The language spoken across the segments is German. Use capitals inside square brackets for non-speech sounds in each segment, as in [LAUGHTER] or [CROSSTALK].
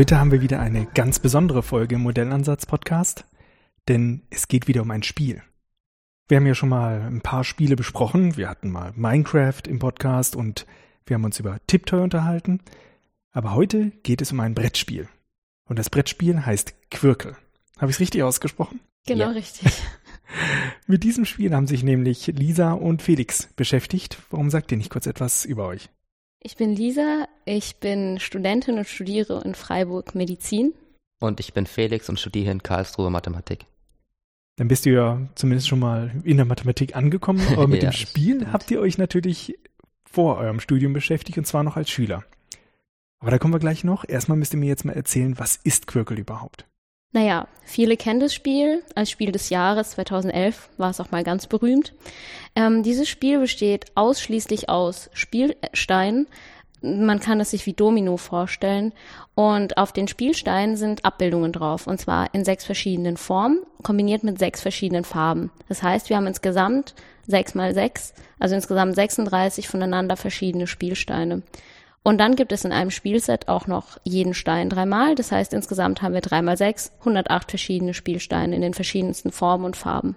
Heute haben wir wieder eine ganz besondere Folge im Modellansatz-Podcast, denn es geht wieder um ein Spiel. Wir haben ja schon mal ein paar Spiele besprochen. Wir hatten mal Minecraft im Podcast und wir haben uns über Tiptoy unterhalten. Aber heute geht es um ein Brettspiel. Und das Brettspiel heißt Quirkel. Habe ich es richtig ausgesprochen? Genau, ja. richtig. [LAUGHS] Mit diesem Spiel haben sich nämlich Lisa und Felix beschäftigt. Warum sagt ihr nicht kurz etwas über euch? Ich bin Lisa, ich bin Studentin und studiere in Freiburg Medizin. Und ich bin Felix und studiere in Karlsruhe Mathematik. Dann bist du ja zumindest schon mal in der Mathematik angekommen, aber mit [LAUGHS] ja, dem Spiel stimmt. habt ihr euch natürlich vor eurem Studium beschäftigt und zwar noch als Schüler. Aber da kommen wir gleich noch. Erstmal müsst ihr mir jetzt mal erzählen, was ist Quirkel überhaupt? Naja, viele kennen das Spiel. Als Spiel des Jahres 2011 war es auch mal ganz berühmt. Ähm, dieses Spiel besteht ausschließlich aus Spielsteinen. Man kann es sich wie Domino vorstellen. Und auf den Spielsteinen sind Abbildungen drauf. Und zwar in sechs verschiedenen Formen, kombiniert mit sechs verschiedenen Farben. Das heißt, wir haben insgesamt sechs mal sechs, also insgesamt 36 voneinander verschiedene Spielsteine. Und dann gibt es in einem Spielset auch noch jeden Stein dreimal. Das heißt, insgesamt haben wir dreimal sechs, 108 verschiedene Spielsteine in den verschiedensten Formen und Farben.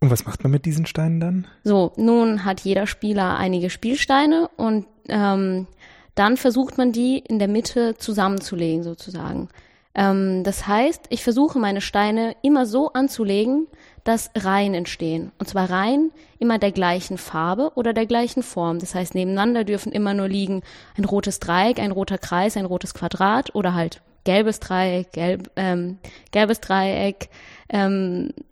Und was macht man mit diesen Steinen dann? So, nun hat jeder Spieler einige Spielsteine und ähm, dann versucht man die in der Mitte zusammenzulegen sozusagen. Ähm, das heißt, ich versuche meine Steine immer so anzulegen, dass Reihen entstehen. Und zwar Reihen immer der gleichen Farbe oder der gleichen Form. Das heißt, nebeneinander dürfen immer nur liegen ein rotes Dreieck, ein roter Kreis, ein rotes Quadrat oder halt gelbes Dreieck, gelb, ähm, gelbes Dreieck, ähm, äh,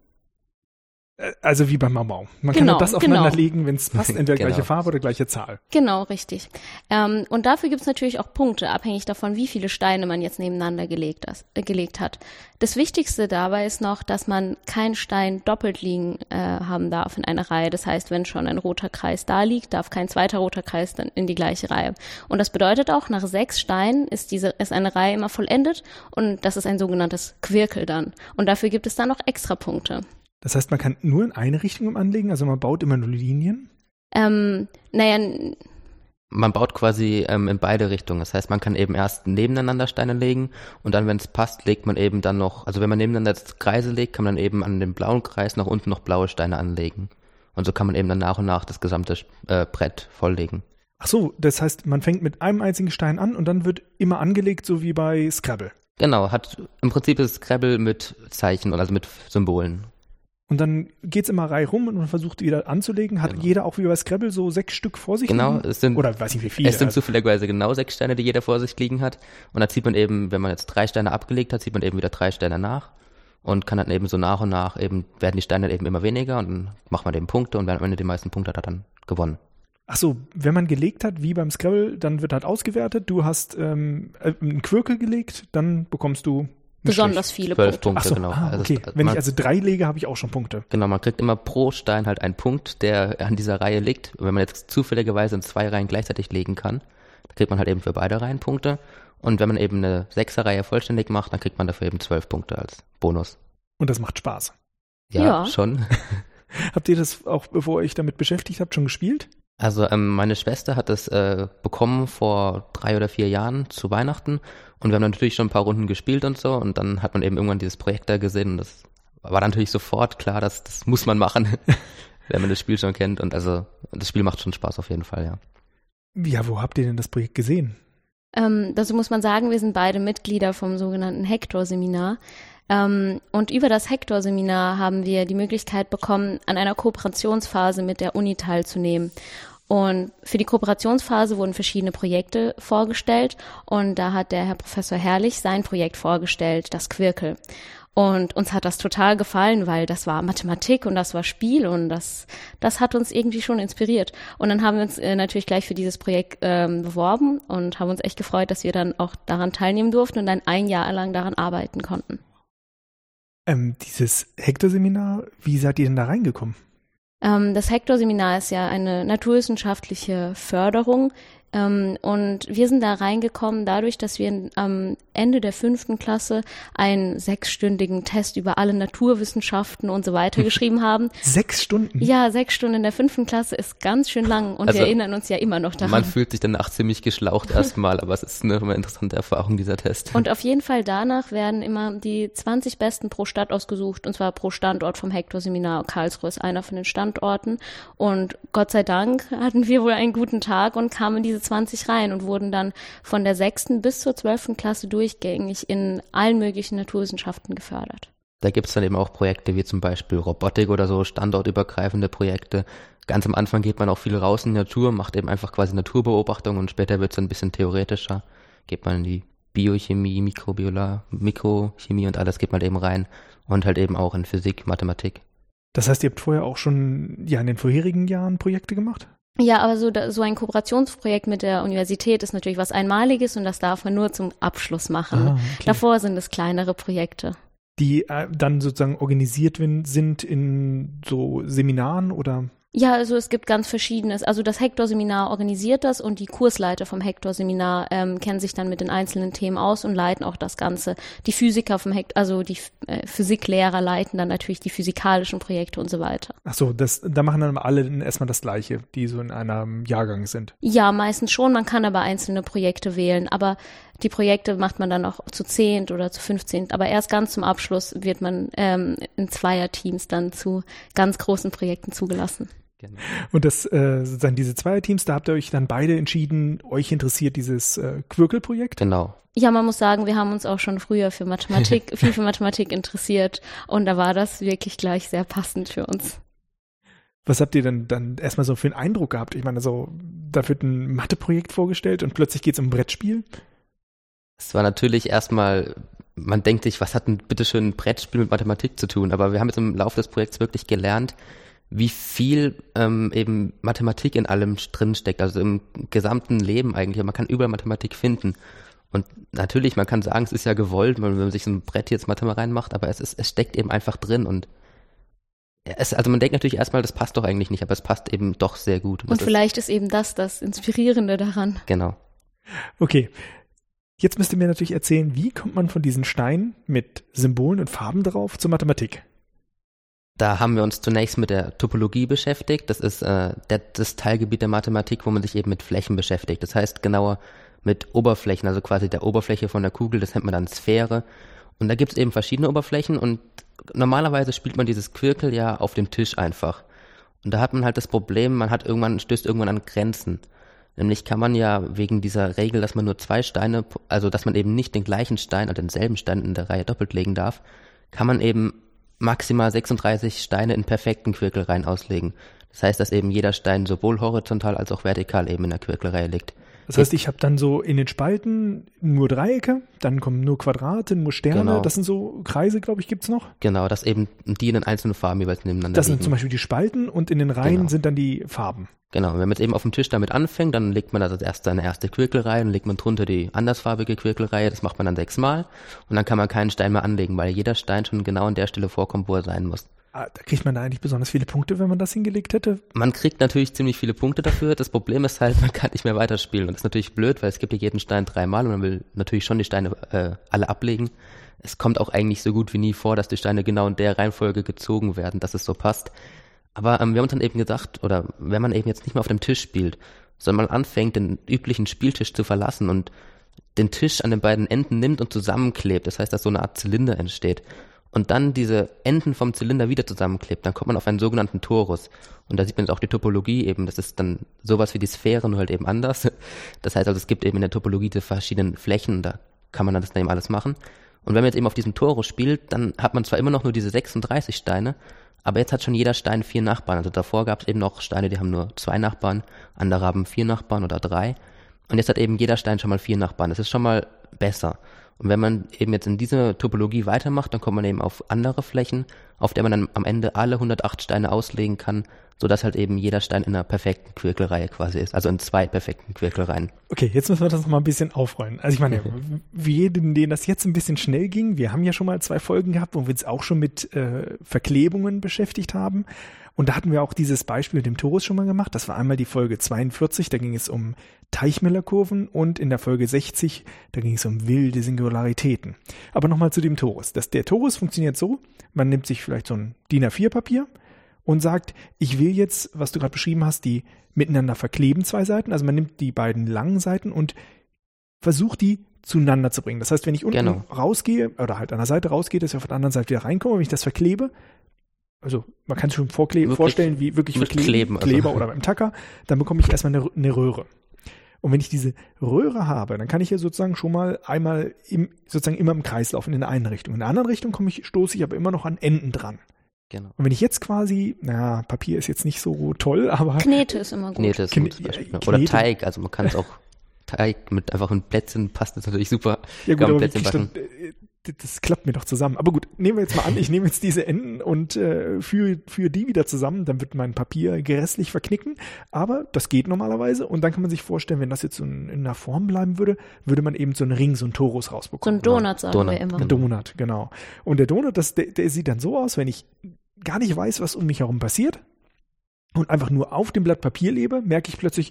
also wie beim Mamau. Man genau, kann das aufeinander [LAUGHS] genau. legen, wenn es passt, entweder genau. gleiche Farbe oder gleiche Zahl. Genau, richtig. Ähm, und dafür gibt es natürlich auch Punkte, abhängig davon, wie viele Steine man jetzt nebeneinander gelegt, das, äh, gelegt hat. Das Wichtigste dabei ist noch, dass man keinen Stein doppelt liegen äh, haben darf in einer Reihe. Das heißt, wenn schon ein roter Kreis da liegt, darf kein zweiter roter Kreis dann in die gleiche Reihe. Und das bedeutet auch, nach sechs Steinen ist diese ist eine Reihe immer vollendet und das ist ein sogenanntes Quirkel dann. Und dafür gibt es dann noch extra Punkte. Das heißt, man kann nur in eine Richtung anlegen, also man baut immer nur Linien? Ähm, naja. Man baut quasi ähm, in beide Richtungen. Das heißt, man kann eben erst nebeneinander Steine legen und dann, wenn es passt, legt man eben dann noch, also wenn man nebeneinander Kreise legt, kann man dann eben an dem blauen Kreis nach unten noch blaue Steine anlegen. Und so kann man eben dann nach und nach das gesamte äh, Brett volllegen. Ach so, das heißt, man fängt mit einem einzigen Stein an und dann wird immer angelegt, so wie bei Scrabble. Genau, hat im Prinzip ist Scrabble mit Zeichen, also mit Symbolen. Und dann geht es immer Reihe rum und man versucht wieder anzulegen. Hat genau. jeder auch wie bei Scrabble so sechs Stück vor sich genau, liegen? Es sind, Oder weiß nicht wie viele. Es sind also. zufälligerweise genau sechs Steine, die jeder vor sich liegen hat. Und dann zieht man eben, wenn man jetzt drei Steine abgelegt hat, zieht man eben wieder drei Steine nach und kann dann eben so nach und nach eben, werden die Steine eben immer weniger und dann macht man eben Punkte und wenn man die meisten Punkte hat, hat dann gewonnen. Ach so, wenn man gelegt hat, wie beim Scrabble, dann wird halt ausgewertet. Du hast ähm, äh, einen Quirkel gelegt, dann bekommst du besonders viele Punkte. Punkte so, genau. Ah, also okay. Also, Wenn ich also drei lege, habe ich auch schon Punkte. Genau, man kriegt immer pro Stein halt einen Punkt, der an dieser Reihe liegt. Wenn man jetzt zufälligerweise in zwei Reihen gleichzeitig legen kann, dann kriegt man halt eben für beide Reihen Punkte. Und wenn man eben eine Sechserreihe vollständig macht, dann kriegt man dafür eben zwölf Punkte als Bonus. Und das macht Spaß. Ja, ja. schon. [LAUGHS] [LAUGHS] habt ihr das auch, bevor ihr euch damit beschäftigt habt, schon gespielt? Also ähm, meine Schwester hat es äh, bekommen vor drei oder vier Jahren zu Weihnachten und wir haben natürlich schon ein paar Runden gespielt und so und dann hat man eben irgendwann dieses Projekt da gesehen und das war natürlich sofort klar, dass das muss man machen, [LAUGHS] wenn man das Spiel schon kennt und also das Spiel macht schon Spaß auf jeden Fall, ja. Ja, wo habt ihr denn das Projekt gesehen? Ähm, dazu muss man sagen, wir sind beide Mitglieder vom sogenannten Hector-Seminar. Ähm, und über das Hector-Seminar haben wir die Möglichkeit bekommen, an einer Kooperationsphase mit der Uni teilzunehmen. Und für die Kooperationsphase wurden verschiedene Projekte vorgestellt und da hat der Herr Professor Herrlich sein Projekt vorgestellt, das Quirkel. Und uns hat das total gefallen, weil das war Mathematik und das war Spiel und das, das hat uns irgendwie schon inspiriert. Und dann haben wir uns äh, natürlich gleich für dieses Projekt ähm, beworben und haben uns echt gefreut, dass wir dann auch daran teilnehmen durften und dann ein Jahr lang daran arbeiten konnten. Ähm, dieses Hector-Seminar, wie seid ihr denn da reingekommen? Ähm, das Hector-Seminar ist ja eine naturwissenschaftliche Förderung, Ähm, und wir sind da reingekommen dadurch, dass wir am Ende der fünften Klasse einen sechsstündigen Test über alle Naturwissenschaften und so weiter [LAUGHS] geschrieben haben. Sechs Stunden? Ja, sechs Stunden in der fünften Klasse ist ganz schön lang und Also, wir erinnern uns ja immer noch daran. Man fühlt sich danach ziemlich geschlaucht [LAUGHS] erstmal, aber es ist eine, eine interessante Erfahrung, dieser Test. Und auf jeden Fall danach werden immer die 20 Besten pro Stadt ausgesucht, und zwar pro Standort vom Hector-Seminar. Karlsruhe ist einer von den Standorten. Und Gott sei Dank hatten wir wohl einen guten Tag und kamen diese 20 rein und wurden dann von der sechsten bis zur zwölften Klasse durchgängig in allen möglichen Naturwissenschaften gefördert. Da gibt's dann eben auch Projekte wie zum Beispiel Robotik oder so, standortübergreifende Projekte. Ganz am Anfang geht man auch viel raus in die Natur, macht eben einfach quasi Naturbeobachtung und später wird's dann ein bisschen theoretischer. Geht man in die Biochemie, Mikrobiola, Mikrochemie und alles geht man eben rein. Und halt eben auch in Physik, Mathematik. Das heißt, ihr habt vorher auch schon ja in den vorherigen Jahren Projekte gemacht? Ja, aber so, so ein Kooperationsprojekt mit der Universität ist natürlich was Einmaliges und das darf man nur zum Abschluss machen. Ah, okay. Davor sind es kleinere Projekte. Die äh, dann sozusagen organisiert sind in so Seminaren oder? Ja, also es gibt ganz verschiedenes. Also das Hector-Seminar organisiert das und die Kursleiter vom Hector-Seminar ähm, kennen sich dann mit den einzelnen Themen aus und leiten auch das Ganze. Die Physiker vom Hector, also die äh, Physiklehrer leiten dann natürlich die physikalischen Projekte und so weiter. Ach so, das, da machen dann alle erstmal das Gleiche, die so in einem Jahrgang sind. Ja, meistens schon. Man kann aber einzelne Projekte wählen. Aber die Projekte macht man dann auch zu zehnt oder zu fünfzehnt. Aber erst ganz zum Abschluss wird man ähm, in Zweierteams dann zu ganz großen Projekten zugelassen. Genau. Und das, äh, sozusagen diese Zweierteams, da habt ihr euch dann beide entschieden, euch interessiert dieses äh, Quirkel-Projekt? Genau. Ja, man muss sagen, wir haben uns auch schon früher für Mathematik, [LAUGHS] viel für Mathematik interessiert und da war das wirklich gleich sehr passend für uns. Was habt ihr denn dann erstmal so für einen Eindruck gehabt? Ich meine, so, da wird ein Matheprojekt vorgestellt und plötzlich geht's um ein Brettspiel. Es war natürlich erstmal, man denkt sich, was hat denn bitte schön ein Brettspiel mit Mathematik zu tun? Aber wir haben jetzt im Laufe des Projekts wirklich gelernt, wie viel ähm, eben Mathematik in allem drin steckt, also im gesamten Leben eigentlich. Man kann überall Mathematik finden. Und natürlich, man kann sagen, es ist ja gewollt, wenn man sich so ein Brett jetzt Mathe mal reinmacht, aber es ist, es steckt eben einfach drin und es, also man denkt natürlich erstmal, das passt doch eigentlich nicht, aber es passt eben doch sehr gut. Und das vielleicht ist eben das das Inspirierende daran. Ist, genau. Okay. Jetzt müsst ihr mir natürlich erzählen, wie kommt man von diesen Steinen mit Symbolen und Farben drauf zur Mathematik? Da haben wir uns zunächst mit der Topologie beschäftigt. Das ist äh, der, das Teilgebiet der Mathematik, wo man sich eben mit Flächen beschäftigt. Das heißt genauer mit Oberflächen, also quasi der Oberfläche von der Kugel, das nennt man dann Sphäre. Und da gibt es eben verschiedene Oberflächen und normalerweise spielt man dieses Quirkel ja auf dem Tisch einfach. Und da hat man halt das Problem, man hat irgendwann, stößt irgendwann an Grenzen. Nämlich kann man ja wegen dieser Regel, dass man nur zwei Steine, also dass man eben nicht den gleichen Stein oder denselben Stein in der Reihe doppelt legen darf, kann man eben maximal 36 Steine in perfekten Quirkelreihen auslegen. Das heißt, dass eben jeder Stein sowohl horizontal als auch vertikal eben in der Quirkelreihe liegt. Das heißt, ich habe dann so in den Spalten nur Dreiecke, dann kommen nur Quadrate, nur Sterne. Genau. Das sind so Kreise, glaube ich, gibt's noch. Genau, dass eben die in den einzelnen Farben jeweils nebeneinander Das liegen. sind zum Beispiel die Spalten und in den Reihen Genau. sind dann die Farben. Genau, wenn man jetzt eben auf dem Tisch damit anfängt, dann legt man da als erst seine erste Quirkelreihe, dann legt man drunter die andersfarbige Quirkelreihe, das macht man dann sechsmal und dann kann man keinen Stein mehr anlegen, weil jeder Stein schon genau an der Stelle vorkommt, wo er sein muss. Ah, Da kriegt man da eigentlich besonders viele Punkte, wenn man das hingelegt hätte. Man kriegt natürlich ziemlich viele Punkte dafür, das Problem ist halt, [LAUGHS] man kann nicht mehr weiterspielen und das ist natürlich blöd, weil es gibt ja jeden Stein dreimal und man will natürlich schon die Steine äh, alle ablegen. Es kommt auch eigentlich so gut wie nie vor, dass die Steine genau in der Reihenfolge gezogen werden, dass es so passt. Aber ähm, wir haben uns dann eben gesagt, oder wenn man eben jetzt nicht mehr auf dem Tisch spielt, sondern man anfängt, den üblichen Spieltisch zu verlassen und den Tisch an den beiden Enden nimmt und zusammenklebt, das heißt, dass so eine Art Zylinder entsteht, und dann diese Enden vom Zylinder wieder zusammenklebt, dann kommt man auf einen sogenannten Torus. Und da sieht man jetzt auch die Topologie eben, das ist dann sowas wie die Sphäre, nur halt eben anders. [LAUGHS] Das heißt also, es gibt eben in der Topologie die verschiedenen Flächen, da kann man dann das dann eben alles machen. Und wenn man jetzt eben auf diesem Torus spielt, dann hat man zwar immer noch nur diese 36 Steine, aber jetzt hat schon jeder Stein vier Nachbarn. Also davor gab es eben noch Steine, die haben nur zwei Nachbarn, andere haben vier Nachbarn oder drei. Und jetzt hat eben jeder Stein schon mal vier Nachbarn. Das ist schon mal besser. Und wenn man eben jetzt in dieser Topologie weitermacht, dann kommt man eben auf andere Flächen, auf der man dann am Ende alle 108 Steine auslegen kann, sodass halt eben jeder Stein in einer perfekten Quirkelreihe quasi ist. Also in zwei perfekten Quirkelreihen. Okay, jetzt müssen wir das noch mal ein bisschen aufrollen. Also ich meine, wie jedem, denen das jetzt ein bisschen schnell ging, wir haben ja schon mal zwei Folgen gehabt, wo wir uns auch schon mit äh, Verklebungen beschäftigt haben. Und da hatten wir auch dieses Beispiel mit dem Torus schon mal gemacht. Das war einmal die Folge 42, da ging es um Teichmüllerkurven und in der Folge 60, da ging es um wilde Singularitäten. Aber nochmal zu dem Torus. Das, der Torus funktioniert so, man nimmt sich vielleicht so ein DIN A4-Papier und sagt, ich will jetzt, was du gerade beschrieben hast, die miteinander verkleben, zwei Seiten. Also man nimmt die beiden langen Seiten und versucht die zueinander zu bringen. Das heißt, wenn ich unten Genau. rausgehe oder halt an der Seite rausgehe, dass ich auf der anderen Seite wieder reinkomme, wenn ich das verklebe, also man kann sich schon Wirklich vorstellen, wie wirklich mit verkleben, Kleben, also. Kleber oder beim Tacker, dann bekomme ich erstmal eine, eine Röhre. Und wenn ich diese Röhre habe, dann kann ich ja sozusagen schon mal einmal im, sozusagen immer im Kreis laufen in der einen Richtung. In der anderen Richtung komme ich, stoße ich aber immer noch an Enden dran. Genau. Und wenn ich jetzt quasi, naja, Papier ist jetzt nicht so toll, aber Knete ist immer gut. Knete ist gut zum Beispiel. ja, ne? Oder Knete. Teig, also man kann es auch Teig mit einfach ein Plätzchen passt das natürlich super. Ja gut, aber Plätzchen ich dann, äh, das- das klappt mir doch zusammen. Aber gut, nehmen wir jetzt mal an, ich nehme jetzt diese Enden und äh, führe, führe die wieder zusammen, dann wird mein Papier grässlich verknicken. Aber das geht normalerweise und dann kann man sich vorstellen, wenn das jetzt so in, in einer Form bleiben würde, würde man eben so einen Ring, so einen Torus So rausbekommen. ein Donut sagen Donut, wir immer. Ein Donut, genau. Und der Donut, das, der, der sieht dann so aus, wenn ich gar nicht weiß, was um mich herum passiert und einfach nur auf dem Blatt Papier lebe, merke ich plötzlich,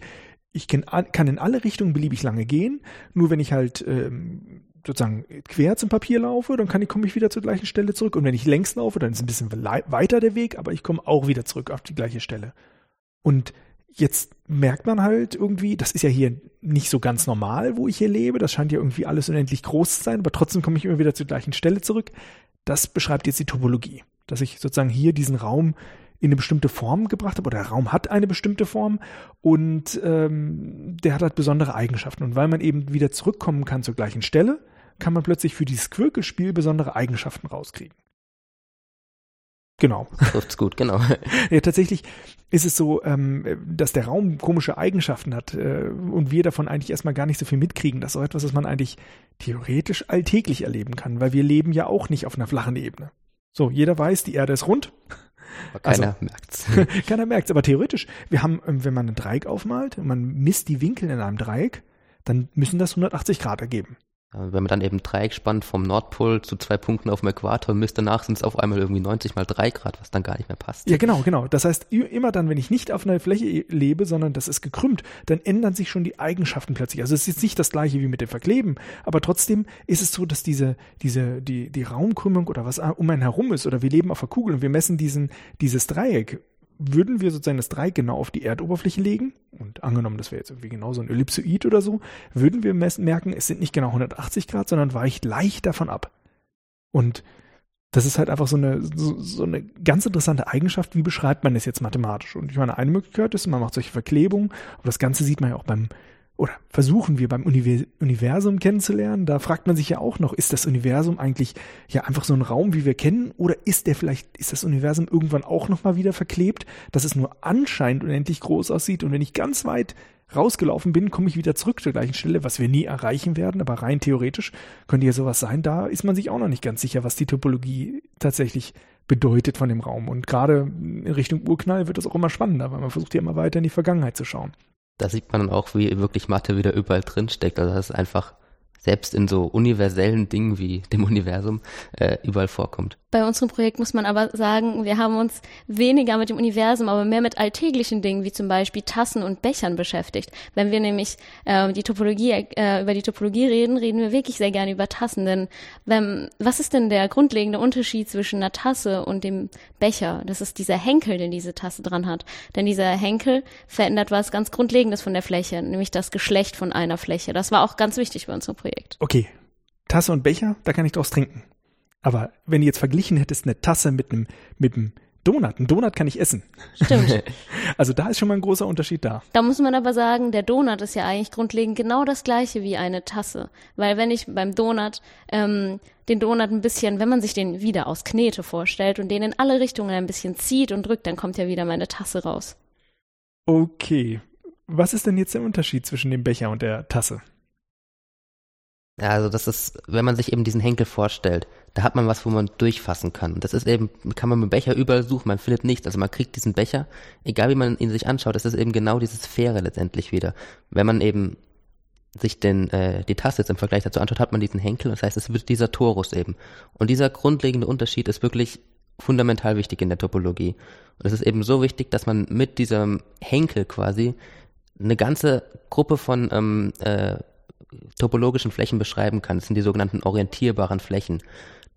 ich kann, in alle Richtungen beliebig lange gehen. Nur wenn ich halt ähm, sozusagen quer zum Papier laufe, dann kann ich, komme ich wieder zur gleichen Stelle zurück. Und wenn ich längs laufe, dann ist ein bisschen weiter der Weg, aber ich komme auch wieder zurück auf die gleiche Stelle. Und jetzt merkt man halt irgendwie, das ist ja hier nicht so ganz normal, wo ich hier lebe. Das scheint ja irgendwie alles unendlich groß zu sein, aber trotzdem komme ich immer wieder zur gleichen Stelle zurück. Das beschreibt jetzt die Topologie, dass ich sozusagen hier diesen Raum in eine bestimmte Form gebracht habe, oder der Raum hat eine bestimmte Form und ähm, der hat halt besondere Eigenschaften. Und weil man eben wieder zurückkommen kann zur gleichen Stelle, kann man plötzlich für dieses Quirkelspiel besondere Eigenschaften rauskriegen. Genau. Trifft's gut, genau. [LAUGHS] Ja, tatsächlich ist es so, ähm, dass der Raum komische Eigenschaften hat äh, und wir davon eigentlich erstmal gar nicht so viel mitkriegen. Das ist auch etwas, was man eigentlich theoretisch alltäglich erleben kann, weil wir leben ja auch nicht auf einer flachen Ebene. So, jeder weiß, die Erde ist rund. Aber Also- keiner merkt's. [LAUGHS] Keiner merkt es, aber theoretisch, wir haben, ähm, wenn man ein Dreieck aufmalt und man misst die Winkel in einem Dreieck, dann müssen das 180 Grad ergeben. Ja, Wenn man dann eben Dreieck spannt vom Nordpol zu zwei Punkten auf dem Äquator, misst danach sind es auf einmal irgendwie 90 mal 3 Grad, was dann gar nicht mehr passt. Ja, genau, genau. Das heißt, immer dann, wenn ich nicht auf einer Fläche lebe, sondern das ist gekrümmt, dann ändern sich schon die Eigenschaften plötzlich. Also es ist jetzt nicht das gleiche wie mit dem Verkleben, aber trotzdem ist es so, dass diese, diese, die, die Raumkrümmung oder was um einen herum ist, oder wir leben auf der Kugel und wir messen diesen, dieses Dreieck, würden wir sozusagen das Dreieck genau auf die Erdoberfläche legen, und angenommen, das wäre jetzt irgendwie genau so ein Ellipsoid oder so, würden wir messen, merken, es sind nicht genau 180 Grad, sondern weicht leicht davon ab. Und das ist halt einfach so eine, so, so eine ganz interessante Eigenschaft. Wie beschreibt man das jetzt mathematisch? Und ich meine, eine Möglichkeit ist, man macht solche Verklebungen, aber das Ganze sieht man ja auch beim, oder versuchen wir beim Univer Universum kennenzulernen. Da fragt man sich ja auch noch, ist das Universum eigentlich ja einfach so ein Raum, wie wir kennen, oder ist der vielleicht, ist das Universum irgendwann auch nochmal wieder verklebt, dass es nur anscheinend unendlich groß aussieht und wenn ich ganz weit rausgelaufen bin, komme ich wieder zurück zur gleichen Stelle, was wir nie erreichen werden, aber rein theoretisch könnte ja sowas sein. Da ist man sich auch noch nicht ganz sicher, was die Topologie tatsächlich bedeutet von dem Raum. Und gerade in Richtung Urknall wird das auch immer spannender, weil man versucht ja immer weiter in die Vergangenheit zu schauen. Da sieht man dann auch, wie wirklich Mathe wieder überall drin steckt. Also das ist einfach selbst in so universellen Dingen wie dem Universum äh, überall vorkommt. Bei unserem Projekt muss man aber sagen, wir haben uns weniger mit dem Universum, aber mehr mit alltäglichen Dingen wie zum Beispiel Tassen und Bechern beschäftigt. Wenn wir nämlich äh, die Topologie, äh, über die Topologie reden, reden wir wirklich sehr gerne über Tassen. Denn wenn, was ist denn der grundlegende Unterschied zwischen einer Tasse und dem Becher? Das ist dieser Henkel, den diese Tasse dran hat. Denn dieser Henkel verändert was ganz Grundlegendes von der Fläche, nämlich das Geschlecht von einer Fläche. Das war auch ganz wichtig bei unserem Projekt. Okay, Tasse und Becher, da kann ich draus trinken. Aber wenn du jetzt verglichen hättest eine Tasse mit einem, mit einem Donut, ein Donut kann ich essen. Stimmt. [LAUGHS] Also da ist schon mal ein großer Unterschied da. Da muss man aber sagen, der Donut ist ja eigentlich grundlegend genau das gleiche wie eine Tasse. Weil wenn ich beim Donut ähm, den Donut ein bisschen, wenn man sich den wieder aus Knete vorstellt und den in alle Richtungen ein bisschen zieht und drückt, dann kommt ja wieder meine Tasse raus. Okay. Was ist denn jetzt der Unterschied zwischen dem Becher und der Tasse? Ja, also das ist, wenn man sich eben diesen Henkel vorstellt, da hat man was, wo man durchfassen kann. Das ist eben, kann man mit Becher überall suchen, man findet nichts. Also man kriegt diesen Becher, egal wie man ihn sich anschaut, es ist eben genau diese Sphäre letztendlich wieder. Wenn man eben sich den, äh, die Tasse jetzt im Vergleich dazu anschaut, hat man diesen Henkel, das heißt, es wird dieser Torus eben. Und dieser grundlegende Unterschied ist wirklich fundamental wichtig in der Topologie. Und es ist eben so wichtig, dass man mit diesem Henkel quasi eine ganze Gruppe von ähm, äh, topologischen Flächen beschreiben kann. Das sind die sogenannten orientierbaren Flächen.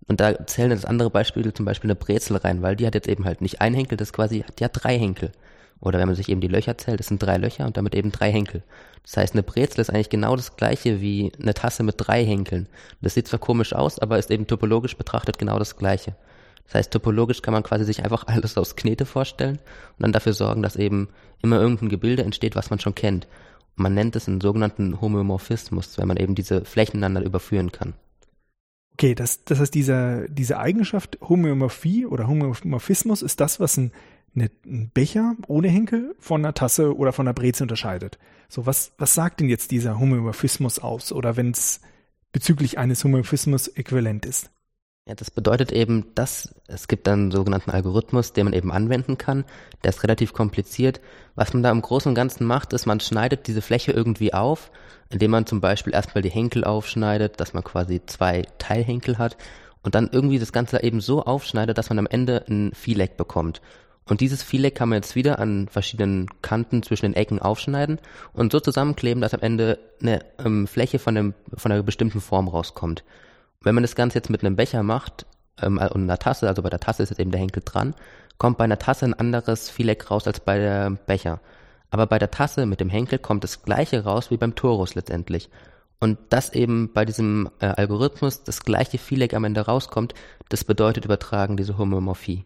Und da zählen das andere Beispiele, zum Beispiel eine Brezel rein, weil die hat jetzt eben halt nicht ein Henkel, das quasi, die hat drei Henkel. Oder wenn man sich eben die Löcher zählt, das sind drei Löcher und damit eben drei Henkel. Das heißt, eine Brezel ist eigentlich genau das gleiche wie eine Tasse mit drei Henkeln. Das sieht zwar komisch aus, aber ist eben topologisch betrachtet genau das gleiche. Das heißt, topologisch kann man quasi sich einfach [LAUGHS] alles aus Knete vorstellen und dann dafür sorgen, dass eben immer irgendein Gebilde entsteht, was man schon kennt. Man nennt es einen sogenannten Homomorphismus, wenn man eben diese Flächen einander überführen kann. Okay, das, das heißt, diese, diese Eigenschaft Homöomorphie oder Homomorphismus ist das, was ein, eine, ein Becher ohne Henkel von einer Tasse oder von einer Breze unterscheidet. So, was, was sagt denn jetzt dieser Homomorphismus aus? Oder wenn es bezüglich eines Homomorphismus äquivalent ist? Ja, das bedeutet eben, dass es gibt einen sogenannten Algorithmus, den man eben anwenden kann. Der ist relativ kompliziert. Was man da im Großen und Ganzen macht, ist, man schneidet diese Fläche irgendwie auf, indem man zum Beispiel erstmal die Henkel aufschneidet, dass man quasi zwei Teilhenkel hat und dann irgendwie das Ganze eben so aufschneidet, dass man am Ende ein Viereck bekommt. Und dieses Viereck kann man jetzt wieder an verschiedenen Kanten zwischen den Ecken aufschneiden und so zusammenkleben, dass am Ende eine ähm, Fläche von, einem, von einer bestimmten Form rauskommt. Wenn man das Ganze jetzt mit einem Becher macht ähm, und einer Tasse, also bei der Tasse ist jetzt eben der Henkel dran, kommt bei einer Tasse ein anderes Viereck raus als bei der Becher. Aber bei der Tasse mit dem Henkel kommt das gleiche raus wie beim Torus letztendlich. Und dass eben bei diesem äh, Algorithmus das gleiche Viereck am Ende rauskommt, das bedeutet übertragen diese Homomorphie.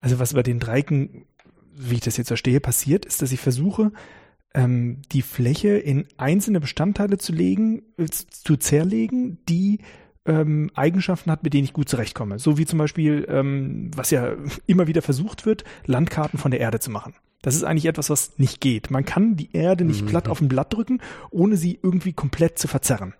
Also was bei den Dreiecken, wie ich das jetzt verstehe, passiert, ist, dass ich versuche, ähm, die Fläche in einzelne Bestandteile zu legen, äh, zu zerlegen, die ähm, Eigenschaften hat, mit denen ich gut zurechtkomme. So wie zum Beispiel, ähm, was ja [LAUGHS] immer wieder versucht wird, Landkarten von der Erde zu machen. Das ist eigentlich etwas, was nicht geht. Man kann die Erde nicht mhm. platt auf ein Blatt drücken, ohne sie irgendwie komplett zu verzerren.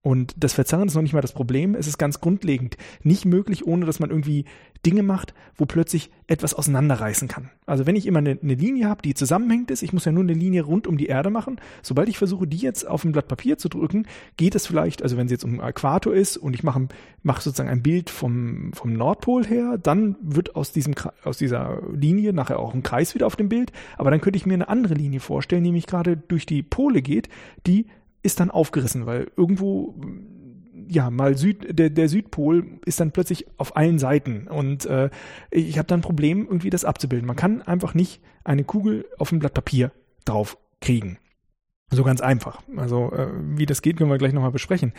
Und das Verzerren ist noch nicht mal das Problem. Es ist ganz grundlegend nicht möglich, ohne dass man irgendwie Dinge macht, wo plötzlich etwas auseinanderreißen kann. Also wenn ich immer eine, eine Linie habe, die zusammenhängt ist, ich muss ja nur eine Linie rund um die Erde machen. Sobald ich versuche, die jetzt auf ein Blatt Papier zu drücken, geht es vielleicht, also wenn es jetzt um Äquator ist und ich mache, mache sozusagen ein Bild vom, vom Nordpol her, dann wird aus, diesem, aus dieser Linie nachher auch ein Kreis wieder auf dem Bild. Aber dann könnte ich mir eine andere Linie vorstellen, die nämlich gerade durch die Pole geht, die ist dann aufgerissen, weil irgendwo ja, mal Süd, der, der Südpol ist dann plötzlich auf allen Seiten und äh, ich habe dann ein Problem, irgendwie das abzubilden. Man kann einfach nicht eine Kugel auf ein Blatt Papier drauf kriegen. So ganz einfach. Also äh, wie das geht, können wir gleich nochmal besprechen.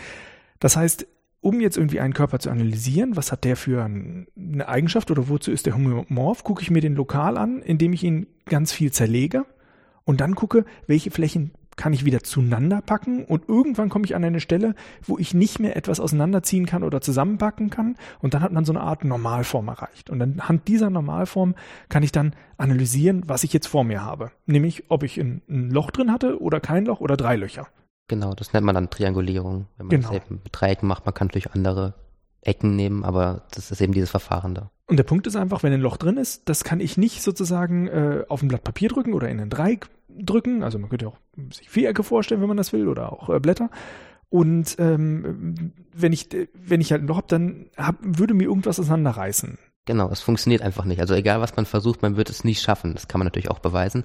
Das heißt, um jetzt irgendwie einen Körper zu analysieren, was hat der für eine Eigenschaft oder wozu ist der homomorph, gucke ich mir den lokal an, indem ich ihn ganz viel zerlege und dann gucke, welche Flächen kann ich wieder zueinander packen und irgendwann komme ich an eine Stelle, wo ich nicht mehr etwas auseinanderziehen kann oder zusammenpacken kann und dann hat man so eine Art Normalform erreicht. Und anhand dieser Normalform kann ich dann analysieren, was ich jetzt vor mir habe. Nämlich, ob ich ein, ein Loch drin hatte oder kein Loch oder drei Löcher. Genau, das nennt man dann Triangulierung. Wenn man genau. das eben mit Dreiecken macht, man kann natürlich andere Ecken nehmen, aber das ist eben dieses Verfahren da. Und der Punkt ist einfach, wenn ein Loch drin ist, das kann ich nicht sozusagen äh, auf ein Blatt Papier drücken oder in ein Dreieck drücken. Also man könnte auch sich Vierecke vorstellen, wenn man das will, oder auch äh, Blätter. Und ähm, wenn ich wenn ich halt ein Loch habe, dann hab, würde mir irgendwas auseinanderreißen. Genau, es funktioniert einfach nicht. Also egal was man versucht, man wird es nicht schaffen. Das kann man natürlich auch beweisen.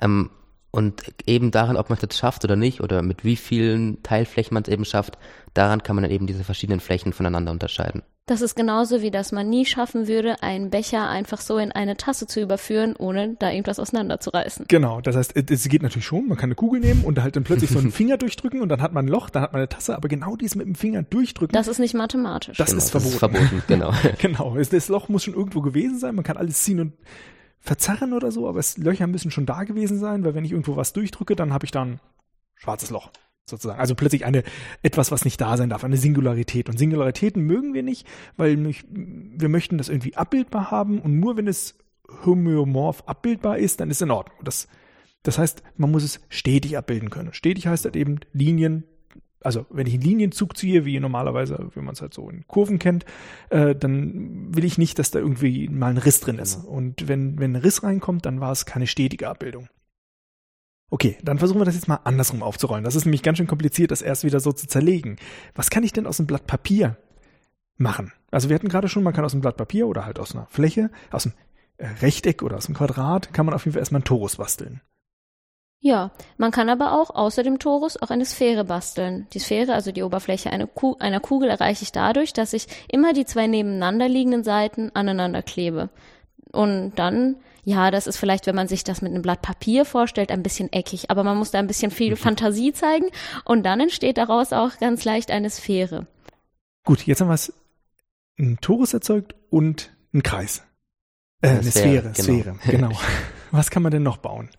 Ähm, und eben daran, ob man es jetzt schafft oder nicht, oder mit wie vielen Teilflächen man es eben schafft, daran kann man dann eben diese verschiedenen Flächen voneinander unterscheiden. Das ist genauso wie, dass man nie schaffen würde, einen Becher einfach so in eine Tasse zu überführen, ohne da irgendwas auseinanderzureißen. Genau, das heißt, es geht natürlich schon, man kann eine Kugel nehmen und halt dann plötzlich so einen [LAUGHS] Finger durchdrücken und dann hat man ein Loch, dann hat man eine Tasse, aber genau dies mit dem Finger durchdrücken. Das ist nicht mathematisch. Das, genau, ist, verboten. das ist verboten. genau. [LAUGHS] genau, das Loch muss schon irgendwo gewesen sein, man kann alles ziehen und verzerren oder so, aber es, Löcher müssen schon da gewesen sein, weil wenn ich irgendwo was durchdrücke, dann habe ich dann schwarzes Loch sozusagen. Also plötzlich eine etwas, was nicht da sein darf, eine Singularität. Und Singularitäten mögen wir nicht, weil wir möchten das irgendwie abbildbar haben und nur wenn es homöomorph abbildbar ist, dann ist es in Ordnung. Das, das heißt, man muss es stetig abbilden können. Stetig heißt halt eben Linien also wenn ich einen Linienzug ziehe, wie normalerweise, wie man es halt so in Kurven kennt, äh, dann will ich nicht, dass da irgendwie mal ein Riss drin ist. Genau. Und wenn, wenn ein Riss reinkommt, dann war es keine stetige Abbildung. Okay, dann versuchen wir das jetzt mal andersrum aufzurollen. Das ist nämlich ganz schön kompliziert, das erst wieder so zu zerlegen. Was kann ich denn aus einem Blatt Papier machen. Also wir hatten gerade schon, man kann aus einem Blatt Papier oder halt aus einer Fläche, aus einem äh, Rechteck oder aus einem Quadrat, kann man auf jeden Fall erstmal einen Torus basteln. Ja, man kann aber auch außer dem Torus auch eine Sphäre basteln. Die Sphäre, also die Oberfläche einer, Ku einer Kugel, erreiche ich dadurch, dass ich immer die zwei nebeneinander liegenden Seiten aneinander klebe. Und dann, ja, das ist vielleicht, wenn man sich das mit einem Blatt Papier vorstellt, ein bisschen eckig, aber man muss da ein bisschen viel mhm. Fantasie zeigen und dann entsteht daraus auch ganz leicht eine Sphäre. Gut, jetzt haben wir es ein Torus erzeugt und ein Kreis. Äh, eine, eine Sphäre, Sphäre, genau. genau. [LAUGHS] Was kann man denn noch bauen?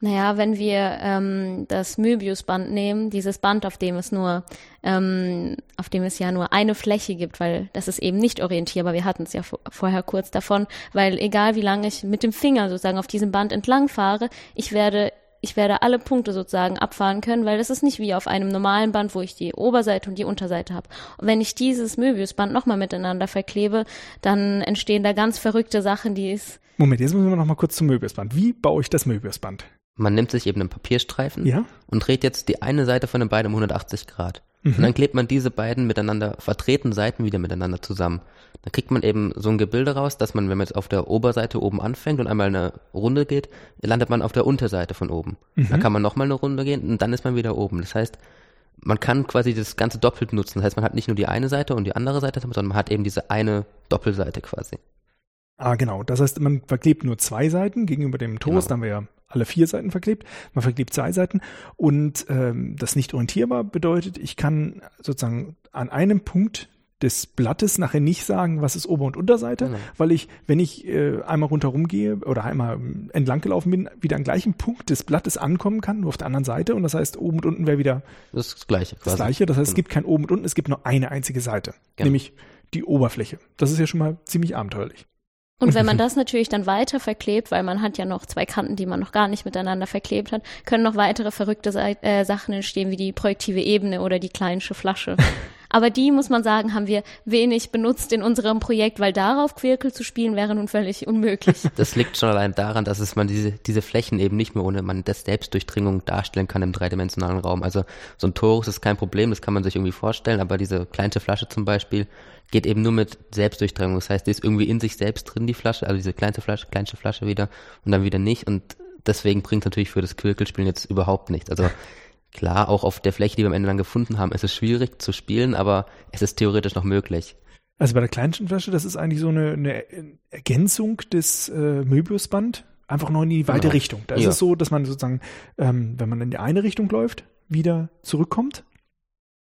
Naja, wenn wir ähm, das Möbiusband nehmen, dieses Band, auf dem es nur, ähm, auf dem es ja nur eine Fläche gibt, weil das ist eben nicht orientierbar. Wir hatten es ja vorher kurz davon, weil egal wie lange ich mit dem Finger sozusagen auf diesem Band entlang fahre, ich werde ich werde alle Punkte sozusagen abfahren können, weil das ist nicht wie auf einem normalen Band, wo ich die Oberseite und die Unterseite habe. Und wenn ich dieses Möbiusband nochmal miteinander verklebe, dann entstehen da ganz verrückte Sachen, die es. Moment, jetzt müssen wir nochmal kurz zum Möbiusband. Wie baue ich das Möbiusband? Man nimmt sich eben einen Papierstreifen ja? und dreht jetzt die eine Seite von den beiden um 180 Grad. Mhm. Und dann klebt man diese beiden miteinander vertreten Seiten wieder miteinander zusammen. Dann kriegt man eben so ein Gebilde raus, dass man, wenn man jetzt auf der Oberseite oben anfängt und einmal eine Runde geht, landet man auf der Unterseite von oben. Mhm. Dann kann man nochmal eine Runde gehen und dann ist man wieder oben. Das heißt, man kann quasi das Ganze doppelt nutzen. Das heißt, man hat nicht nur die eine Seite und die andere Seite, sondern man hat eben diese eine Doppelseite quasi. Ah, genau. Das heißt, man verklebt nur zwei Seiten gegenüber dem Toast. Genau. Haben wir ja alle vier Seiten verklebt. Man verklebt zwei Seiten. Und ähm, das nicht orientierbar bedeutet, ich kann sozusagen an einem Punkt des Blattes nachher nicht sagen, was ist Ober- und Unterseite, genau. weil ich, wenn ich äh, einmal rundherum gehe oder einmal entlang gelaufen bin, wieder am gleichen Punkt des Blattes ankommen kann, nur auf der anderen Seite. Und das heißt, oben und unten wäre wieder das, Gleiche. Quasi. Das Gleiche. Das heißt, genau. es gibt kein Oben und Unten, es gibt nur eine einzige Seite, genau. nämlich die Oberfläche. Das ist ja schon mal ziemlich abenteuerlich. Und wenn man das natürlich dann weiter verklebt, weil man hat ja noch zwei Kanten, die man noch gar nicht miteinander verklebt hat, können noch weitere verrückte äh, Sachen entstehen, wie die projektive Ebene oder die kleinsche Flasche. Aber die, muss man sagen, haben wir wenig benutzt in unserem Projekt, weil darauf Quirkel zu spielen wäre nun völlig unmöglich. [LAUGHS] Das liegt schon allein daran, dass es man diese, diese Flächen eben nicht mehr ohne man das Selbstdurchdringung darstellen kann im dreidimensionalen Raum. Also so ein Torus ist kein Problem, das kann man sich irgendwie vorstellen, aber diese kleinste Flasche zum Beispiel geht eben nur mit Selbstdurchdringung. Das heißt, die ist irgendwie in sich selbst drin, die Flasche, also diese kleinste Flasche, kleinste Flasche wieder und dann wieder nicht und deswegen bringt natürlich für das Quirkelspielen jetzt überhaupt nichts. Also Klar, auch auf der Fläche, die wir am Ende dann gefunden haben, ist es schwierig zu spielen, aber es ist theoretisch noch möglich. Also bei der kleinsten Flasche, das ist eigentlich so eine, eine Ergänzung des äh, Möbiusband, einfach nur in die weite genau. Richtung. Da ja. ist es so, dass man sozusagen, ähm, wenn man in die eine Richtung läuft, wieder zurückkommt.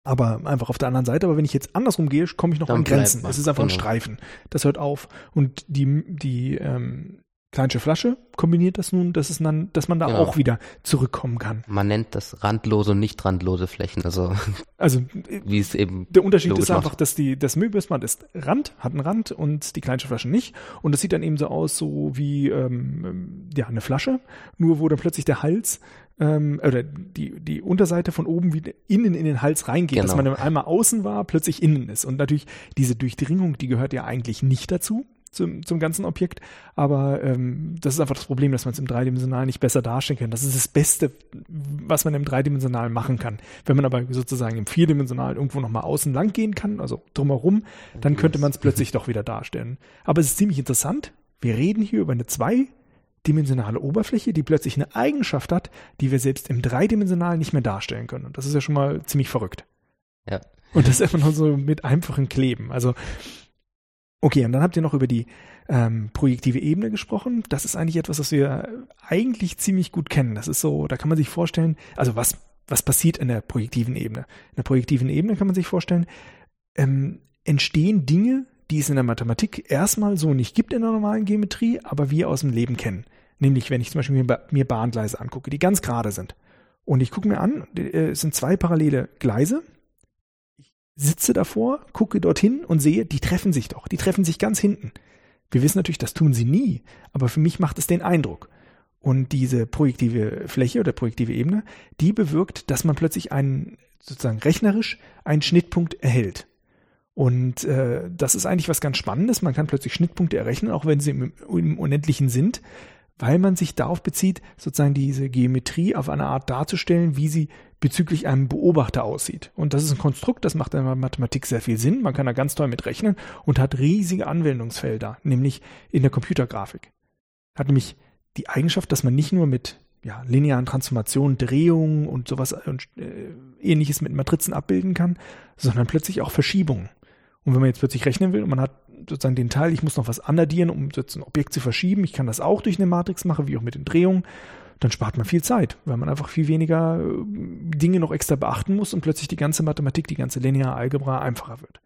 Aber einfach auf der anderen Seite. Aber wenn ich jetzt andersrum gehe, komme ich noch dann an Grenzen. Es ist einfach genau. ein Streifen. Das hört auf. Und die, die ähm, Kleinsche Flasche kombiniert das nun, dass es dann, dass man da genau. auch wieder zurückkommen kann. Man nennt das randlose und nicht randlose Flächen, also, also [LAUGHS] wie es eben. Der Unterschied ist einfach, macht. dass die, das Möbiusband ist Rand, hat einen Rand und die Kleinsche Flasche nicht. Und das sieht dann eben so aus, so wie, ähm, ja, eine Flasche, nur wo dann plötzlich der Hals ähm, oder die, die Unterseite von oben wieder innen in den Hals reingeht, genau. dass man einmal außen war, plötzlich innen ist. Und natürlich diese Durchdringung, die gehört ja eigentlich nicht dazu zum, zum ganzen Objekt. Aber ähm, das ist einfach das Problem, dass man es im Dreidimensionalen nicht besser darstellen kann. Das ist das Beste, was man im Dreidimensionalen machen kann. Wenn man aber sozusagen im Vierdimensionalen irgendwo nochmal außen lang gehen kann, also drumherum, dann könnte man es plötzlich doch wieder darstellen. Aber es ist ziemlich interessant. Wir reden hier über eine zweidimensionale Oberfläche, die plötzlich eine Eigenschaft hat, die wir selbst im Dreidimensionalen nicht mehr darstellen können. Und das ist ja schon mal ziemlich verrückt. Ja. Und das ist einfach nur so mit einfachen Kleben. Also Okay, und dann habt ihr noch über die ähm, projektive Ebene gesprochen. Das ist eigentlich etwas, was wir eigentlich ziemlich gut kennen. Das ist so, da kann man sich vorstellen, also was, was passiert in der projektiven Ebene? In der projektiven Ebene kann man sich vorstellen, ähm, entstehen Dinge, die es in der Mathematik erstmal so nicht gibt in der normalen Geometrie, aber wir aus dem Leben kennen. Nämlich, wenn ich zum Beispiel mir, mir Bahngleise angucke, die ganz gerade sind. Und ich gucke mir an, äh, es sind zwei parallele Gleise, sitze davor, gucke dorthin und sehe, die treffen sich doch, die treffen sich ganz hinten. Wir wissen natürlich, das tun sie nie, aber für mich macht es den Eindruck. Und diese projektive Fläche oder projektive Ebene, die bewirkt, dass man plötzlich einen, sozusagen rechnerisch, einen Schnittpunkt erhält. Und äh, das ist eigentlich was ganz Spannendes. Man kann plötzlich Schnittpunkte errechnen, auch wenn sie im, im Unendlichen sind, weil man sich darauf bezieht, sozusagen diese Geometrie auf eine Art darzustellen, wie sie bezüglich einem Beobachter aussieht. Und das ist ein Konstrukt, das macht in der Mathematik sehr viel Sinn. Man kann da ganz toll mit rechnen und hat riesige Anwendungsfelder, nämlich in der Computergrafik. Hat nämlich die Eigenschaft, dass man nicht nur mit ja, linearen Transformationen, Drehungen und sowas und äh, ähnliches mit Matrizen abbilden kann, sondern plötzlich auch Verschiebungen. Und wenn man jetzt plötzlich rechnen will und man hat sozusagen den Teil, ich muss noch was anaddieren, um jetzt ein Objekt zu verschieben, ich kann das auch durch eine Matrix machen, wie auch mit den Drehungen, dann spart man viel Zeit, weil man einfach viel weniger äh, Dinge noch extra beachten muss und plötzlich die ganze Mathematik, die ganze lineare Algebra einfacher wird.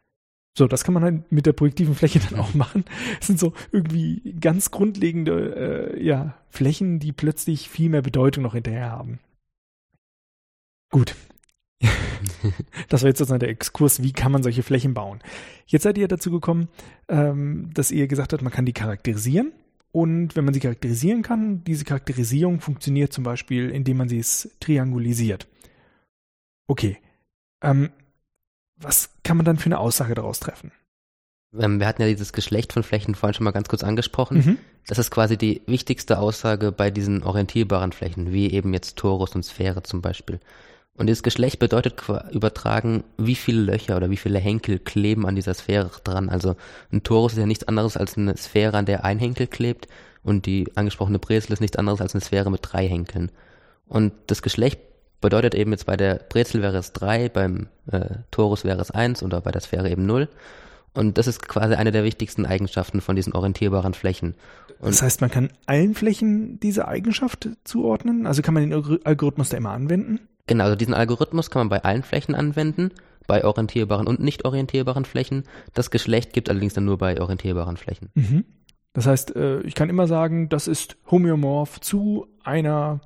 So, das kann man halt mit der projektiven Fläche [LAUGHS] dann auch machen. Es sind so irgendwie ganz grundlegende äh, ja, Flächen, die plötzlich viel mehr Bedeutung noch hinterher haben. Gut. [LAUGHS] das war jetzt sozusagen der Exkurs, wie kann man solche Flächen bauen. Jetzt seid ihr dazu gekommen, ähm, dass ihr gesagt habt, man kann die charakterisieren. Und wenn man sie charakterisieren kann, diese Charakterisierung funktioniert zum Beispiel, indem man sie triangulisiert. Okay. Ähm, was kann man dann für eine Aussage daraus treffen? Ähm, wir hatten ja dieses Geschlecht von Flächen vorhin schon mal ganz kurz angesprochen. Mhm. Das ist quasi die wichtigste Aussage bei diesen orientierbaren Flächen, wie eben jetzt Torus und Sphäre zum Beispiel. Und dieses Geschlecht bedeutet übertragen, wie viele Löcher oder wie viele Henkel kleben an dieser Sphäre dran. Also ein Torus ist ja nichts anderes als eine Sphäre, an der ein Henkel klebt und die angesprochene Brezel ist nichts anderes als eine Sphäre mit drei Henkeln. Und das Geschlecht bedeutet eben jetzt bei der Brezel wäre es drei, beim äh, Torus wäre es eins oder bei der Sphäre eben null. Und das ist quasi eine der wichtigsten Eigenschaften von diesen orientierbaren Flächen. Und das heißt, man kann allen Flächen diese Eigenschaft zuordnen? Also kann man den Algorithmus da immer anwenden? Genau, also diesen Algorithmus kann man bei allen Flächen anwenden, bei orientierbaren und nicht orientierbaren Flächen. Das Geschlecht gibt allerdings dann nur bei orientierbaren Flächen. Mhm. Das heißt, äh, ich kann immer sagen, das ist homöomorph zu einer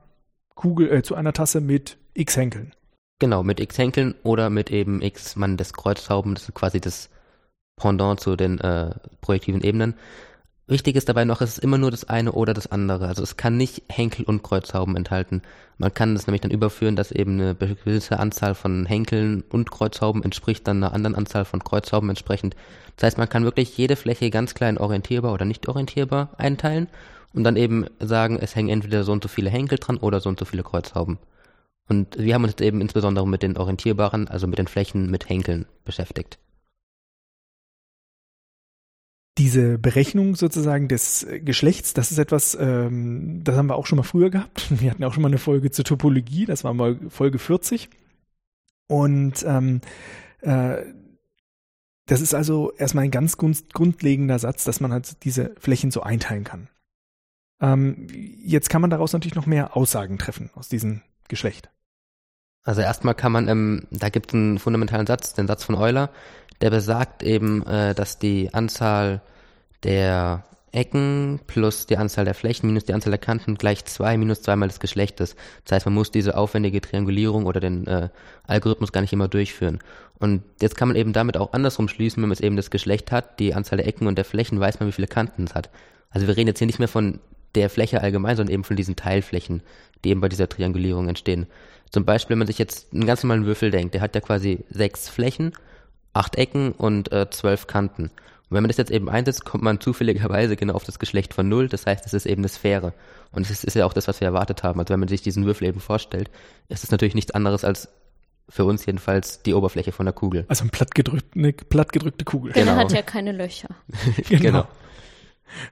Kugel, äh, zu einer Tasse mit x Henkeln. Genau, mit x Henkeln oder mit eben x Mann des Kreuzhauben, das ist quasi das Pendant zu den äh, projektiven Ebenen. Wichtig ist dabei noch, es ist immer nur das eine oder das andere. Also es kann nicht Henkel und Kreuzhauben enthalten. Man kann das nämlich dann überführen, dass eben eine gewisse Anzahl von Henkeln und Kreuzhauben entspricht dann einer anderen Anzahl von Kreuzhauben entsprechend. Das heißt, man kann wirklich jede Fläche ganz klein orientierbar oder nicht orientierbar einteilen und dann eben sagen, es hängen entweder so und so viele Henkel dran oder so und so viele Kreuzhauben. Und wir haben uns eben insbesondere mit den orientierbaren, also mit den Flächen mit Henkeln beschäftigt diese Berechnung sozusagen des Geschlechts, das ist etwas, ähm, das haben wir auch schon mal früher gehabt. [LAUGHS] Wir hatten auch schon mal eine Folge zur Topologie, das war mal Folge 40. Und ähm, äh, das ist also erstmal ein ganz grundlegender Satz, dass man halt diese Flächen so einteilen kann. Ähm, jetzt kann man daraus natürlich noch mehr Aussagen treffen aus diesem Geschlecht. Also erstmal kann man, ähm, da gibt es einen fundamentalen Satz, den Satz von Euler, der besagt eben, äh, dass die Anzahl der Ecken plus die Anzahl der Flächen minus die Anzahl der Kanten gleich zwei minus zweimal des Geschlechtes. Das heißt, man muss diese aufwendige Triangulierung oder den äh, Algorithmus gar nicht immer durchführen. Und jetzt kann man eben damit auch andersrum schließen, wenn man es eben das Geschlecht hat, die Anzahl der Ecken und der Flächen, weiß man, wie viele Kanten es hat. Also wir reden jetzt hier nicht mehr von der Fläche allgemein, sondern eben von diesen Teilflächen, die eben bei dieser Triangulierung entstehen. Zum Beispiel, wenn man sich jetzt einen ganz normalen Würfel denkt, der hat ja quasi sechs Flächen acht Ecken und äh, zwölf Kanten. Und wenn man das jetzt eben einsetzt, kommt man zufälligerweise genau auf das Geschlecht von null. Das heißt, es ist eben eine Sphäre. Und es ist ja auch das, was wir erwartet haben. Also wenn man sich diesen Würfel eben vorstellt, ist es natürlich nichts anderes als für uns jedenfalls die Oberfläche von der Kugel. Also ein plattgedrückt, eine plattgedrückte Kugel. Genau. Der hat ja keine Löcher. [LAUGHS] genau. genau.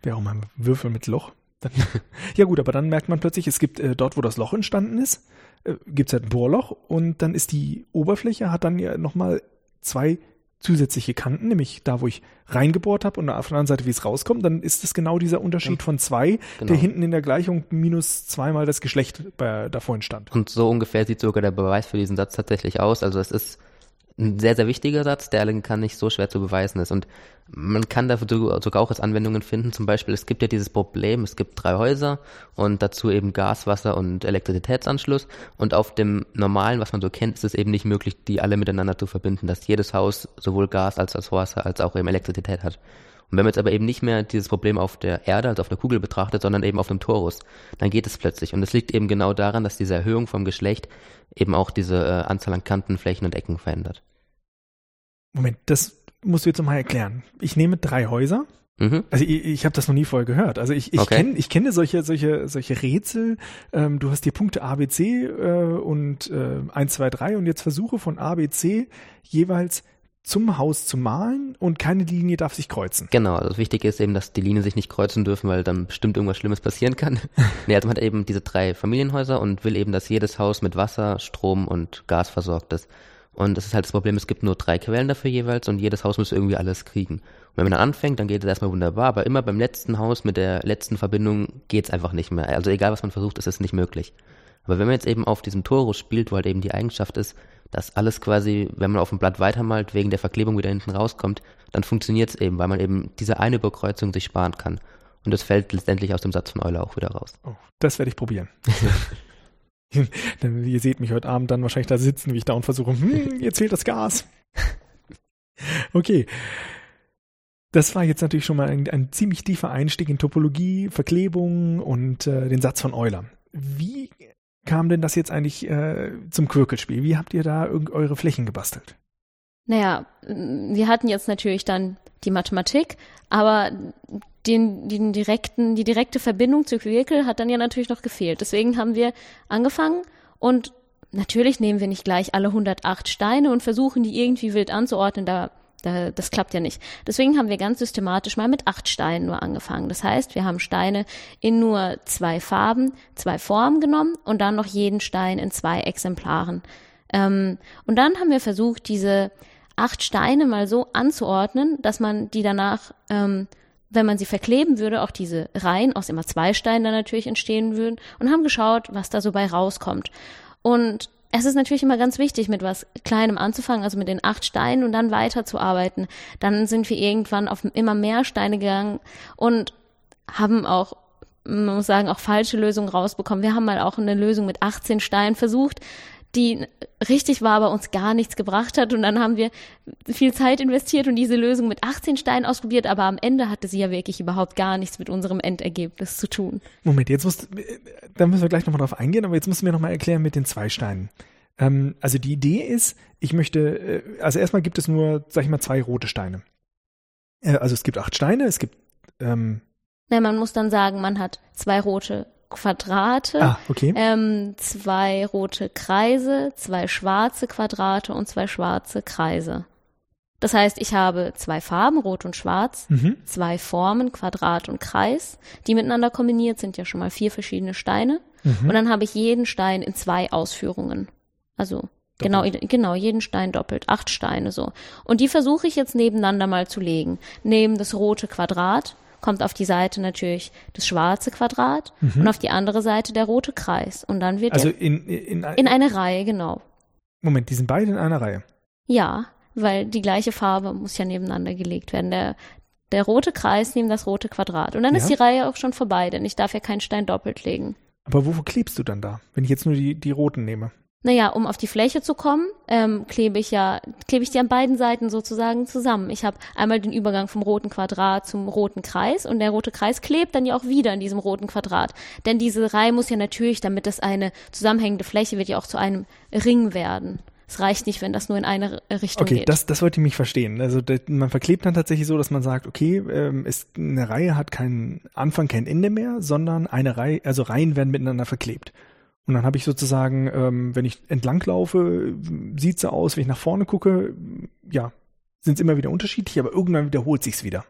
Wäre auch mal ein Würfel mit Loch. Dann, [LAUGHS] ja gut, aber dann merkt man plötzlich, es gibt äh, dort, wo das Loch entstanden ist, äh, gibt es halt ein Bohrloch und dann ist die Oberfläche, hat dann ja nochmal zwei zusätzliche Kanten, nämlich da, wo ich reingebohrt habe und auf der anderen Seite, wie es rauskommt, dann ist es genau dieser Unterschied ja. von zwei, genau. der hinten in der Gleichung minus zweimal das Geschlecht bei, da vorhin stand. Und so ungefähr sieht sogar der Beweis für diesen Satz tatsächlich aus. Also es ist ein sehr, sehr wichtiger Satz, der kann nicht so schwer zu beweisen ist. Und man kann dafür sogar auch als Anwendungen finden. Zum Beispiel, es gibt ja dieses Problem, es gibt drei Häuser und dazu eben Gas, Wasser und Elektrizitätsanschluss. Und auf dem normalen, was man so kennt, ist es eben nicht möglich, die alle miteinander zu verbinden, dass jedes Haus sowohl Gas als auch Wasser als auch eben Elektrizität hat. Und wenn man jetzt aber eben nicht mehr dieses Problem auf der Erde, also auf einer Kugel betrachtet, sondern eben auf dem Torus, dann geht es plötzlich. Und es liegt eben genau daran, dass diese Erhöhung vom Geschlecht eben auch diese äh, Anzahl an Kanten, Flächen und Ecken verändert. Moment, das musst du jetzt nochmal erklären. Ich nehme drei Häuser. Mhm. Also ich, ich habe das noch nie vorher gehört. Also ich, ich Okay. kenne ich kenne solche solche solche Rätsel. Ähm, du hast die Punkte A, B, C äh, und äh, 1, 2, 3 und jetzt versuche von A, B, C jeweils zum Haus zu malen und keine Linie darf sich kreuzen. Genau, also das Wichtige ist eben, dass die Linien sich nicht kreuzen dürfen, weil dann bestimmt irgendwas Schlimmes passieren kann. [LAUGHS] nee, also man hat eben diese drei Familienhäuser und will eben, dass jedes Haus mit Wasser, Strom und Gas versorgt ist. Und das ist halt das Problem, es gibt nur drei Quellen dafür jeweils und jedes Haus muss irgendwie alles kriegen. Und wenn man dann anfängt, dann geht es erstmal wunderbar, aber immer beim letzten Haus mit der letzten Verbindung geht es einfach nicht mehr. Also egal, was man versucht, ist es nicht möglich. Aber wenn man jetzt eben auf diesem Torus spielt, wo halt eben die Eigenschaft ist, dass alles quasi, wenn man auf dem Blatt weitermalt, wegen der Verklebung wieder hinten rauskommt, dann funktioniert es eben, weil man eben diese eine Überkreuzung sich sparen kann. Und das fällt letztendlich aus dem Satz von Euler auch wieder raus. Oh, das werde ich probieren. [LAUGHS] Ihr seht mich heute Abend dann wahrscheinlich da sitzen, wie ich da und versuche, hm, jetzt fehlt das Gas. [LAUGHS] Okay. Das war jetzt natürlich schon mal ein, ein ziemlich tiefer Einstieg in Topologie, Verklebung und äh, den Satz von Euler. Wie kam denn das jetzt eigentlich äh, zum Quirkelspiel? Wie habt ihr da eure Flächen gebastelt? Naja, wir hatten jetzt natürlich dann die Mathematik, aber den, den direkten, die direkte Verbindung zu Quirkel hat dann ja natürlich noch gefehlt. Deswegen haben wir angefangen und natürlich nehmen wir nicht gleich alle 108 Steine und versuchen die irgendwie wild anzuordnen. Da, da, das klappt ja nicht. Deswegen haben wir ganz systematisch mal mit acht Steinen nur angefangen. Das heißt, wir haben Steine in nur zwei Farben, zwei Formen genommen und dann noch jeden Stein in zwei Exemplaren. Ähm, und dann haben wir versucht, diese acht Steine mal so anzuordnen, dass man die danach, ähm, wenn man sie verkleben würde, auch diese Reihen aus immer zwei Steinen dann natürlich entstehen würden und haben geschaut, was da so bei rauskommt. Und es ist natürlich immer ganz wichtig, mit was Kleinem anzufangen, also mit den acht Steinen und dann weiterzuarbeiten. Dann sind wir irgendwann auf immer mehr Steine gegangen und haben auch, man muss sagen, auch falsche Lösungen rausbekommen. Wir haben mal auch eine Lösung mit 18 Steinen versucht, die richtig war, aber uns gar nichts gebracht hat. Und dann haben wir viel Zeit investiert und diese Lösung mit 18 Steinen ausprobiert, aber am Ende hatte sie ja wirklich überhaupt gar nichts mit unserem Endergebnis zu tun. Moment, jetzt musst, da müssen wir gleich nochmal drauf eingehen, aber jetzt musst du mir nochmal erklären mit den zwei Steinen. Ähm, also die Idee ist, ich möchte, äh, also erstmal gibt es nur, sag ich mal, zwei rote Steine. Äh, also es gibt acht Steine, es gibt, ähm, Na, man muss dann sagen, man hat zwei rote Quadrate, ah, okay. ähm, zwei rote Kreise, zwei schwarze Quadrate und zwei schwarze Kreise. Das heißt, ich habe zwei Farben, rot und schwarz, Mhm. zwei Formen, Quadrat und Kreis, die miteinander kombiniert sind ja schon mal vier verschiedene Steine. Mhm. Und dann habe ich jeden Stein in zwei Ausführungen. Also genau, genau, jeden Stein doppelt, acht Steine so. Und die versuche ich jetzt nebeneinander mal zu legen. Neben das rote Quadrat kommt auf die Seite natürlich das schwarze Quadrat und auf die andere Seite der rote Kreis. Und dann wird Mhm. Also der in, in, in eine Reihe, genau. Moment, die sind beide in einer Reihe. Ja, weil die gleiche Farbe muss ja nebeneinander gelegt werden. Der, der rote Kreis neben das rote Quadrat. Und dann ist Ja. die Reihe auch schon vorbei, denn ich darf ja keinen Stein doppelt legen. Aber wofür klebst du dann da, wenn ich jetzt nur die, die roten nehme? Naja, um auf die Fläche zu kommen, ähm, klebe ich ja, klebe ich die an beiden Seiten sozusagen zusammen. Ich habe einmal den Übergang vom roten Quadrat zum roten Kreis und der rote Kreis klebt dann ja auch wieder in diesem roten Quadrat. Denn diese Reihe muss ja natürlich, damit das eine zusammenhängende Fläche wird, ja auch zu einem Ring werden. Es reicht nicht, wenn das nur in eine Richtung Okay, geht. das, das wollte ich mich verstehen. Also das, man verklebt dann tatsächlich so, dass man sagt, okay, ähm, ist, eine Reihe hat keinen Anfang, kein Ende mehr, sondern eine Reihe, also Reihen werden miteinander verklebt. Und dann habe ich sozusagen, ähm, wenn ich entlang laufe, sieht so aus, wenn ich nach vorne gucke, ja, sind es immer wieder unterschiedlich, aber irgendwann wiederholt sich's wieder.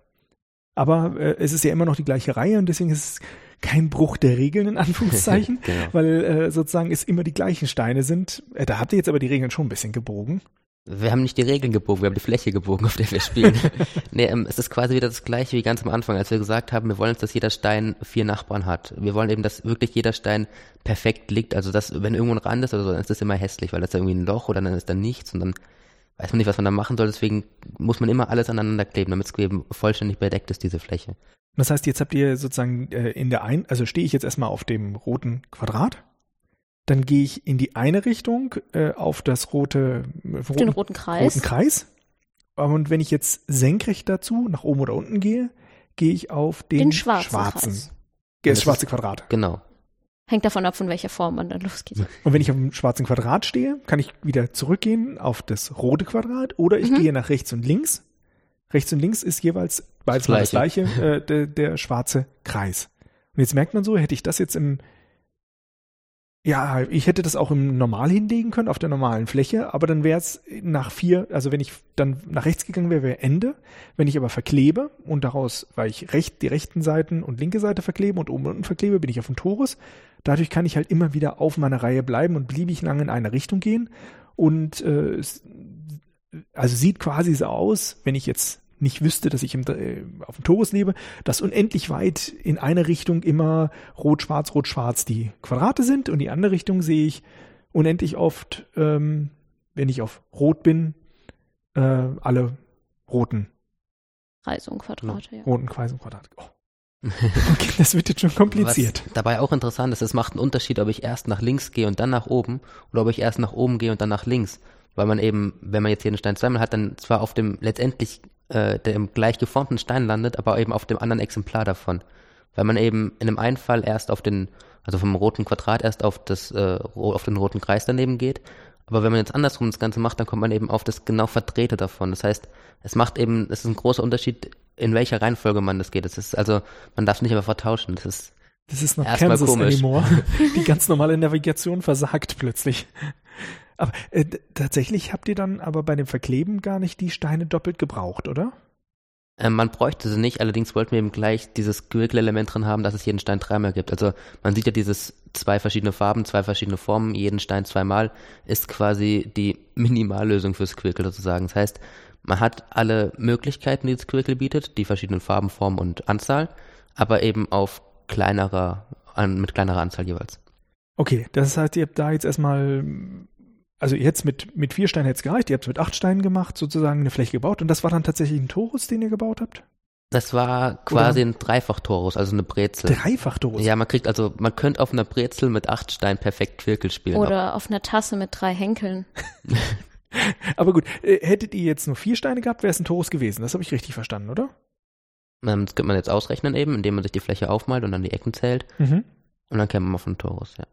Aber äh, es ist ja immer noch die gleiche Reihe und deswegen ist es kein Bruch der Regeln in Anführungszeichen, [LAUGHS] Genau. weil äh, sozusagen es immer die gleichen Steine sind. Äh, da habt ihr jetzt aber die Regeln schon ein bisschen gebogen. Wir haben nicht die Regeln gebogen, wir haben die Fläche gebogen, auf der wir spielen. [LAUGHS] nee, ähm, es ist quasi wieder das gleiche wie ganz am Anfang, als wir gesagt haben, wir wollen jetzt, dass jeder Stein vier Nachbarn hat. Wir wollen eben, dass wirklich jeder Stein perfekt liegt. Also dass, wenn irgendwo ein Rand ist oder so, dann ist das immer hässlich, weil da ist irgendwie ein Loch oder dann ist da nichts und dann weiß man nicht, was man da machen soll. Deswegen muss man immer alles aneinander kleben, damit es eben vollständig bedeckt ist, diese Fläche. Das heißt, jetzt habt ihr sozusagen äh, in der ein, also stehe ich jetzt erstmal auf dem roten Quadrat, dann gehe ich in die eine Richtung äh, auf das rote, äh, roten, den roten Kreis. roten Kreis. Und wenn ich jetzt senkrecht dazu nach oben oder unten gehe, gehe ich auf den, Den schwarzen schwarzen Kreis. das das schwarze Quadrat. Genau. Hängt davon ab, von welcher Form man dann losgeht. [LAUGHS] Und wenn ich auf dem schwarzen Quadrat stehe, kann ich wieder zurückgehen auf das rote Quadrat oder ich Mhm. gehe nach rechts und links Rechts und links ist jeweils beides mal das gleiche, äh, der, der schwarze Kreis. Und jetzt merkt man so, hätte ich das jetzt im, ja, ich hätte das auch im Normal hinlegen können, auf der normalen Fläche, aber dann wäre es nach vier, also wenn ich dann nach rechts gegangen wäre, wäre Ende. Wenn ich aber verklebe und daraus, weil ich recht, die rechten Seiten und linke Seite verklebe und oben und unten verklebe, bin ich auf dem Torus. Dadurch kann ich halt immer wieder auf meiner Reihe bleiben und beliebig lang in eine Richtung gehen. Und äh, also sieht quasi so aus, wenn ich jetzt nicht wüsste, dass ich im, äh, auf dem Torus lebe, dass unendlich weit in eine Richtung immer rot, schwarz, rot, schwarz die Quadrate sind und die andere Richtung sehe ich unendlich oft, ähm, wenn ich auf rot bin, äh, alle roten Kreise und Quadrate, ja. Roten Kreise und Quadrate. Oh. Okay, das wird jetzt schon [LAUGHS] kompliziert. Was dabei auch interessant ist, es macht einen Unterschied, ob ich erst nach links gehe und dann nach oben oder ob ich erst nach oben gehe und dann nach links. Weil man eben, wenn man jetzt hier einen Stein zweimal hat, dann zwar auf dem letztendlich äh, der im gleich geformten Stein landet, aber eben auf dem anderen Exemplar davon. Weil man eben in dem einen Fall erst auf den, also vom roten Quadrat erst auf das, äh, auf den roten Kreis daneben geht. Aber wenn man jetzt andersrum das Ganze macht, dann kommt man eben auf das genau Verdrehte davon. Das heißt, es macht eben, es ist ein großer Unterschied, in welcher Reihenfolge man das geht. Das ist also, man darf es nicht einfach vertauschen. Das ist das ist noch Kansas komisch. anymore. [LAUGHS] Die ganz normale Navigation versagt plötzlich. Aber äh, tatsächlich habt ihr dann aber bei dem Verkleben gar nicht die Steine doppelt gebraucht, oder? Ähm, man bräuchte sie nicht, allerdings wollten wir eben gleich dieses Quirkel-Element drin haben, dass es jeden Stein dreimal gibt. Also man sieht ja dieses zwei verschiedene Farben, zwei verschiedene Formen, jeden Stein zweimal, ist quasi die [LAUGHS] Minimallösung fürs Quirkel sozusagen. Das heißt, man hat alle Möglichkeiten, die das Quirkel bietet, die verschiedenen Farben, Formen und Anzahl, aber eben auf kleinerer, an, mit kleinerer Anzahl jeweils. Okay, das heißt, ihr habt da jetzt erstmal also jetzt mit, mit vier Steinen hätte es gereicht, ihr habt es mit acht Steinen gemacht, sozusagen eine Fläche gebaut und das war dann tatsächlich ein Torus, den ihr gebaut habt? Das war quasi Oder? ein Dreifach-Torus, also eine Brezel. Dreifach-Torus? Ja, man kriegt also, man könnte auf einer Brezel mit acht Steinen perfekt Quirkel spielen. Oder auf einer Tasse mit drei Henkeln. [LAUGHS] Aber gut, äh, hättet ihr jetzt nur vier Steine gehabt, wäre es ein Torus gewesen. Das habe ich richtig verstanden, oder? Ähm, das könnte man jetzt ausrechnen eben, indem man sich die Fläche aufmalt und dann die Ecken zählt. Mhm. Und dann käme man auf einen Torus, ja.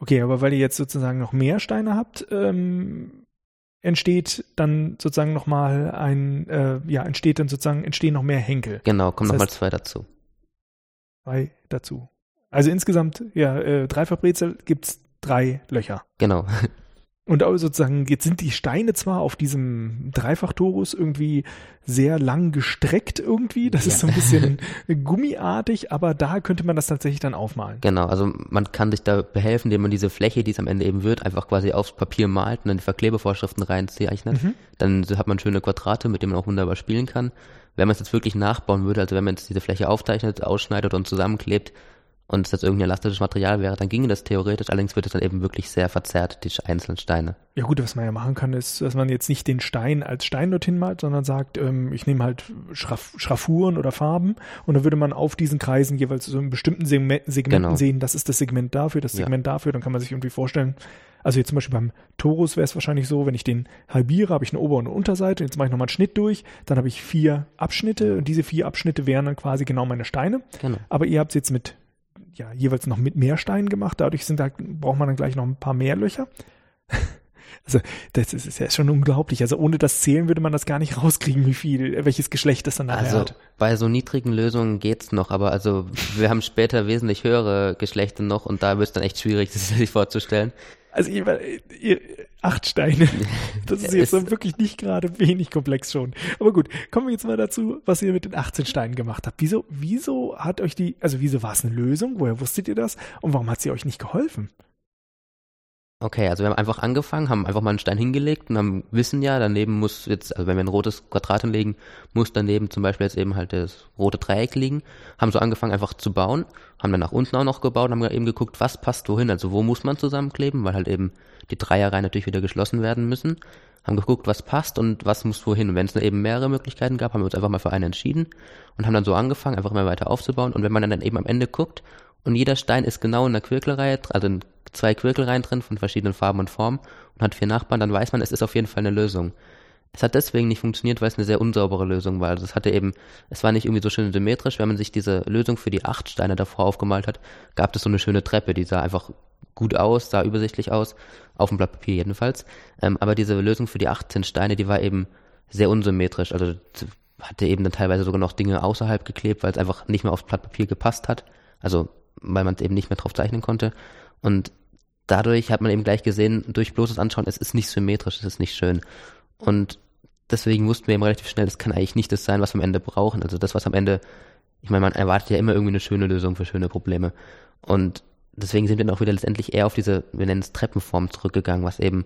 Okay, aber weil ihr jetzt sozusagen noch mehr Steine habt, ähm, entsteht dann sozusagen nochmal ein, äh, ja, entsteht dann sozusagen, entstehen noch mehr Henkel. Genau, kommen nochmal zwei dazu. Zwei dazu. Also insgesamt, ja, äh, Dreifachbrezel gibt's drei Löcher. Genau. Und sozusagen, jetzt sind die Steine zwar auf diesem Dreifachtorus irgendwie sehr lang gestreckt irgendwie. Das ja. ist so ein bisschen [LAUGHS] gummiartig, aber da könnte man das tatsächlich dann aufmalen. Genau, also man kann sich da behelfen, indem man diese Fläche, die es am Ende eben wird, einfach quasi aufs Papier malt und dann die Verklebevorschriften reinzeichnet. Mhm. Dann hat man schöne Quadrate, mit denen man auch wunderbar spielen kann. Wenn man es jetzt wirklich nachbauen würde, also wenn man jetzt diese Fläche aufzeichnet, ausschneidet und zusammenklebt, und es jetzt irgendein elastisches Material wäre, dann ginge das theoretisch, allerdings wird es dann eben wirklich sehr verzerrt, die einzelnen Steine. Ja gut, was man ja machen kann, ist, dass man jetzt nicht den Stein als Stein dorthin malt, sondern sagt, ähm, ich nehme halt Schraff, Schraffuren oder Farben und dann würde man auf diesen Kreisen jeweils so in bestimmten Segmenten, Segmenten genau. sehen, das ist das Segment dafür, das Segment ja. dafür, dann kann man sich irgendwie vorstellen, also jetzt zum Beispiel beim Torus wäre es wahrscheinlich so, wenn ich den halbiere, habe ich eine Ober- und eine Unterseite. Jetzt mache ich nochmal einen Schnitt durch, dann habe ich vier Abschnitte und diese vier Abschnitte wären dann quasi genau meine Steine. Genau. Aber ihr habt es jetzt mit ja, jeweils noch mit mehr Steinen gemacht. Dadurch sind da, braucht man dann gleich noch ein paar mehr Löcher. [LAUGHS] Also, das ist, ist ja schon unglaublich. Also, ohne das Zählen würde man das gar nicht rauskriegen, wie viel, welches Geschlecht das dann nachher also, hat. Bei so niedrigen Lösungen geht's noch, aber also, wir haben später wesentlich höhere Geschlechter noch und da wird es dann echt schwierig, das [LAUGHS] sich vorzustellen. Also, ihr, ihr, acht Steine. [LAUGHS] Das ist jetzt so wirklich nicht gerade wenig komplex schon. Aber gut, kommen wir jetzt mal dazu, was ihr mit den 18 Steinen gemacht habt. Wieso, wieso hat euch die, also wieso war es eine Lösung? Woher wusstet ihr das? Und warum hat sie euch nicht geholfen? Okay, also wir haben einfach angefangen, haben einfach mal einen Stein hingelegt und haben wissen ja, daneben muss jetzt, also wenn wir ein rotes Quadrat hinlegen, muss daneben zum Beispiel jetzt eben halt das rote Dreieck liegen. Haben so angefangen einfach zu bauen, haben dann nach unten auch noch gebaut, haben eben geguckt, was passt wohin, also wo muss man zusammenkleben, weil halt eben die Dreierreihen natürlich wieder geschlossen werden müssen. Haben geguckt, was passt und was muss wohin. Und wenn es eben mehrere Möglichkeiten gab, haben wir uns einfach mal für eine entschieden und haben dann so angefangen, einfach immer weiter aufzubauen. Und wenn man dann eben am Ende guckt und jeder Stein ist genau in der Quirkelreihe, also in zwei Quirkelreihen drin von verschiedenen Farben und Formen und hat vier Nachbarn, dann weiß man, es ist auf jeden Fall eine Lösung. Es hat deswegen nicht funktioniert, weil es eine sehr unsaubere Lösung war. Also es hatte eben, es war nicht irgendwie so schön symmetrisch. Wenn man sich diese Lösung für die acht Steine davor aufgemalt hat, gab es so eine schöne Treppe, die sah einfach gut aus, sah übersichtlich aus, auf dem Blatt Papier jedenfalls. Ähm, aber diese Lösung für die 18 Steine, die war eben sehr unsymmetrisch. Also hatte eben dann teilweise sogar noch Dinge außerhalb geklebt, weil es einfach nicht mehr aufs Blatt Papier gepasst hat. Also weil man es eben nicht mehr drauf zeichnen konnte. Und dadurch hat man eben gleich gesehen, durch bloßes Anschauen, es ist nicht symmetrisch, es ist nicht schön. Und deswegen wussten wir eben relativ schnell, das kann eigentlich nicht das sein, was wir am Ende brauchen. Also das, was am Ende, ich meine, man erwartet ja immer irgendwie eine schöne Lösung für schöne Probleme. Und deswegen sind wir dann auch wieder letztendlich eher auf diese, wir nennen es Treppenform zurückgegangen, was eben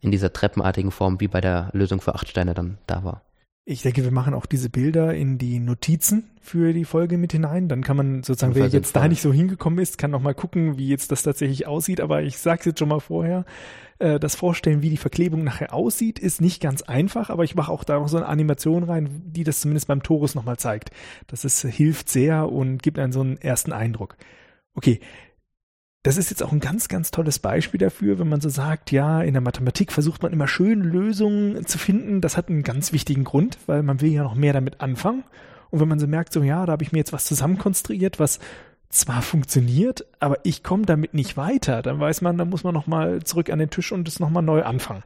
in dieser treppenartigen Form wie bei der Lösung für acht Steine dann da war. Ich denke, wir machen auch diese Bilder in die Notizen für die Folge mit hinein. Dann kann man sozusagen, wer jetzt da nicht so hingekommen ist, kann noch mal gucken, wie jetzt das tatsächlich aussieht. Aber ich sage es jetzt schon mal vorher. Äh, das Vorstellen, wie die Verklebung nachher aussieht, ist nicht ganz einfach. Aber ich mache auch da noch so eine Animation rein, die das zumindest beim Torus nochmal zeigt. Das ist, hilft sehr und gibt einen so einen ersten Eindruck. Okay, das ist jetzt auch ein ganz, ganz tolles Beispiel dafür, wenn man so sagt, ja, in der Mathematik versucht man immer schön Lösungen zu finden. Das hat einen ganz wichtigen Grund, weil man will ja noch mehr damit anfangen. Und wenn man so merkt, so ja, da habe ich mir jetzt was zusammenkonstruiert, was zwar funktioniert, aber ich komme damit nicht weiter, dann weiß man, da muss man nochmal zurück an den Tisch und es nochmal neu anfangen.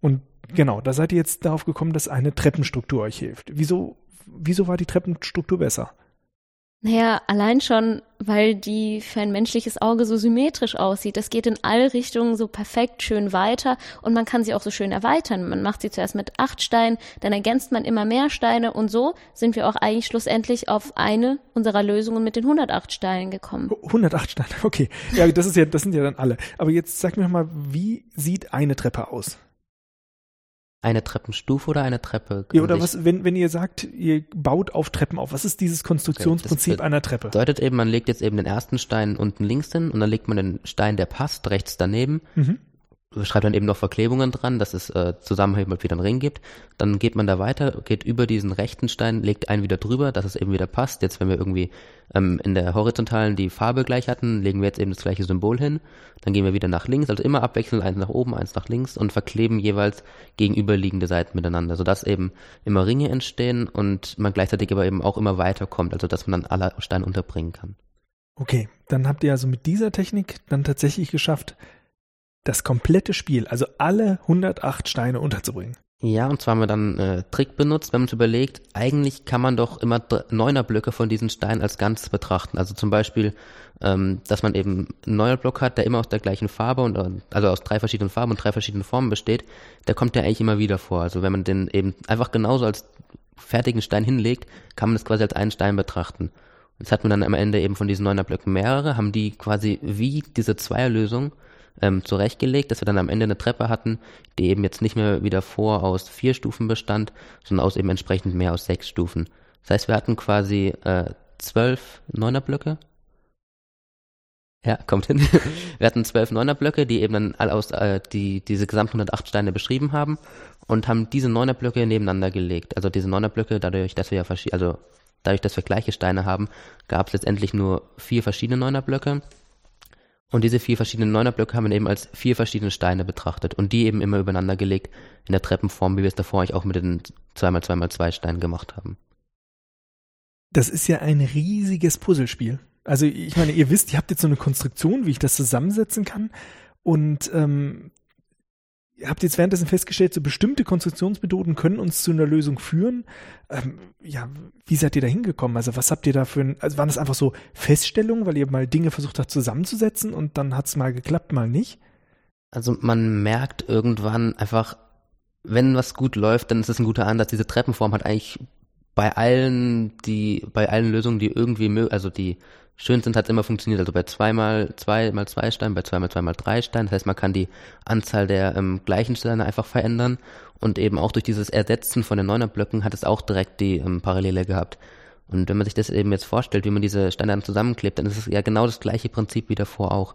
Und genau, da seid ihr jetzt darauf gekommen, dass eine Treppenstruktur euch hilft. Wieso, wieso war die Treppenstruktur besser? Naja, allein schon, weil die für ein menschliches Auge so symmetrisch aussieht. Das geht in alle Richtungen so perfekt schön weiter und man kann sie auch so schön erweitern. Man macht sie zuerst mit acht Steinen, dann ergänzt man immer mehr Steine und so sind wir auch eigentlich schlussendlich auf eine unserer Lösungen mit den 108 Steinen gekommen. 108 Steine, [LAUGHS] okay. Ja, das ist ja, das sind ja dann alle. Aber jetzt sag mir mal, wie sieht eine Treppe aus? Eine Treppenstufe oder eine Treppe? Ja, oder was, wenn, wenn ihr sagt, ihr baut auf Treppen auf, was ist dieses Konstruktionsprinzip okay, einer Treppe? Bedeutet eben, man legt jetzt eben den ersten Stein unten links hin und dann legt man den Stein, der passt, rechts daneben. Mhm schreibt dann eben noch Verklebungen dran, dass es äh, Zusammenhänge wieder einen Ring gibt. Dann geht man da weiter, geht über diesen rechten Stein, legt einen wieder drüber, dass es eben wieder passt. Jetzt, wenn wir irgendwie ähm, in der horizontalen die Farbe gleich hatten, legen wir jetzt eben das gleiche Symbol hin. Dann gehen wir wieder nach links, also immer abwechselnd eins nach oben, eins nach links und verkleben jeweils gegenüberliegende Seiten miteinander, sodass eben immer Ringe entstehen und man gleichzeitig aber eben auch immer weiterkommt, also dass man dann alle Steine unterbringen kann. Okay, dann habt ihr also mit dieser Technik dann tatsächlich geschafft, das komplette Spiel, also alle 108 Steine unterzubringen. Ja, und zwar haben wir dann äh, Trick benutzt, wenn man sich überlegt, eigentlich kann man doch immer neuner Blöcke von diesen Steinen als Ganzes betrachten. Also zum Beispiel, ähm, dass man eben einen neuner Block hat, der immer aus der gleichen Farbe und also aus drei verschiedenen Farben und drei verschiedenen Formen besteht, der kommt ja eigentlich immer wieder vor. Also wenn man den eben einfach genauso als fertigen Stein hinlegt, kann man das quasi als einen Stein betrachten. Jetzt hat man dann am Ende eben von diesen neuner Blöcken mehrere, haben die quasi wie diese Zweierlösung ähm, zurechtgelegt, dass wir dann am Ende eine Treppe hatten, die eben jetzt nicht mehr wieder vor aus vier Stufen bestand, sondern aus eben entsprechend mehr aus sechs Stufen. Das heißt, wir hatten quasi äh, zwölf Neunerblöcke. Ja, kommt hin. [LAUGHS] wir hatten zwölf Neunerblöcke, die eben dann all aus, äh, die diese gesamten 108 Steine beschrieben haben und haben diese Neunerblöcke nebeneinander gelegt. Also diese Neunerblöcke, dadurch, dass wir ja verschiedene, also dadurch, dass wir gleiche Steine haben, gab es letztendlich nur vier verschiedene Neunerblöcke und diese vier verschiedenen Neunerblöcke haben wir eben als vier verschiedene Steine betrachtet und die eben immer übereinander gelegt in der Treppenform, wie wir es davor eigentlich auch mit den 2x2x2 Steinen gemacht haben. Das ist ja ein riesiges Puzzlespiel. Also ich meine, ihr wisst, ihr habt jetzt so eine Konstruktion, wie ich das zusammensetzen kann. Und ähm, habt jetzt währenddessen festgestellt, so bestimmte Konstruktionsmethoden können uns zu einer Lösung führen. Ähm, ja, wie seid ihr da hingekommen? Also was habt ihr da für ein, also waren das einfach so Feststellungen, weil ihr mal Dinge versucht habt zusammenzusetzen und dann hat es mal geklappt, mal nicht? Also man merkt irgendwann einfach, wenn was gut läuft, dann ist es ein guter Ansatz. Diese Treppenform hat eigentlich bei allen, die, bei allen Lösungen, die irgendwie also die schön sind, hat es immer funktioniert. Also bei zweimal zwei mal zwei Steinen, bei zweimal zwei mal drei Steinen. Das heißt, man kann die Anzahl der ähm, gleichen Steine einfach verändern. Und eben auch durch dieses Ersetzen von den Neunerblöcken hat es auch direkt die ähm, Parallele gehabt. Und wenn man sich das eben jetzt vorstellt, wie man diese Steine dann zusammenklebt, dann ist es ja genau das gleiche Prinzip wie davor auch.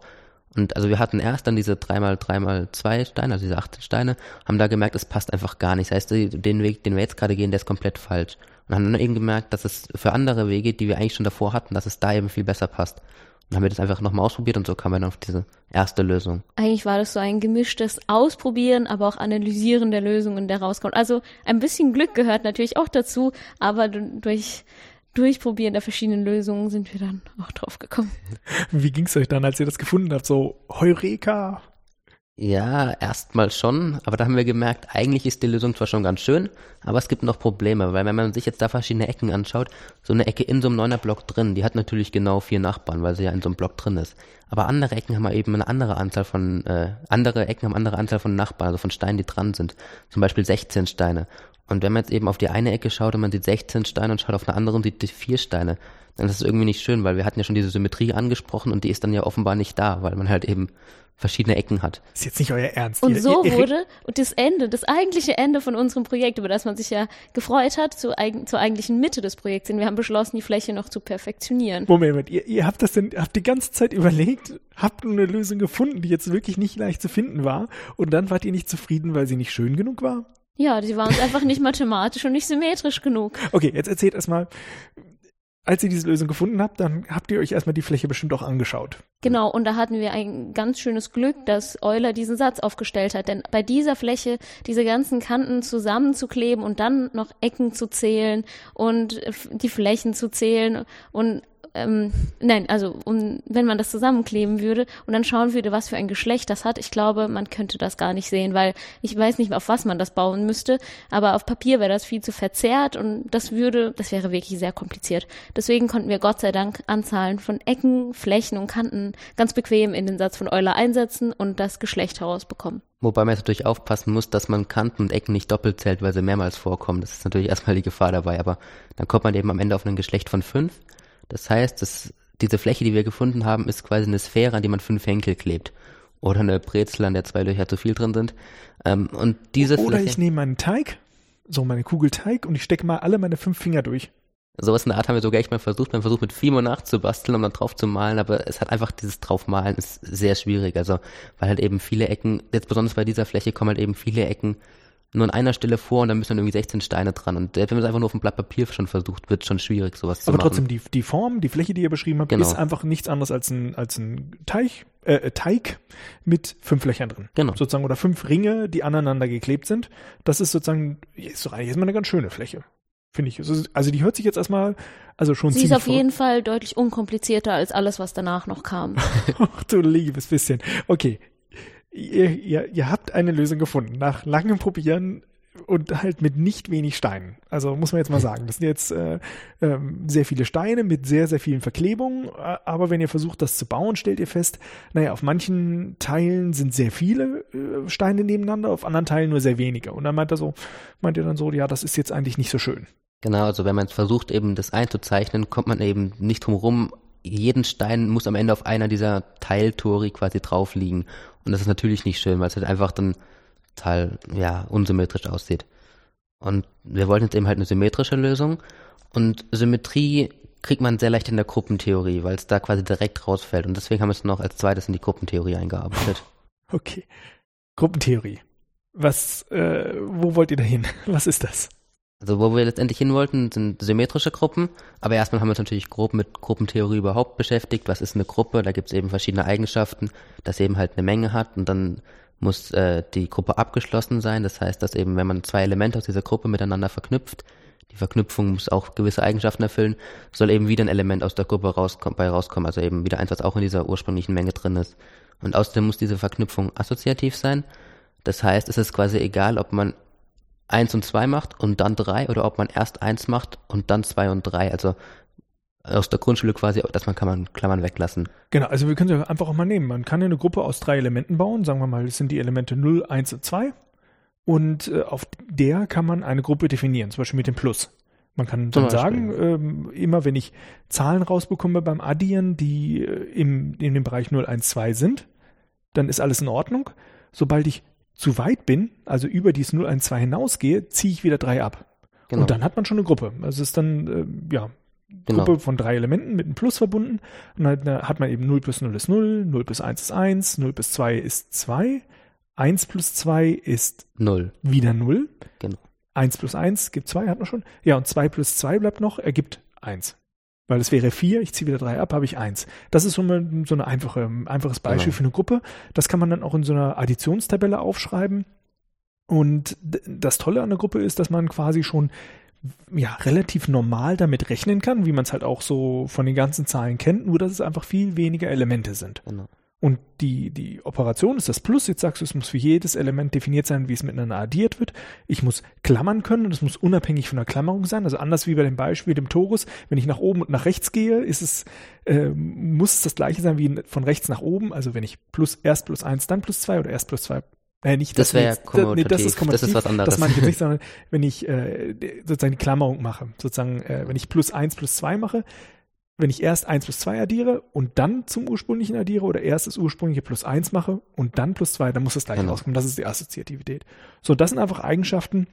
Und also wir hatten erst dann diese dreimal dreimal zwei Steine, also diese acht Steine, haben da gemerkt, es passt einfach gar nicht. Das heißt, den Weg, den wir jetzt gerade gehen, der ist komplett falsch. Und haben dann eben gemerkt, dass es für andere Wege, die wir eigentlich schon davor hatten, dass es da eben viel besser passt. Und dann haben wir das einfach nochmal ausprobiert und so kamen wir dann auf diese erste Lösung. Eigentlich war das so ein gemischtes Ausprobieren, aber auch Analysieren der Lösungen, der rauskommt. Also ein bisschen Glück gehört natürlich auch dazu, aber durch Durchprobieren der verschiedenen Lösungen sind wir dann auch drauf gekommen. Wie ging es euch dann, als ihr das gefunden habt? So, Heureka! Ja, erstmal schon, aber da haben wir gemerkt, eigentlich ist die Lösung zwar schon ganz schön, aber es gibt noch Probleme, weil wenn man sich jetzt da verschiedene Ecken anschaut, so eine Ecke in so einem neuner Block drin, die hat natürlich genau vier Nachbarn, weil sie ja in so einem Block drin ist. Aber andere Ecken haben eben eine andere Anzahl von, äh, andere Ecken haben andere Anzahl von Nachbarn, also von Steinen, die dran sind. Zum Beispiel 16 Steine. Und wenn man jetzt eben auf die eine Ecke schaut und man sieht 16 Steine und schaut auf eine andere und sieht die vier Steine, dann ist es irgendwie nicht schön, weil wir hatten ja schon diese Symmetrie angesprochen und die ist dann ja offenbar nicht da, weil man halt eben verschiedene Ecken hat. Ist jetzt nicht euer Ernst. Und Ihr- so ihr, wurde und das Ende, das eigentliche Ende von unserem Projekt, über das man sich ja gefreut hat, zu, eigen, zur eigentlichen Mitte des Projekts. Denn wir haben beschlossen, die Fläche noch zu perfektionieren. Moment, ihr, ihr habt das denn, habt die ganze Zeit überlegt, habt eine Lösung gefunden, die jetzt wirklich nicht leicht zu finden war und dann wart ihr nicht zufrieden, weil sie nicht schön genug war? Ja, die waren uns einfach nicht [LAUGHS] mathematisch und nicht symmetrisch genug. Okay, jetzt erzählt erstmal, als ihr diese Lösung gefunden habt, dann habt ihr euch erstmal die Fläche bestimmt auch angeschaut. Genau, und da hatten wir ein ganz schönes Glück, dass Euler diesen Satz aufgestellt hat. Denn bei dieser Fläche diese ganzen Kanten zusammenzukleben und dann noch Ecken zu zählen und die Flächen zu zählen und ähm, nein, also um, wenn man das zusammenkleben würde und dann schauen würde, was für ein Geschlecht das hat, ich glaube, man könnte das gar nicht sehen, weil ich weiß nicht, auf was man das bauen müsste, aber auf Papier wäre das viel zu verzerrt und das würde, das wäre wirklich sehr kompliziert. Deswegen konnten wir Gott sei Dank Anzahlen von Ecken, Flächen und Kanten ganz bequem in den Satz von Euler einsetzen und das Geschlecht herausbekommen. Wobei man jetzt natürlich aufpassen muss, dass man Kanten und Ecken nicht doppelt zählt, weil sie mehrmals vorkommen. Das ist natürlich erstmal die Gefahr dabei, aber dann kommt man eben am Ende auf ein Geschlecht von fünf. Das heißt, dass diese Fläche, die wir gefunden haben, ist quasi eine Sphäre, an die man fünf Henkel klebt. Oder eine Brezel, an der zwei Löcher zu viel drin sind. Ähm, und diese Oder Fläche, ich nehme meinen Teig, so meine Kugel Teig und ich stecke mal alle meine fünf Finger durch. sowas in der Art haben wir sogar echt mal versucht. Man versucht mit Fimo nachzubasteln, um dann drauf zu malen, aber es hat einfach dieses Draufmalen ist sehr schwierig. Also, weil halt eben viele Ecken, jetzt besonders bei dieser Fläche kommen halt eben viele Ecken nur an einer Stelle vor und dann müssen dann irgendwie 16 Steine dran. Und selbst wenn man es einfach nur auf dem Blatt Papier schon versucht, wird schon schwierig, sowas zu Aber machen. trotzdem, die, die Form, die Fläche, die ihr beschrieben habt, Genau. ist einfach nichts anderes als ein, als ein Teich, äh, Teig mit fünf Löchern drin. Genau. Sozusagen, oder fünf Ringe, die aneinander geklebt sind. Das ist sozusagen, ist doch eigentlich erstmal eine ganz schöne Fläche. Finde ich. Ist- Also die hört sich jetzt erstmal, also schon Sie ist ziemlich auf jeden Fall deutlich unkomplizierter als alles, was danach noch kam. [LAUGHS] Ach du liebes bisschen. Okay. Ihr, ihr, ihr habt eine Lösung gefunden. Nach langem Probieren und halt mit nicht wenig Steinen. Also muss man jetzt mal sagen. Das sind jetzt äh, ähm, sehr viele Steine mit sehr, sehr vielen Verklebungen. Äh, Aber wenn ihr versucht, das zu bauen, stellt ihr fest, naja, auf manchen Teilen sind sehr viele äh, Steine nebeneinander, auf anderen Teilen nur sehr wenige. Und dann meint er so, meint ihr dann so, ja, das ist jetzt eigentlich nicht so schön. Genau, also wenn man versucht, eben das einzuzeichnen, kommt man eben nicht drum rum. Jeden Stein muss am Ende auf einer dieser Teiltori quasi drauf liegen. Und das ist natürlich nicht schön, weil es halt einfach dann total, ja, unsymmetrisch aussieht. Und wir wollten jetzt eben halt eine symmetrische Lösung. Und Symmetrie kriegt man sehr leicht in der Gruppentheorie, weil es da quasi direkt rausfällt. Und deswegen haben wir es noch als zweites in die Gruppentheorie eingearbeitet. Okay. Gruppentheorie. Was, äh, wo wollt ihr da hin? [LAUGHS] Was ist das? Also wo wir letztendlich hin wollten, sind symmetrische Gruppen. Aber erstmal haben wir uns natürlich grob mit Gruppentheorie überhaupt beschäftigt. Was ist eine Gruppe? Da gibt es eben verschiedene Eigenschaften, dass eben halt eine Menge hat und dann muss äh, die Gruppe abgeschlossen sein. Das heißt, dass eben, wenn man zwei Elemente aus dieser Gruppe miteinander verknüpft, die Verknüpfung muss auch gewisse Eigenschaften erfüllen, soll eben wieder ein Element aus der Gruppe rauskommen, bei rauskommen, also eben wieder eins, was auch in dieser ursprünglichen Menge drin ist. Und außerdem muss diese Verknüpfung assoziativ sein. Das heißt, es ist quasi egal, ob man eins und zwei macht und dann drei oder ob man erst eins macht und dann zwei und drei. Also aus der Grundschule quasi, dass man kann man Klammern weglassen. Genau, also wir können sie einfach auch mal nehmen. Man kann eine Gruppe aus drei Elementen bauen. Sagen wir mal, das sind die Elemente 0, 1 und 2. Und äh, auf der kann man eine Gruppe definieren, zum Beispiel mit dem Plus. Man kann dann sagen, ähm, immer wenn ich Zahlen rausbekomme beim Addieren, die äh, im, in dem Bereich 0, 1, 2 sind, dann ist alles in Ordnung. Sobald ich zu weit bin, also über dieses 0, 1, 2 hinausgehe, ziehe ich wieder drei ab. Genau. Und dann hat man schon eine Gruppe. Also es ist dann, äh, ja, genau. Gruppe von drei Elementen mit einem Plus verbunden. Und dann äh, hat man eben 0 plus 0 ist 0, 0 plus 1 ist 1, 0 plus 2 ist 2, 1 plus 2 ist Null. wieder 0. Genau. 1 plus 1 gibt 2, hat man schon. Ja, und 2 plus 2 bleibt noch, ergibt 1. Weil es wäre 4, ich ziehe wieder 3 ab, habe ich 1. Das ist so eine, so eine einfache, einfaches Beispiel Genau. für eine Gruppe. Das kann man dann auch in so einer Additionstabelle aufschreiben. Und das Tolle an der Gruppe ist, dass man quasi schon ja, relativ normal damit rechnen kann, wie man es halt auch so von den ganzen Zahlen kennt, nur dass es einfach viel weniger Elemente sind. Genau. Und die, die Operation ist das Plus. Jetzt sagst du, es muss für jedes Element definiert sein, wie es miteinander addiert wird. Ich muss klammern können und es muss unabhängig von der Klammerung sein. Also anders wie bei dem Beispiel dem Torus, wenn ich nach oben und nach rechts gehe, ist es, äh, muss es das gleiche sein wie von rechts nach oben. Also wenn ich plus erst plus eins, dann plus zwei oder erst plus zwei äh, nicht, das wäre ja nee, das ist kommutativ. Das ist was anderes. Das meine ich jetzt nicht, [LAUGHS] sondern wenn ich äh, sozusagen die Klammerung mache, sozusagen, äh, wenn ich plus eins plus zwei mache, wenn ich erst 1 plus 2 addiere und dann zum ursprünglichen addiere oder erst das ursprüngliche plus 1 mache und dann plus 2, dann muss das gleich genau. rauskommen. Das ist die Assoziativität. So, das sind einfach Eigenschaften,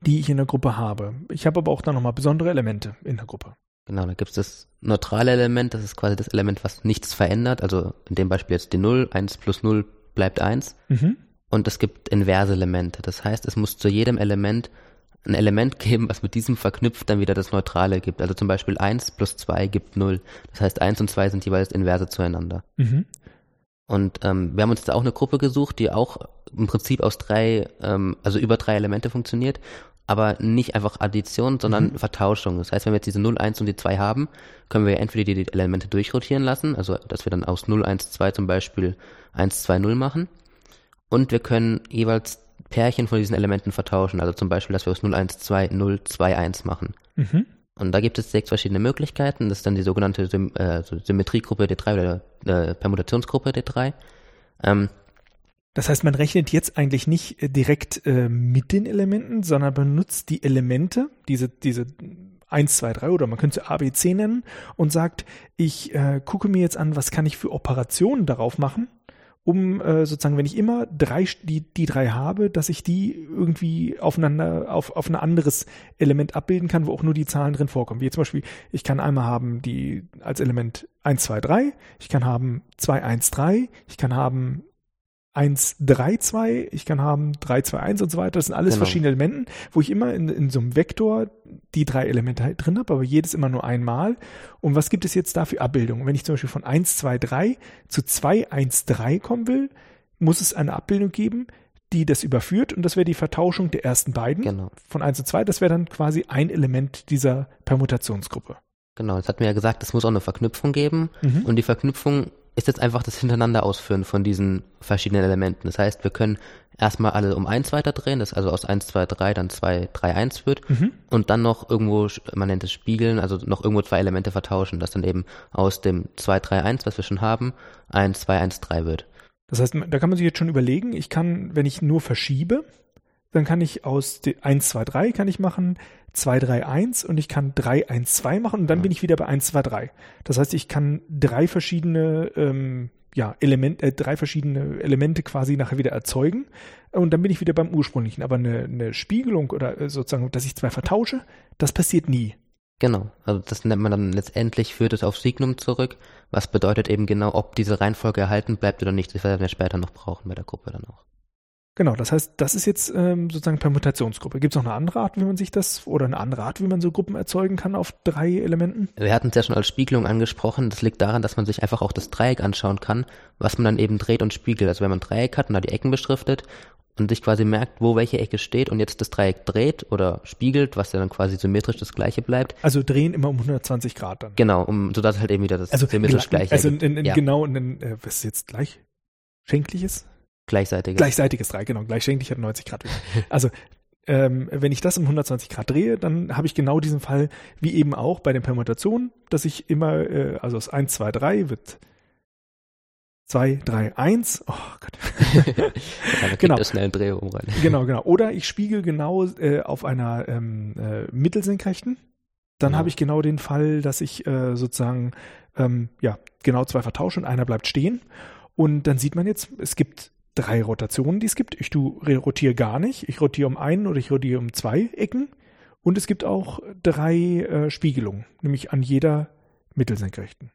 die ich in der Gruppe habe. Ich habe aber auch dann nochmal besondere Elemente in der Gruppe. Genau, da gibt es das neutrale Element, das ist quasi das Element, was nichts verändert. Also in dem Beispiel jetzt die 0, 1 plus 0 bleibt 1. Mhm. Und es gibt inverse Elemente. Das heißt, es muss zu jedem Element ein Element geben, was mit diesem verknüpft dann wieder das Neutrale gibt. Also zum Beispiel 1 plus 2 gibt 0. Das heißt, 1 und 2 sind jeweils inverse zueinander. Mhm. Und ähm, wir haben uns jetzt auch eine Gruppe gesucht, die auch im Prinzip aus drei, ähm, also über drei Elemente funktioniert, aber nicht einfach Addition, sondern mhm. Vertauschung. Das heißt, wenn wir jetzt diese 0, 1 und die 2 haben, können wir entweder die Elemente durchrotieren lassen, also dass wir dann aus 0, 1, 2 zum Beispiel 1, 2, 0 machen. Und wir können jeweils Pärchen von diesen Elementen vertauschen. Also zum Beispiel, dass wir aus 0, 1, 2, 0, 2, 1 machen. Mhm. Und da gibt es sechs verschiedene Möglichkeiten. Das ist dann die sogenannte Sym äh, Symmetriegruppe D3 oder äh, Permutationsgruppe D3. Ähm, das heißt, man rechnet jetzt eigentlich nicht äh, direkt äh, mit den Elementen, sondern benutzt die Elemente, diese, diese 1, 2, 3 oder man könnte A, B, C nennen und sagt, ich äh, gucke mir jetzt an, was kann ich für Operationen darauf machen um äh, sozusagen, wenn ich immer drei, die, die drei habe, dass ich die irgendwie aufeinander, auf, auf ein anderes Element abbilden kann, wo auch nur die Zahlen drin vorkommen. Wie zum Beispiel, ich kann einmal haben die als Element 1, 2, 3, ich kann haben 2, 1, 3, ich kann haben 1, 3, 2, ich kann haben 3, 2, 1 und so weiter. Das sind alles genau. verschiedene Elementen, wo ich immer in, in so einem Vektor die drei Elemente halt drin habe, aber jedes immer nur einmal. Und was gibt es jetzt da für Abbildungen? Wenn ich zum Beispiel von 1, 2, 3 zu 2, 1, 3 kommen will, muss es eine Abbildung geben, die das überführt und das wäre die Vertauschung der ersten beiden genau. von 1 zu 2. Das wäre dann quasi ein Element dieser Permutationsgruppe. Genau, jetzt hatten wir ja gesagt, es muss auch eine Verknüpfung geben mhm. und die Verknüpfung ist jetzt einfach das Hintereinander ausführen von diesen verschiedenen Elementen. Das heißt, wir können erstmal alle um eins weiterdrehen, das also aus eins zwei drei dann zwei drei eins wird mhm. und dann noch irgendwo, man nennt es Spiegeln, also noch irgendwo zwei Elemente vertauschen, dass dann eben aus dem zwei drei eins, was wir schon haben, eins zwei eins drei wird. Das heißt, da kann man sich jetzt schon überlegen, ich kann, wenn ich nur verschiebe, dann kann ich aus 1, 2, 3 kann ich machen 2, 3, 1 und ich kann 3, 1, 2 machen und dann bin ich wieder bei 1, 2, 3. Das heißt, ich kann drei verschiedene ähm, ja, Element, äh, drei verschiedene Elemente quasi nachher wieder erzeugen und dann bin ich wieder beim ursprünglichen. Aber eine, eine Spiegelung oder äh, sozusagen, dass ich zwei vertausche, das passiert nie. Genau, also das nennt man dann letztendlich, führt es auf Signum zurück, was bedeutet eben genau, ob diese Reihenfolge erhalten bleibt oder nicht. Das werden wir später noch brauchen bei der Gruppe dann auch. Genau, das heißt, das ist jetzt ähm, sozusagen Permutationsgruppe. Gibt es noch eine andere Art, wie man sich das, oder eine andere Art, wie man so Gruppen erzeugen kann auf drei Elementen? Wir hatten es ja schon als Spiegelung angesprochen. Das liegt daran, dass man sich einfach auch das Dreieck anschauen kann, was man dann eben dreht und spiegelt. Also wenn man ein Dreieck hat und da die Ecken beschriftet und sich quasi merkt, wo welche Ecke steht und jetzt das Dreieck dreht oder spiegelt, was ja dann quasi symmetrisch das gleiche bleibt. Also drehen immer um 120 Grad dann. Genau, um, sodass halt eben wieder das also symmetrisch gleiche. Also in, in, ja. genau, in, äh, was ist jetzt gleich? Schenkliches? Gleichseitiges. Gleichseitiges Dreieck, genau. Gleichschenklich hat 90 Grad. Also ähm, wenn ich das um 120 Grad drehe, dann habe ich genau diesen Fall wie eben auch bei den Permutationen, dass ich immer, äh, also aus 1, 2, 3 wird 2, 3, 1. Oh Gott. [LAUGHS] ja, genau. schnell Drehung rein. Genau, genau. Oder ich spiegel genau äh, auf einer ähm, äh, Mittelsenkrechten. Dann ja. habe ich genau den Fall, dass ich äh, sozusagen ähm, ja genau zwei vertausche und einer bleibt stehen. Und dann sieht man jetzt, es gibt drei Rotationen, die es gibt. Ich tu, rotiere gar nicht. Ich rotiere um einen oder ich rotiere um zwei Ecken. Und es gibt auch drei äh, Spiegelungen, nämlich an jeder Mittelsenkrechten.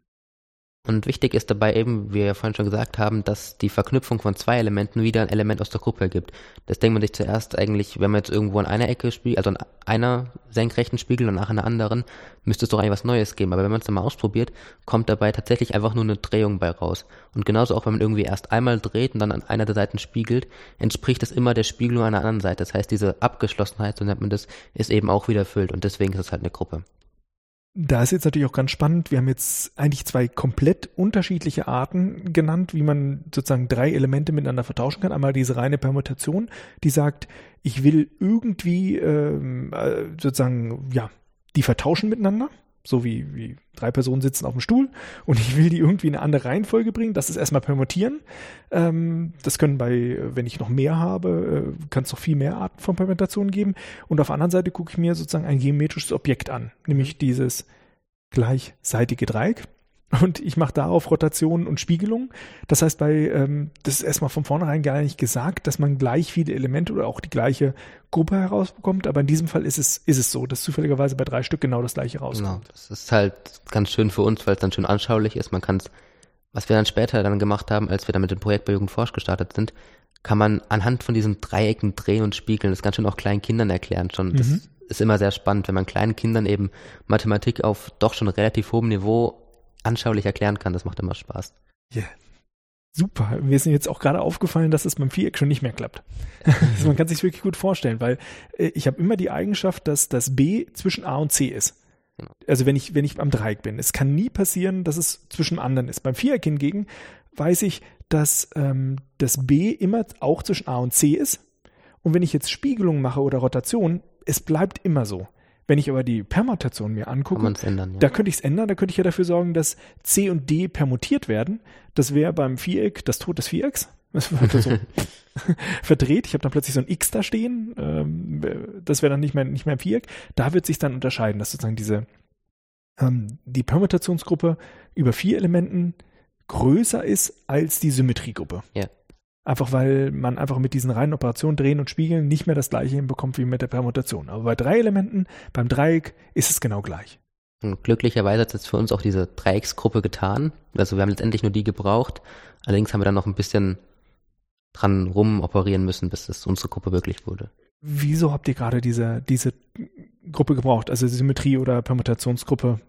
Und wichtig ist dabei eben, wie wir ja vorhin schon gesagt haben, dass die Verknüpfung von zwei Elementen wieder ein Element aus der Gruppe ergibt. Das denkt man sich zuerst eigentlich, wenn man jetzt irgendwo an einer Ecke spielt, also an einer senkrechten Spiegel und nach einer anderen, müsste es doch eigentlich was Neues geben. Aber wenn man es dann mal ausprobiert, kommt dabei tatsächlich einfach nur eine Drehung bei raus. Und genauso auch, wenn man irgendwie erst einmal dreht und dann an einer der Seiten spiegelt, entspricht es immer der Spiegelung an der anderen Seite. Das heißt, diese Abgeschlossenheit, so nennt man das, ist eben auch wieder erfüllt und deswegen ist es halt eine Gruppe. Da ist jetzt natürlich auch ganz spannend. Wir haben jetzt eigentlich zwei komplett unterschiedliche Arten genannt, wie man sozusagen drei Elemente miteinander vertauschen kann. Einmal diese reine Permutation, die sagt, ich will irgendwie ähm, äh, sozusagen ja die vertauschen miteinander so wie, wie drei Personen sitzen auf dem Stuhl und ich will die irgendwie in eine andere Reihenfolge bringen. Das ist erstmal permutieren. Ähm, das können bei, wenn ich noch mehr habe, äh, kann es noch viel mehr Arten von Permutationen geben. Und auf der anderen Seite gucke ich mir sozusagen ein geometrisches Objekt an, nämlich dieses gleichseitige Dreieck und ich mache darauf Rotationen und Spiegelung. Das heißt, bei ähm, das ist erstmal von vornherein gar nicht gesagt, dass man gleich viele Elemente oder auch die gleiche Gruppe herausbekommt, aber in diesem Fall ist es, ist es so, dass zufälligerweise bei drei Stück genau das gleiche rauskommt. Genau, das ist halt ganz schön für uns, weil es dann schön anschaulich ist. Man kann es, was wir dann später dann gemacht haben, als wir dann mit dem Projekt bei Jugendforsch gestartet sind, kann man anhand von diesen Dreiecken drehen und spiegeln. Das kann schon auch kleinen Kindern erklären schon. Das mhm. ist immer sehr spannend, wenn man kleinen Kindern eben Mathematik auf doch schon relativ hohem Niveau anschaulich erklären kann. Das macht immer Spaß. Ja, yeah. Super. Mir ist jetzt auch gerade aufgefallen, dass es beim Viereck schon nicht mehr klappt. [LAUGHS] also man kann sich wirklich gut vorstellen, weil äh, ich habe immer die Eigenschaft, dass das B zwischen A und C ist. Also wenn ich, wenn ich am Dreieck bin. Es kann nie passieren, dass es zwischen anderen ist. Beim Viereck hingegen weiß ich, dass ähm, das B immer auch zwischen A und C ist. Und wenn ich jetzt Spiegelung mache oder Rotation, es bleibt immer so. Wenn ich aber die Permutation mir angucke, ändern, ja. da könnte ich es ändern, da könnte ich ja dafür sorgen, dass C und D permutiert werden. Das wäre beim Viereck das Tod des Vierecks. [LAUGHS] Das wird so [LAUGHS] verdreht. Ich habe dann plötzlich so ein X da stehen. Ähm, das wäre dann nicht mehr, nicht mehr ein Viereck. Da wird sich dann unterscheiden, dass sozusagen diese ähm, die Permutationsgruppe über vier Elementen größer ist als die Symmetriegruppe. Ja. Einfach weil man einfach mit diesen reinen Operationen drehen und spiegeln nicht mehr das gleiche hinbekommt wie mit der Permutation. Aber bei drei Elementen, beim Dreieck, ist es genau gleich. Und glücklicherweise hat es für uns auch diese Dreiecksgruppe getan. Also wir haben letztendlich nur die gebraucht. Allerdings haben wir dann noch ein bisschen dran rumoperieren müssen, bis das unsere Gruppe wirklich wurde. Wieso habt ihr gerade diese, diese Gruppe gebraucht? Also Symmetrie- oder Permutationsgruppe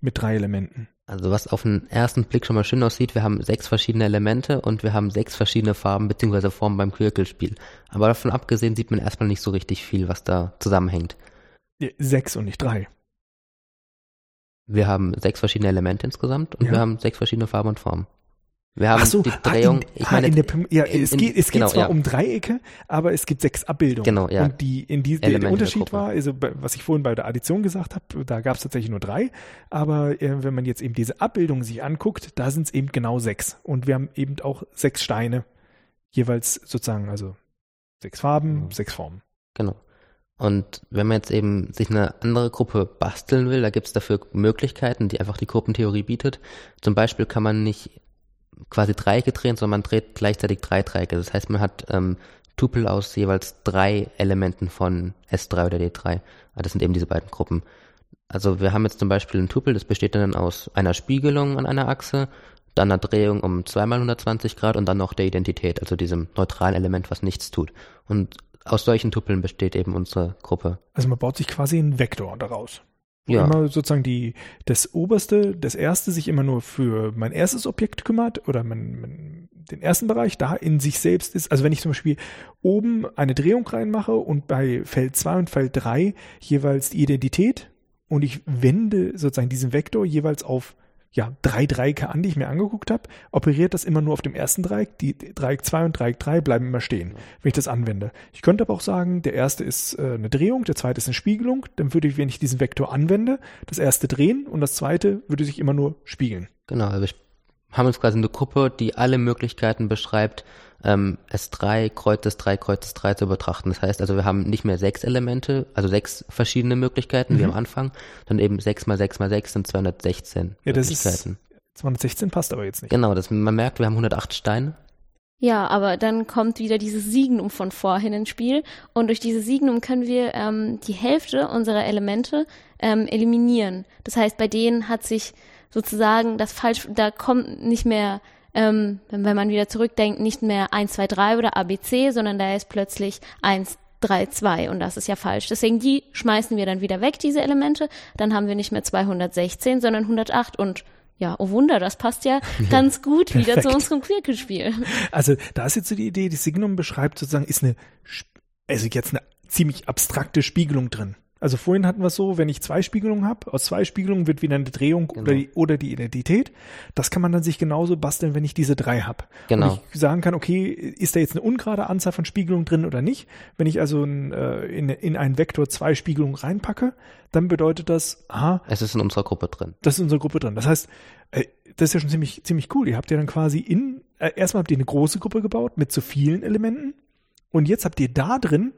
mit drei Elementen? Also was auf den ersten Blick schon mal schön aussieht, wir haben sechs verschiedene Elemente und wir haben sechs verschiedene Farben bzw. Formen beim Quirkelspiel. Aber davon abgesehen sieht man erstmal nicht so richtig viel, was da zusammenhängt. Sechs und nicht drei. Wir haben sechs verschiedene Elemente insgesamt und ja. wir haben sechs verschiedene Farben und Formen. Wir haben Ach so, die Drehung. Ah, in, ich meine, der, ja, in, es geht, es geht genau, zwar ja. um Dreiecke, aber es gibt sechs Abbildungen. Genau, ja. Und die, in die, der, der Unterschied war, also was ich vorhin bei der Addition gesagt habe, da gab es tatsächlich nur drei. Aber äh, wenn man jetzt eben diese Abbildungen sich anguckt, da sind es eben genau sechs. Und wir haben eben auch sechs Steine, jeweils sozusagen, also sechs Farben, mhm. sechs Formen. Genau. Und wenn man jetzt eben sich eine andere Gruppe basteln will, da gibt es dafür Möglichkeiten, die einfach die Gruppentheorie bietet. Zum Beispiel kann man nicht quasi Dreiecke drehen, sondern man dreht gleichzeitig drei Dreiecke. Das heißt, man hat ähm, Tupel aus jeweils drei Elementen von S3 oder D3. Ah, das sind eben diese beiden Gruppen. Also wir haben jetzt zum Beispiel ein Tupel, das besteht dann aus einer Spiegelung an einer Achse, dann einer Drehung um zweimal 120 Grad und dann noch der Identität, also diesem neutralen Element, was nichts tut. Und aus solchen Tupeln besteht eben unsere Gruppe. Also man baut sich quasi einen Vektor daraus ja. immer sozusagen die, das oberste, das erste sich immer nur für mein erstes Objekt kümmert oder mein, mein, den ersten Bereich da in sich selbst ist. Also wenn ich zum Beispiel oben eine Drehung reinmache und bei Feld 2 und Feld 3 jeweils die Identität und ich wende sozusagen diesen Vektor jeweils auf ja, drei Dreiecke an, die ich mir angeguckt habe, operiert das immer nur auf dem ersten Dreieck. Die Dreieck 2 und Dreieck 3 bleiben immer stehen, wenn ich das anwende. Ich könnte aber auch sagen, der erste ist äh, eine Drehung, der zweite ist eine Spiegelung. Dann würde ich, wenn ich diesen Vektor anwende, das erste drehen und das zweite würde sich immer nur spiegeln. Genau, also wir haben uns quasi eine Gruppe, die alle Möglichkeiten beschreibt, ähm, S3, Kreuz S3, Kreuz S3 zu betrachten. Das heißt also, wir haben nicht mehr sechs Elemente, also sechs verschiedene Möglichkeiten mhm. wie am Anfang, sondern eben sechs mal sechs mal sechs sind 216 ja, das Möglichkeiten. Ist 216 passt aber jetzt nicht. Genau, das, man merkt, wir haben 108 Steine. Ja, aber dann kommt wieder dieses Signum von vorhin ins Spiel und durch dieses Signum können wir ähm, die Hälfte unserer Elemente ähm, eliminieren. Das heißt, bei denen hat sich sozusagen das falsch, da kommt nicht mehr ähm, wenn man wieder zurückdenkt, nicht mehr 1, 2, 3 oder ABC, sondern da ist plötzlich 1, 3, 2 und das ist ja falsch. Deswegen die schmeißen wir dann wieder weg, diese Elemente. Dann haben wir nicht mehr 216, sondern 108 und ja, oh Wunder, das passt ja [LAUGHS] ganz gut wieder zu unserem Quirkelspiel. Also da ist jetzt so die Idee, die Signum beschreibt sozusagen, ist eine, also jetzt eine ziemlich abstrakte Spiegelung drin. Also vorhin hatten wir es so, wenn ich zwei Spiegelungen habe, aus zwei Spiegelungen wird wieder eine Drehung Genau. oder, die, oder die Identität. Das kann man dann sich genauso basteln, wenn ich diese drei habe. Genau. Und ich sagen kann, okay, ist da jetzt eine ungerade Anzahl von Spiegelungen drin oder nicht? Wenn ich also in, äh, in, in einen Vektor zwei Spiegelungen reinpacke, dann bedeutet das, aha, Es ist in unserer Gruppe drin. das ist in unserer Gruppe drin. Das heißt, äh, das ist ja schon ziemlich, ziemlich cool. Ihr habt ja dann quasi in, äh, erstmal habt ihr eine große Gruppe gebaut mit zu vielen Elementen. Und jetzt habt ihr da drin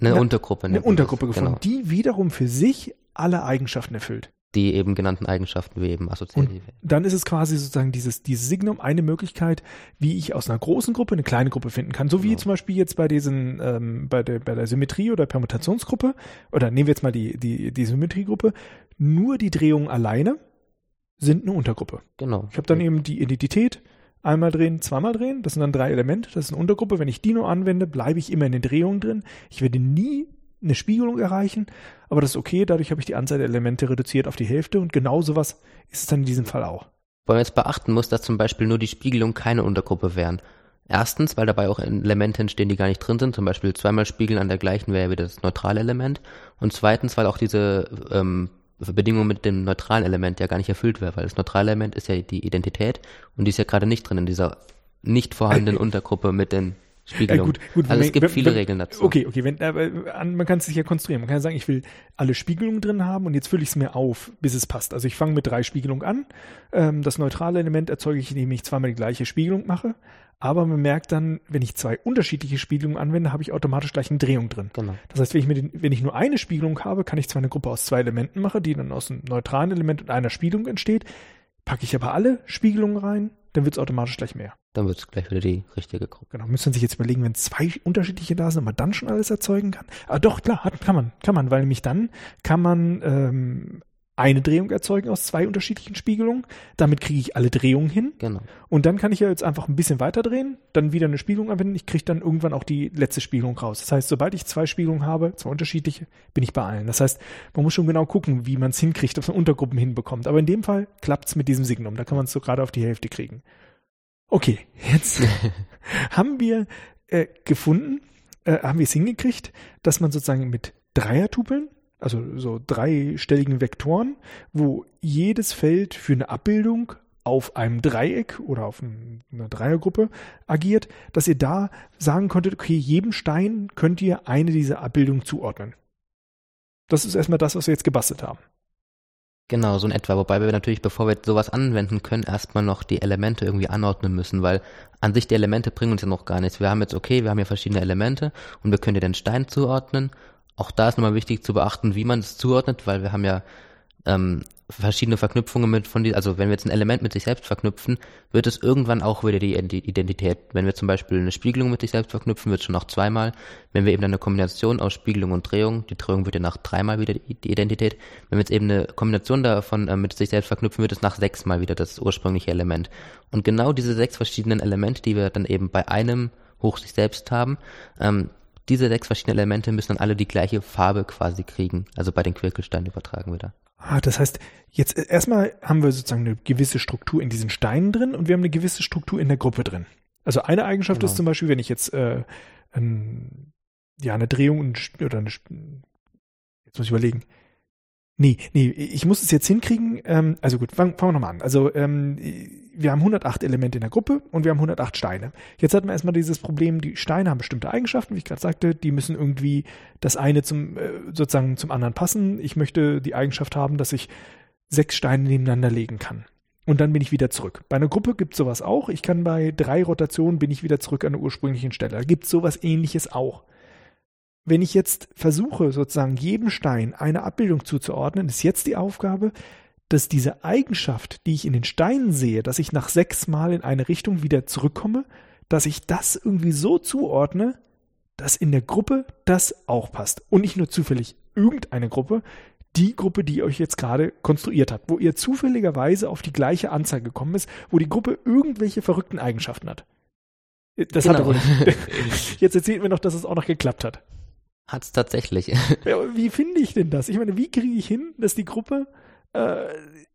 Eine Ja, Untergruppe. eine Untergruppe gefunden, Genau. die wiederum für sich alle Eigenschaften erfüllt. Die eben genannten Eigenschaften wie eben assoziativ. Dann ist es quasi sozusagen dieses, dieses Signum eine Möglichkeit, wie ich aus einer großen Gruppe eine kleine Gruppe finden kann. So wie Genau. zum Beispiel jetzt bei diesen, ähm, bei der, bei der Symmetrie- oder Permutationsgruppe, oder nehmen wir jetzt mal die, die, die Symmetriegruppe, nur die Drehungen alleine sind eine Untergruppe. Genau. Ich habe dann eben die Identität, einmal drehen, zweimal drehen, das sind dann drei Elemente, das ist eine Untergruppe. Wenn ich die nur anwende, bleibe ich immer in den Drehungen drin. Ich werde nie eine Spiegelung erreichen, aber das ist okay, dadurch habe ich die Anzahl der Elemente reduziert auf die Hälfte und genau sowas ist es dann in diesem Fall auch. Weil man jetzt beachten muss, dass zum Beispiel nur die Spiegelung keine Untergruppe wären. Erstens, weil dabei auch Elemente entstehen, die gar nicht drin sind. Zum Beispiel zweimal Spiegeln an der gleichen wäre ja wieder das neutrale Element. Und zweitens, weil auch diese ähm, Bedingung mit dem neutralen Element ja gar nicht erfüllt wäre, weil das neutrale Element ist ja die Identität und die ist ja gerade nicht drin in dieser nicht vorhandenen [LAUGHS] Untergruppe mit den Spiegelungen. gut, gut, also es gibt wenn- viele wenn- Regeln dazu. Okay, okay, wenn, äh, an- man kann es sich ja konstruieren. Man kann ja sagen, ich will alle Spiegelungen drin haben und jetzt fülle ich es mir auf, bis es passt. Also ich fange mit drei Spiegelungen an. Ähm, das neutrale Element erzeuge ich, indem ich zweimal die gleiche Spiegelung mache. Aber man merkt dann, wenn ich zwei unterschiedliche Spiegelungen anwende, habe ich automatisch gleich eine Drehung drin. Genau. Das heißt, wenn ich, den, wenn ich nur eine Spiegelung habe, kann ich zwar eine Gruppe aus zwei Elementen machen, die dann aus einem neutralen Element und einer Spiegelung entsteht. Packe ich aber alle Spiegelungen rein, dann wird es automatisch gleich mehr. Dann wird es gleich wieder die richtige Gruppe. Genau, müsste man sich jetzt überlegen, wenn zwei unterschiedliche da sind, ob man dann schon alles erzeugen kann. Aber doch, klar, hat, kann man, kann man, weil nämlich dann kann man ähm, eine Drehung erzeugen aus zwei unterschiedlichen Spiegelungen. Damit kriege ich alle Drehungen hin. Genau. Und dann kann ich ja jetzt einfach ein bisschen weiter drehen, dann wieder eine Spiegelung anwenden. Ich kriege dann irgendwann auch die letzte Spiegelung raus. Das heißt, sobald ich zwei Spiegelungen habe, zwei unterschiedliche, bin ich bei allen. Das heißt, man muss schon genau gucken, wie man es hinkriegt, ob man Untergruppen hinbekommt. Aber in dem Fall klappt es mit diesem Signum. Da kann man es so gerade auf die Hälfte kriegen. Okay, jetzt [LAUGHS] haben wir äh, gefunden, äh, haben wir es hingekriegt, dass man sozusagen mit Dreiertupeln, also so dreistelligen Vektoren, wo jedes Feld für eine Abbildung auf einem Dreieck oder auf ein, einer Dreiergruppe agiert, dass ihr da sagen konntet, okay, jedem Stein könnt ihr eine dieser Abbildungen zuordnen. Das ist erstmal das, was wir jetzt gebastelt haben. Genau, so in etwa. Wobei wir natürlich, bevor wir sowas anwenden können, erstmal noch die Elemente irgendwie anordnen müssen, weil an sich die Elemente bringen uns ja noch gar nichts. Wir haben jetzt, okay, wir haben hier verschiedene Elemente und wir können dir den Stein zuordnen. Auch da ist nochmal wichtig zu beachten, wie man es zuordnet, weil wir haben ja ähm, verschiedene Verknüpfungen mit von die, also wenn wir jetzt ein Element mit sich selbst verknüpfen, wird es irgendwann auch wieder die Ident- Identität. Wenn wir zum Beispiel eine Spiegelung mit sich selbst verknüpfen, wird es schon noch zweimal. Wenn wir eben eine Kombination aus Spiegelung und Drehung, die Drehung wird ja nach dreimal wieder die die Identität. Wenn wir jetzt eben eine Kombination davon äh, mit sich selbst verknüpfen, wird es nach sechsmal wieder das ursprüngliche Element. Und genau diese sechs verschiedenen Elemente, die wir dann eben bei einem hoch sich selbst haben, ähm, diese sechs verschiedenen Elemente müssen dann alle die gleiche Farbe quasi kriegen. Also bei den Quirkelsteinen übertragen wieder. Ah, das heißt, jetzt äh, erstmal haben wir sozusagen eine gewisse Struktur in diesen Steinen drin und wir haben eine gewisse Struktur in der Gruppe drin. Also eine Eigenschaft Genau. ist zum Beispiel, wenn ich jetzt äh, ein, ja eine Drehung oder eine jetzt muss ich überlegen. Nee, nee, ich muss es jetzt hinkriegen. Ähm, also gut, fangen wir nochmal an. Also ähm, wir haben 108 Elemente in der Gruppe und wir haben 108 Steine. Jetzt hatten wir erstmal dieses Problem, die Steine haben bestimmte Eigenschaften, wie ich gerade sagte, die müssen irgendwie das eine zum äh, sozusagen zum anderen passen. Ich möchte die Eigenschaft haben, dass ich sechs Steine nebeneinander legen kann. Und dann bin ich wieder zurück. Bei einer Gruppe gibt es sowas auch. Ich kann bei drei Rotationen bin ich wieder zurück an der ursprünglichen Stelle. Da gibt es sowas ähnliches auch. Wenn ich jetzt versuche, sozusagen jedem Stein eine Abbildung zuzuordnen, ist jetzt die Aufgabe, dass diese Eigenschaft, die ich in den Steinen sehe, dass ich nach sechs Mal in eine Richtung wieder zurückkomme, dass ich das irgendwie so zuordne, dass in der Gruppe das auch passt. Und nicht nur zufällig irgendeine Gruppe, die Gruppe, die ihr euch jetzt gerade konstruiert habt, wo ihr zufälligerweise auf die gleiche Anzahl gekommen ist, wo die Gruppe irgendwelche verrückten Eigenschaften hat. Das hat er wohl nicht. [LAUGHS] Jetzt erzählt mir noch, dass es auch noch geklappt hat. Hat's tatsächlich. Ja, aber wie finde ich denn das? Ich meine, wie kriege ich hin, dass die Gruppe äh,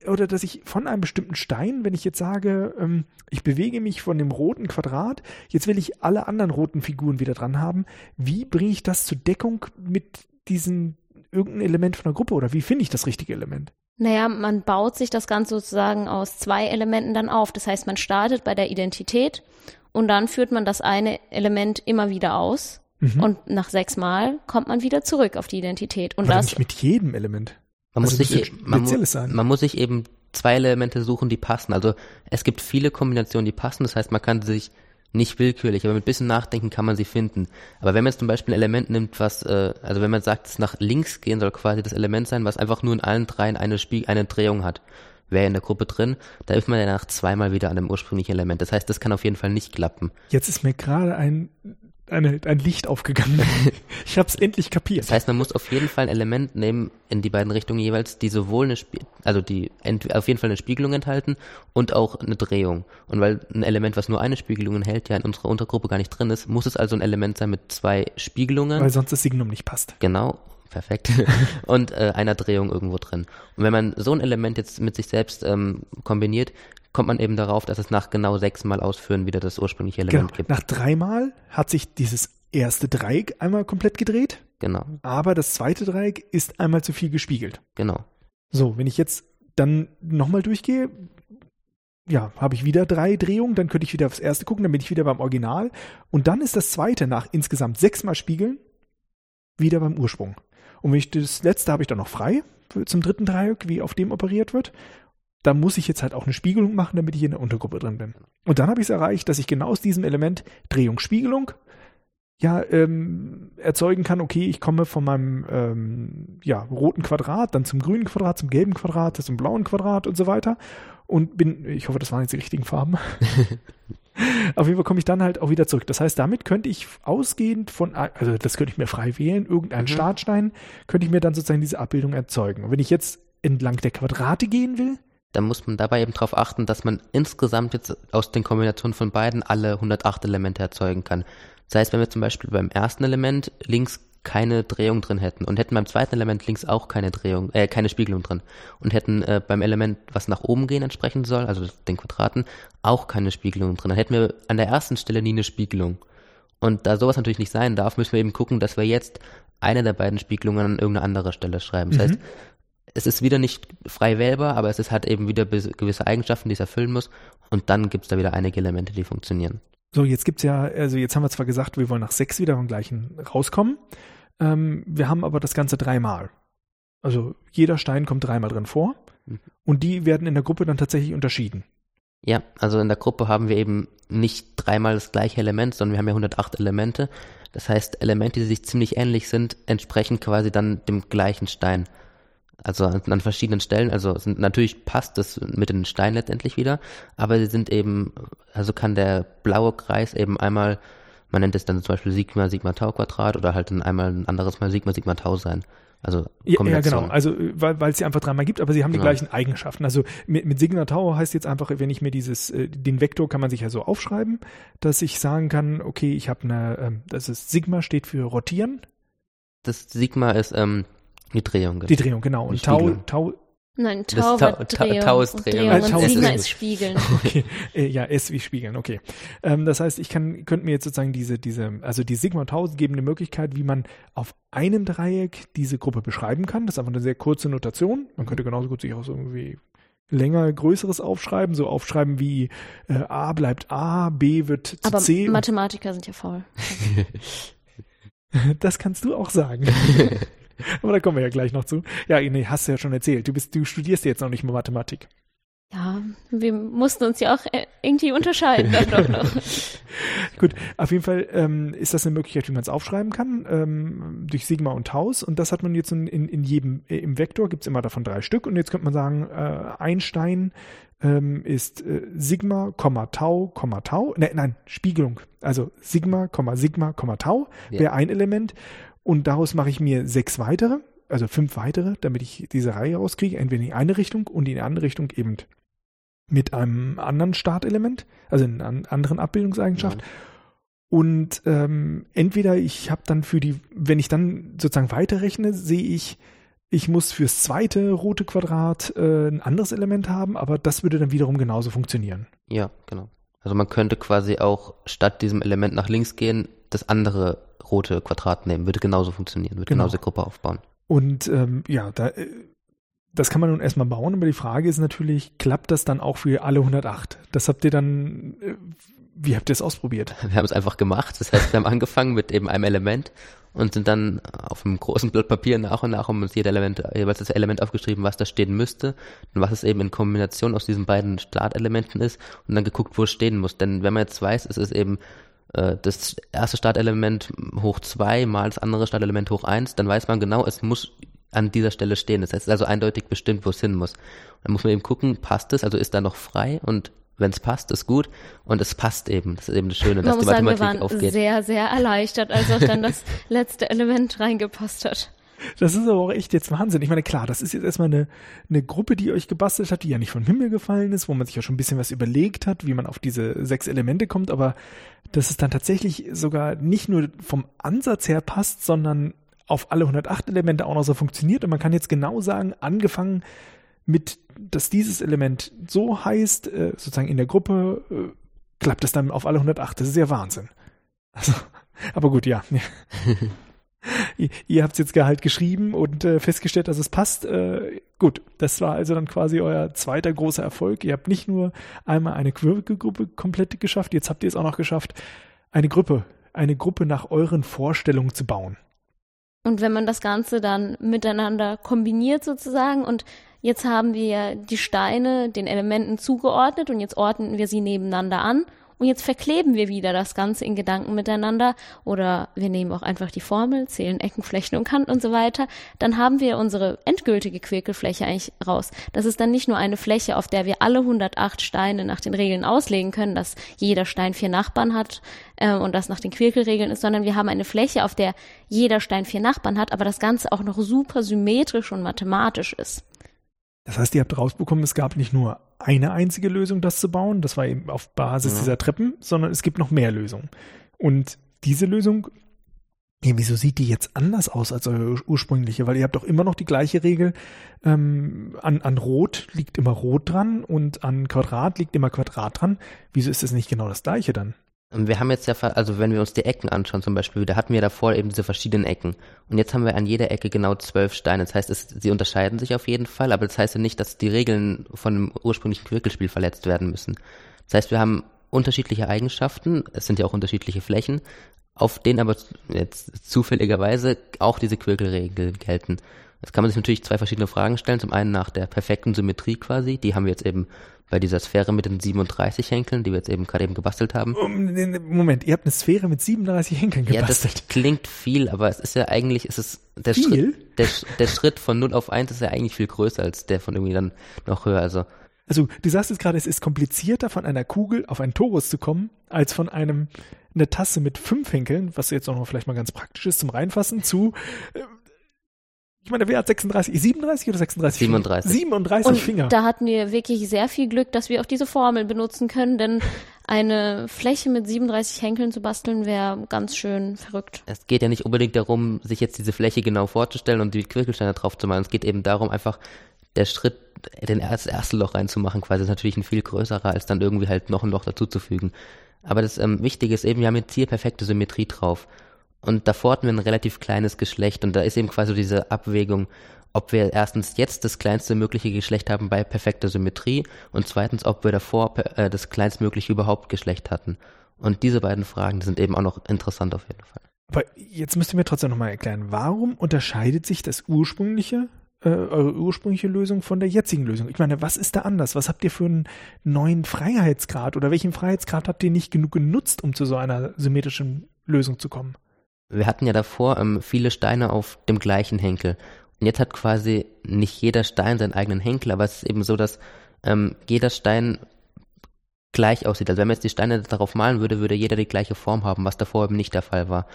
oder dass ich von einem bestimmten Stein, wenn ich jetzt sage, ähm, ich bewege mich von dem roten Quadrat, jetzt will ich alle anderen roten Figuren wieder dran haben, wie bringe ich das zur Deckung mit diesen irgendein Element von der Gruppe oder wie finde ich das richtige Element? Naja, man baut sich das Ganze sozusagen aus zwei Elementen dann auf. Das heißt, man startet bei der Identität und dann führt man das eine Element immer wieder aus. Mhm. Und nach sechs Mal kommt man wieder zurück auf die Identität. Und Aber das nicht mit jedem Element. Man, also muss sich, man, man muss sich eben zwei Elemente suchen, die passen. Also es gibt viele Kombinationen, die passen. Das heißt, man kann sich nicht willkürlich, aber mit bisschen Nachdenken kann man sie finden. Aber wenn man jetzt zum Beispiel ein Element nimmt, was, äh, also wenn man sagt, es nach links gehen soll quasi das Element sein, was einfach nur in allen dreien eine, Spie eine Drehung hat, wäre in der Gruppe drin, da ist man ja nach zweimal wieder an dem ursprünglichen Element. Das heißt, das kann auf jeden Fall nicht klappen. Jetzt ist mir gerade ein eine, ein Licht aufgegangen. [LAUGHS] ich habe es endlich kapiert. Das heißt, man muss auf jeden Fall ein Element nehmen in die beiden Richtungen jeweils, die sowohl eine, Spie also die auf jeden Fall eine Spiegelung enthalten und auch eine Drehung. Und weil ein Element, was nur eine Spiegelung enthält, ja in unserer Untergruppe gar nicht drin ist, muss es also ein Element sein mit zwei Spiegelungen. Weil sonst das Signum nicht passt. Genau. Perfekt. [LAUGHS] und äh, einer Drehung irgendwo drin. Und wenn man so ein Element jetzt mit sich selbst ähm, kombiniert, kommt man eben darauf, dass es nach genau sechsmal Ausführen wieder das ursprüngliche Element genau. gibt. Nach dreimal hat sich dieses erste Dreieck einmal komplett gedreht. Genau. Aber das zweite Dreieck ist einmal zu viel gespiegelt. Genau. So, wenn ich jetzt dann nochmal durchgehe, ja, habe ich wieder drei Drehungen, dann könnte ich wieder aufs erste gucken, dann bin ich wieder beim Original. Und dann ist das zweite nach insgesamt sechsmal spiegeln wieder beim Ursprung. Und wenn ich das letzte habe ich dann noch frei zum dritten Dreieck, wie auf dem operiert wird da muss ich jetzt halt auch eine Spiegelung machen, damit ich in der Untergruppe drin bin. Und dann habe ich es erreicht, dass ich genau aus diesem Element Drehung, Spiegelung ja ähm, erzeugen kann, okay, ich komme von meinem ähm, ja, roten Quadrat, dann zum grünen Quadrat, zum gelben Quadrat, zum blauen Quadrat und so weiter. Und bin, ich hoffe, das waren jetzt die richtigen Farben. [LAUGHS] Auf jeden Fall komme ich dann halt auch wieder zurück. Das heißt, damit könnte ich ausgehend von, also das könnte ich mir frei wählen, irgendeinen mhm. Startstein, könnte ich mir dann sozusagen diese Abbildung erzeugen. Und wenn ich jetzt entlang der Quadrate gehen will, dann muss man dabei eben darauf achten, dass man insgesamt jetzt aus den Kombinationen von beiden alle 108 Elemente erzeugen kann. Das heißt, wenn wir zum Beispiel beim ersten Element links keine Drehung drin hätten und hätten beim zweiten Element links auch keine Drehung, äh, keine Spiegelung drin und hätten äh, beim Element, was nach oben gehen entsprechen soll, also den Quadraten, auch keine Spiegelung drin, dann hätten wir an der ersten Stelle nie eine Spiegelung. Und da sowas natürlich nicht sein darf, müssen wir eben gucken, dass wir jetzt eine der beiden Spiegelungen an irgendeine andere Stelle schreiben. Das mhm. heißt, es ist wieder nicht frei wählbar, aber es ist, hat eben wieder gewisse Eigenschaften, die es erfüllen muss. Und dann gibt es da wieder einige Elemente, die funktionieren. So, jetzt gibt's ja, also jetzt haben wir zwar gesagt, wir wollen nach sechs wieder vom gleichen rauskommen. Ähm, wir haben aber das Ganze dreimal. Also jeder Stein kommt dreimal drin vor. Mhm. Und die werden in der Gruppe dann tatsächlich unterschieden. Ja, also in der Gruppe haben wir eben nicht dreimal das gleiche Element, sondern wir haben ja 108 Elemente. Das heißt, Elemente, die sich ziemlich ähnlich sind, entsprechen quasi dann dem gleichen Stein also an, an, verschiedenen Stellen, also sind, natürlich passt das mit den Steinen letztendlich wieder, aber sie sind eben, also kann der blaue Kreis eben einmal, man nennt es dann zum Beispiel Sigma, Sigma Tau Quadrat oder halt dann einmal ein anderes Mal Sigma, Sigma Tau sein. Also ja, ja, genau. Also weil es sie einfach dreimal gibt, aber sie haben die genau. gleichen Eigenschaften. Also mit, mit Sigma Tau heißt jetzt einfach, wenn ich mir dieses, äh, den Vektor kann man sich ja so aufschreiben, dass ich sagen kann, okay, ich habe eine, äh, das ist Sigma steht für rotieren. Das Sigma ist ähm, die Drehung. Genau. Die Drehung, genau. Und Tau, Tau, Nein, Tau, das Tau, Drehung. Tau ist Drehung. Und, Drehung. und Sigma ist Spiegeln. [LAUGHS] Okay, äh, ja, S wie Spiegeln, okay. Ähm, das heißt, ich kann, könnte mir jetzt sozusagen diese, diese, also die Sigma und Tau geben eine Möglichkeit, wie man auf einem Dreieck diese Gruppe beschreiben kann. Das ist einfach eine sehr kurze Notation. Man könnte genauso gut sich auch so irgendwie länger Größeres aufschreiben, so aufschreiben wie äh, A bleibt A, B wird zu Aber C. Aber Mathematiker sind ja faul. [LAUGHS] das kannst du auch sagen. [LAUGHS] [LAUGHS] Aber da kommen wir ja gleich noch zu. Ja, nee, hast du ja schon erzählt. Du bist, du studierst jetzt noch nicht mal Mathematik. Ja, wir mussten uns ja auch äh, irgendwie unterscheiden. doch noch. [LAUGHS] Gut, auf jeden Fall ähm, ist das eine Möglichkeit, wie man es aufschreiben kann, ähm, durch Sigma und Taus. Und das hat man jetzt in, in, in jedem, äh, im Vektor gibt es immer davon drei Stück. Und jetzt könnte man sagen, äh, Einstein ähm, ist äh, Sigma, Tau, Tau. Ne, nein, Spiegelung. Also Sigma, Sigma, Tau ja. wäre ein Element. Und daraus mache ich mir sechs weitere, also fünf weitere, damit ich diese Reihe rauskriege, entweder in eine Richtung und in die andere Richtung eben mit einem anderen Startelement, also in einer anderen Abbildungseigenschaft. Ja. Und ähm, entweder ich habe dann für die, wenn ich dann sozusagen weiterrechne, sehe ich, ich muss fürs zweite rote Quadrat äh, ein anderes Element haben, aber das würde dann wiederum genauso funktionieren. Ja, genau. Also man könnte quasi auch statt diesem Element nach links gehen, das andere rote Quadrat nehmen. Würde genauso funktionieren, würde genau. genauso die Gruppe aufbauen. Und ähm, ja, da, äh, das kann man nun erstmal bauen, aber die Frage ist natürlich, klappt das dann auch für alle 108? Das habt ihr dann, äh, wie habt ihr es ausprobiert? Wir haben es einfach gemacht. Das heißt, wir haben angefangen mit eben einem Element und sind dann auf einem großen Blatt Papier nach und nach um uns jedes Element, jeweils das Element aufgeschrieben, was da stehen müsste und was es eben in Kombination aus diesen beiden Startelementen ist und dann geguckt, wo es stehen muss. Denn wenn man jetzt weiß, es ist eben äh, das erste Startelement hoch zwei mal das andere Startelement hoch eins, dann weiß man genau, es muss an dieser Stelle stehen. Das heißt, es ist also eindeutig bestimmt, wo es hin muss. Dann muss man eben gucken, passt es, also ist da noch frei und wenn es passt, ist gut und es passt eben. Das ist eben das Schöne, dass Man die muss sagen, wir Mathematik waren aufgeht. sehr, sehr erleichtert, als auch dann das [LAUGHS] letzte Element reingepasst hat. Das ist aber auch echt jetzt Wahnsinn. Ich meine, klar, das ist jetzt erstmal eine, eine Gruppe, die euch gebastelt hat, die ja nicht vom Himmel gefallen ist, wo man sich ja schon ein bisschen was überlegt hat, wie man auf diese sechs Elemente kommt, aber dass es dann tatsächlich sogar nicht nur vom Ansatz her passt, sondern auf alle 108 Elemente auch noch so funktioniert. Und man kann jetzt genau sagen, angefangen mit, dass dieses Element so heißt, äh, sozusagen in der Gruppe, äh, klappt es dann auf alle 108. Das ist ja Wahnsinn. Also, [LAUGHS] aber gut, ja. [LAUGHS] ihr, ihr habt es jetzt halt geschrieben und äh, festgestellt, dass es passt. Gut, das war also dann quasi euer zweiter großer Erfolg. Ihr habt nicht nur einmal eine Quirkelgruppe komplett geschafft, jetzt habt ihr es auch noch geschafft, eine Gruppe, eine Gruppe nach euren Vorstellungen zu bauen. Und wenn man das Ganze dann miteinander kombiniert sozusagen und jetzt haben wir die Steine den Elementen zugeordnet und jetzt ordnen wir sie nebeneinander an und jetzt verkleben wir wieder das Ganze in Gedanken miteinander oder wir nehmen auch einfach die Formel, zählen Ecken, Flächen und Kanten und so weiter, dann haben wir unsere endgültige Quirkelfläche eigentlich raus. Das ist dann nicht nur eine Fläche, auf der wir alle 108 Steine nach den Regeln auslegen können, dass jeder Stein vier Nachbarn hat äh, und das nach den Quirkelregeln ist, sondern wir haben eine Fläche, auf der jeder Stein vier Nachbarn hat, aber das Ganze auch noch super symmetrisch und mathematisch ist. Das heißt, ihr habt rausbekommen, es gab nicht nur eine einzige Lösung, das zu bauen, das war eben auf Basis Ja. dieser Treppen, sondern es gibt noch mehr Lösungen. Und diese Lösung, ja, wieso sieht die jetzt anders aus als eure ur- ursprüngliche? Weil ihr habt doch immer noch die gleiche Regel, ähm, an, an Rot liegt immer Rot dran und an Quadrat liegt immer Quadrat dran. Wieso ist das nicht genau das gleiche dann? Und wir haben jetzt ja, also wenn wir uns die Ecken anschauen zum Beispiel, da hatten wir davor eben diese verschiedenen Ecken. Und jetzt haben wir an jeder Ecke genau zwölf Steine. Das heißt, es, sie unterscheiden sich auf jeden Fall, aber das heißt ja nicht, dass die Regeln von dem ursprünglichen Quirkelspiel verletzt werden müssen. Das heißt, wir haben unterschiedliche Eigenschaften, es sind ja auch unterschiedliche Flächen, auf denen aber jetzt zufälligerweise auch diese Quirkelregeln gelten. Jetzt kann man sich natürlich zwei verschiedene Fragen stellen. Zum einen nach der perfekten Symmetrie quasi, die haben wir jetzt eben bei dieser Sphäre mit den 37 Henkeln, die wir jetzt eben gerade eben gebastelt haben. Moment, ihr habt eine Sphäre mit 37 Henkeln Ja, gebastelt. das klingt viel, aber es ist ja eigentlich, es ist der Viel? Schritt, der, der Schritt von 0 auf 1 ist ja eigentlich viel größer als der von irgendwie dann noch höher. Also Also, du sagst jetzt gerade, es ist komplizierter, von einer Kugel auf einen Torus zu kommen, als von einem, eine Tasse mit fünf Henkeln, was jetzt auch noch vielleicht mal ganz praktisch ist zum Reinfassen, zu, äh, ich meine, wer hat 36, 37 oder 36? 37. 37 Und Finger. da hatten wir wirklich sehr viel Glück, dass wir auch diese Formel benutzen können, denn eine Fläche mit 37 Henkeln zu basteln wäre ganz schön verrückt. es geht ja nicht unbedingt darum, sich jetzt diese Fläche genau vorzustellen und die Quirkelsteine drauf zu malen. Es geht eben darum, einfach der Schritt, den das erste Loch reinzumachen, quasi ist natürlich ein viel größerer, als dann irgendwie halt noch ein Loch dazuzufügen. Aber das ähm, Wichtige ist eben, wir haben jetzt hier perfekte Symmetrie drauf. Und davor hatten wir ein relativ kleines Geschlecht und da ist eben quasi diese Abwägung, ob wir erstens jetzt das kleinste mögliche Geschlecht haben bei perfekter Symmetrie und zweitens, ob wir davor äh, das kleinstmögliche überhaupt Geschlecht hatten. Und diese beiden Fragen die sind eben auch noch interessant auf jeden Fall. Aber jetzt müsst ihr mir trotzdem nochmal erklären, warum unterscheidet sich das ursprüngliche, äh, eure ursprüngliche Lösung von der jetzigen Lösung? Ich meine, was ist da anders? Was habt ihr für einen neuen Freiheitsgrad oder welchen Freiheitsgrad habt ihr nicht genug genutzt, um zu so einer symmetrischen Lösung zu kommen? Wir hatten ja davor ähm, viele Steine auf dem gleichen Henkel. Und jetzt hat quasi nicht jeder Stein seinen eigenen Henkel, aber es ist eben so, dass ähm, jeder Stein gleich aussieht. Also wenn man jetzt die Steine darauf malen würde, würde jeder die gleiche Form haben, was davor eben nicht der Fall war.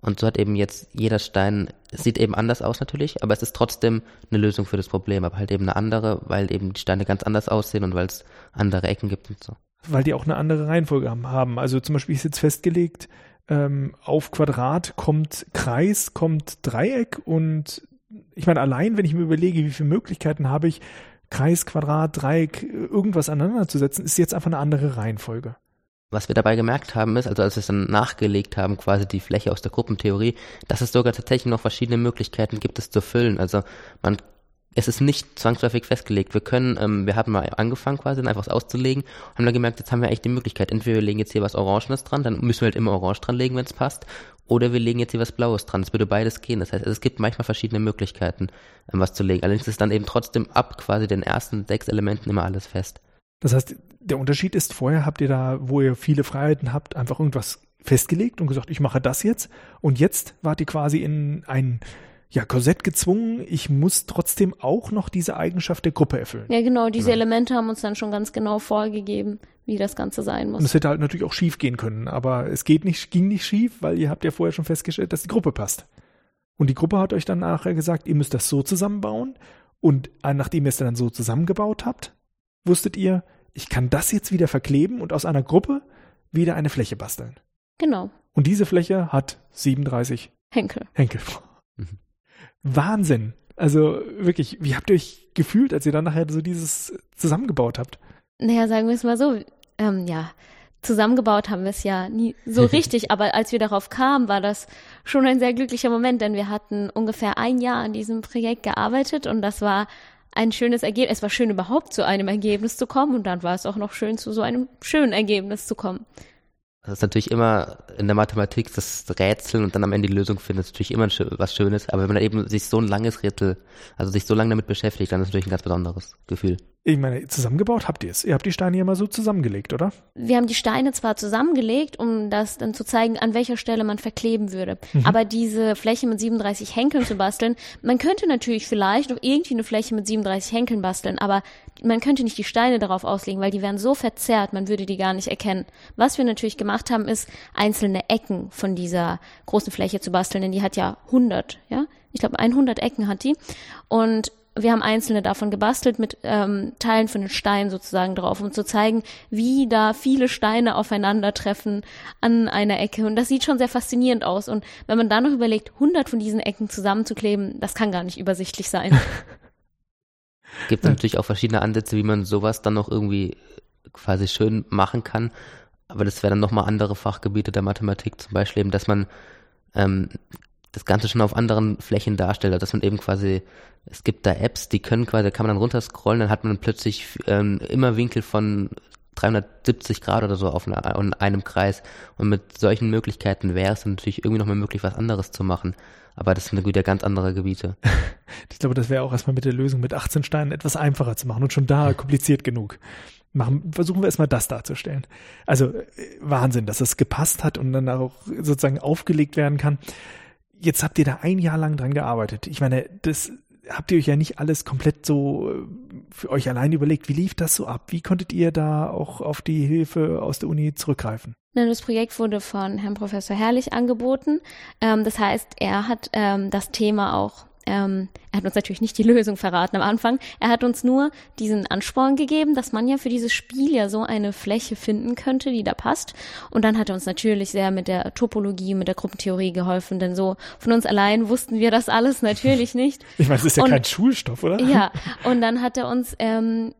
Und so hat eben jetzt jeder Stein, sieht eben anders aus natürlich, aber es ist trotzdem eine Lösung für das Problem, aber halt eben eine andere, weil eben die Steine ganz anders aussehen und weil es andere Ecken gibt und so. Weil die auch eine andere Reihenfolge haben. Also zum Beispiel ist jetzt festgelegt, ähm, auf Quadrat kommt Kreis, kommt Dreieck und ich meine, allein wenn ich mir überlege, wie viele Möglichkeiten habe ich, Kreis, Quadrat, Dreieck, irgendwas aneinander zu setzen, ist jetzt einfach eine andere Reihenfolge. was wir dabei gemerkt haben ist, also als wir es dann nachgelegt haben, quasi die Fläche aus der Gruppentheorie, dass es sogar tatsächlich noch verschiedene Möglichkeiten gibt, es zu füllen. Also man es ist nicht zwangsläufig festgelegt. Wir können, ähm, wir haben mal angefangen quasi, einfach was auszulegen, haben dann gemerkt, jetzt haben wir eigentlich die Möglichkeit, entweder wir legen jetzt hier was Orangenes dran, dann müssen wir halt immer Orange dran legen, wenn es passt, oder wir legen jetzt hier was Blaues dran. Das würde beides gehen. Das heißt, es gibt manchmal verschiedene Möglichkeiten, ähm, was zu legen. Allerdings ist dann eben trotzdem ab quasi den ersten sechs Elementen immer alles fest. Das heißt, der Unterschied ist, vorher habt ihr da, wo ihr viele Freiheiten habt, einfach irgendwas festgelegt und gesagt, ich mache das jetzt. Und jetzt wart ihr quasi in ein ja, Korsett gezwungen, ich muss trotzdem auch noch diese Eigenschaft der Gruppe erfüllen. Ja, genau, diese genau. Elemente haben uns dann schon ganz genau vorgegeben, wie das Ganze sein muss. Und es hätte halt natürlich auch schief gehen können, aber es geht nicht, ging nicht schief, weil ihr habt ja vorher schon festgestellt, dass die Gruppe passt. Und die Gruppe hat euch dann nachher gesagt, ihr müsst das so zusammenbauen. Und nachdem ihr es dann so zusammengebaut habt, wusstet ihr, ich kann das jetzt wieder verkleben und aus einer Gruppe wieder eine Fläche basteln. Genau. Und diese Fläche hat 37 Henkel. Henkel. Wahnsinn. Also wirklich, wie habt ihr euch gefühlt, als ihr dann nachher so dieses zusammengebaut habt? Naja, sagen wir es mal so, ähm, ja, zusammengebaut haben wir es ja nie so [LAUGHS] richtig, aber als wir darauf kamen, war das schon ein sehr glücklicher Moment, denn wir hatten ungefähr ein Jahr an diesem Projekt gearbeitet und das war ein schönes Ergebnis. Es war schön, überhaupt zu einem Ergebnis zu kommen und dann war es auch noch schön, zu so einem schönen Ergebnis zu kommen. Das ist natürlich immer in der Mathematik das Rätseln und dann am Ende die Lösung finden, ist natürlich immer was Schönes. Aber wenn man eben sich so ein langes Rätsel, also sich so lange damit beschäftigt, dann ist es natürlich ein ganz besonderes Gefühl. Ich meine, zusammengebaut habt ihr es. Ihr habt die Steine ja mal so zusammengelegt, oder? Wir haben die Steine zwar zusammengelegt, um das dann zu zeigen, an welcher Stelle man verkleben würde. Mhm. Aber diese Fläche mit 37 Henkeln zu basteln, man könnte natürlich vielleicht noch irgendwie eine Fläche mit 37 Henkeln basteln, aber man könnte nicht die Steine darauf auslegen, weil die wären so verzerrt, man würde die gar nicht erkennen. Was wir natürlich gemacht haben, ist einzelne Ecken von dieser großen Fläche zu basteln, denn die hat ja 100, ja? Ich glaube, 100 Ecken hat die. Und wir haben einzelne davon gebastelt mit ähm, Teilen von den Steinen sozusagen drauf, um zu zeigen, wie da viele Steine aufeinandertreffen an einer Ecke. Und das sieht schon sehr faszinierend aus. Und wenn man dann noch überlegt, 100 von diesen Ecken zusammenzukleben, das kann gar nicht übersichtlich sein. [LAUGHS] Gibt natürlich auch verschiedene Ansätze, wie man sowas dann noch irgendwie quasi schön machen kann. Aber das wäre dann nochmal andere Fachgebiete der Mathematik, zum Beispiel eben, dass man ähm, das Ganze schon auf anderen Flächen darstellt, dass man eben quasi, es gibt da Apps, die können quasi, da kann man dann runterscrollen, dann hat man plötzlich ähm, immer Winkel von 370 Grad oder so auf einer, in einem Kreis. Und mit solchen Möglichkeiten wäre es natürlich irgendwie noch mal möglich, was anderes zu machen. Aber das sind wieder ganz andere Gebiete. [LAUGHS] ich glaube, das wäre auch erstmal mit der Lösung mit 18 Steinen etwas einfacher zu machen und schon da kompliziert genug. Machen, versuchen wir erstmal das darzustellen. Also äh, Wahnsinn, dass es gepasst hat und dann auch sozusagen aufgelegt werden kann jetzt habt ihr da ein Jahr lang dran gearbeitet. Ich meine, das habt ihr euch ja nicht alles komplett so äh, für euch allein überlegt. Wie lief das so ab? Wie konntet ihr da auch auf die Hilfe aus der Uni zurückgreifen? Das Projekt wurde von Herrn Professor Herrlich angeboten. Ähm, das heißt, er hat ähm, das Thema auch ähm, er hat uns natürlich nicht die Lösung verraten am Anfang. Er hat uns nur diesen Ansporn gegeben, dass man ja für dieses Spiel ja so eine Fläche finden könnte, die da passt. Und dann hat er uns natürlich sehr mit der Topologie, mit der Gruppentheorie geholfen, denn so von uns allein wussten wir das alles natürlich nicht. [LAUGHS] Ich meine, es ist ja und, kein Schulstoff, oder? Ja, und dann hat er uns ähm,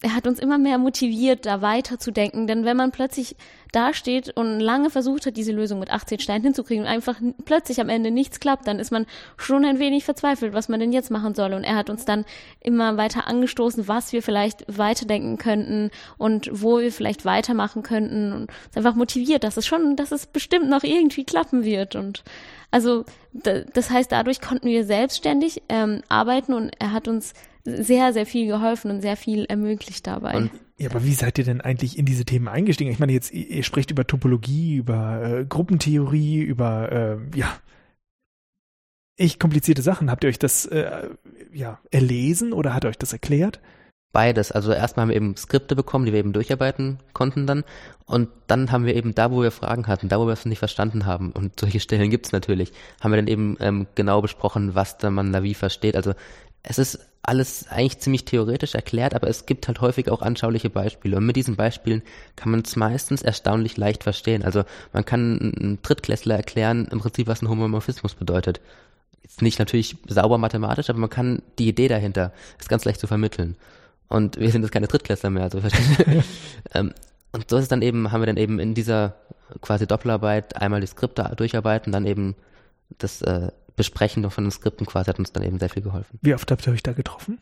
er hat uns immer mehr motiviert, da weiterzudenken. Denn wenn man plötzlich dasteht und lange versucht hat, diese Lösung mit 18 Steinen hinzukriegen und einfach plötzlich am Ende nichts klappt, dann ist man schon ein wenig verzweifelt, was man denn jetzt machen soll. Und er hat uns dann immer weiter angestoßen, was wir vielleicht weiterdenken könnten und wo wir vielleicht weitermachen könnten und uns einfach motiviert, dass es schon, dass es bestimmt noch irgendwie klappen wird. Und also das heißt, dadurch konnten wir selbstständig ähm, arbeiten und er hat uns sehr, sehr viel geholfen und sehr viel ermöglicht dabei. Und, ja, aber wie seid ihr denn eigentlich in diese Themen eingestiegen? Ich meine, jetzt, ihr spricht über Topologie, über äh, Gruppentheorie, über, äh, ja, echt komplizierte Sachen. Habt ihr euch das, äh, ja, erlesen oder hat euch das erklärt? Beides. Also erstmal haben wir eben Skripte bekommen, die wir eben durcharbeiten konnten dann. Und dann haben wir eben da, wo wir Fragen hatten, da, wo wir es nicht verstanden haben, und solche Stellen gibt es natürlich, haben wir dann eben ähm, genau besprochen, was da man da wie versteht. Also es ist alles eigentlich ziemlich theoretisch erklärt, aber es gibt halt häufig auch anschauliche Beispiele. Und mit diesen Beispielen kann man es meistens erstaunlich leicht verstehen. Also man kann einem Drittklässler erklären, im Prinzip, was ein Homomorphismus bedeutet. Jetzt nicht natürlich sauber mathematisch, aber man kann die Idee dahinter, ist ganz leicht zu vermitteln. Und wir sind jetzt keine Drittklässler mehr, also verstehen. [LAUGHS] ähm, und so ist es dann eben, haben wir dann eben in dieser quasi Doppelarbeit einmal die Skripte durcharbeiten, dann eben das äh, Besprechen von den Skripten quasi hat uns dann eben sehr viel geholfen. Wie oft habt ihr euch da getroffen?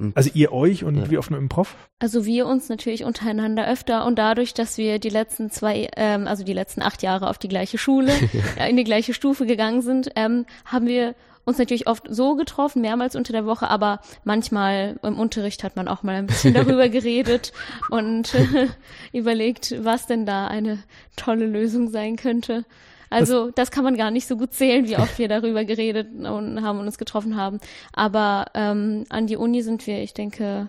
Hm. Also ihr euch und Ja. wie oft mit dem Prof? Also wir uns natürlich untereinander öfter und dadurch, dass wir die letzten zwei, ähm, also die letzten acht Jahre auf die gleiche Schule, [LAUGHS] äh, in die gleiche Stufe gegangen sind, ähm, haben wir uns natürlich oft so getroffen, mehrmals unter der Woche, aber manchmal im Unterricht hat man auch mal ein bisschen darüber [LAUGHS] geredet und äh, [LAUGHS] überlegt, was denn da eine tolle Lösung sein könnte. Also das, kann man gar nicht so gut zählen, wie oft wir darüber geredet und haben und uns getroffen haben. Aber ähm, an die Uni sind wir, ich denke,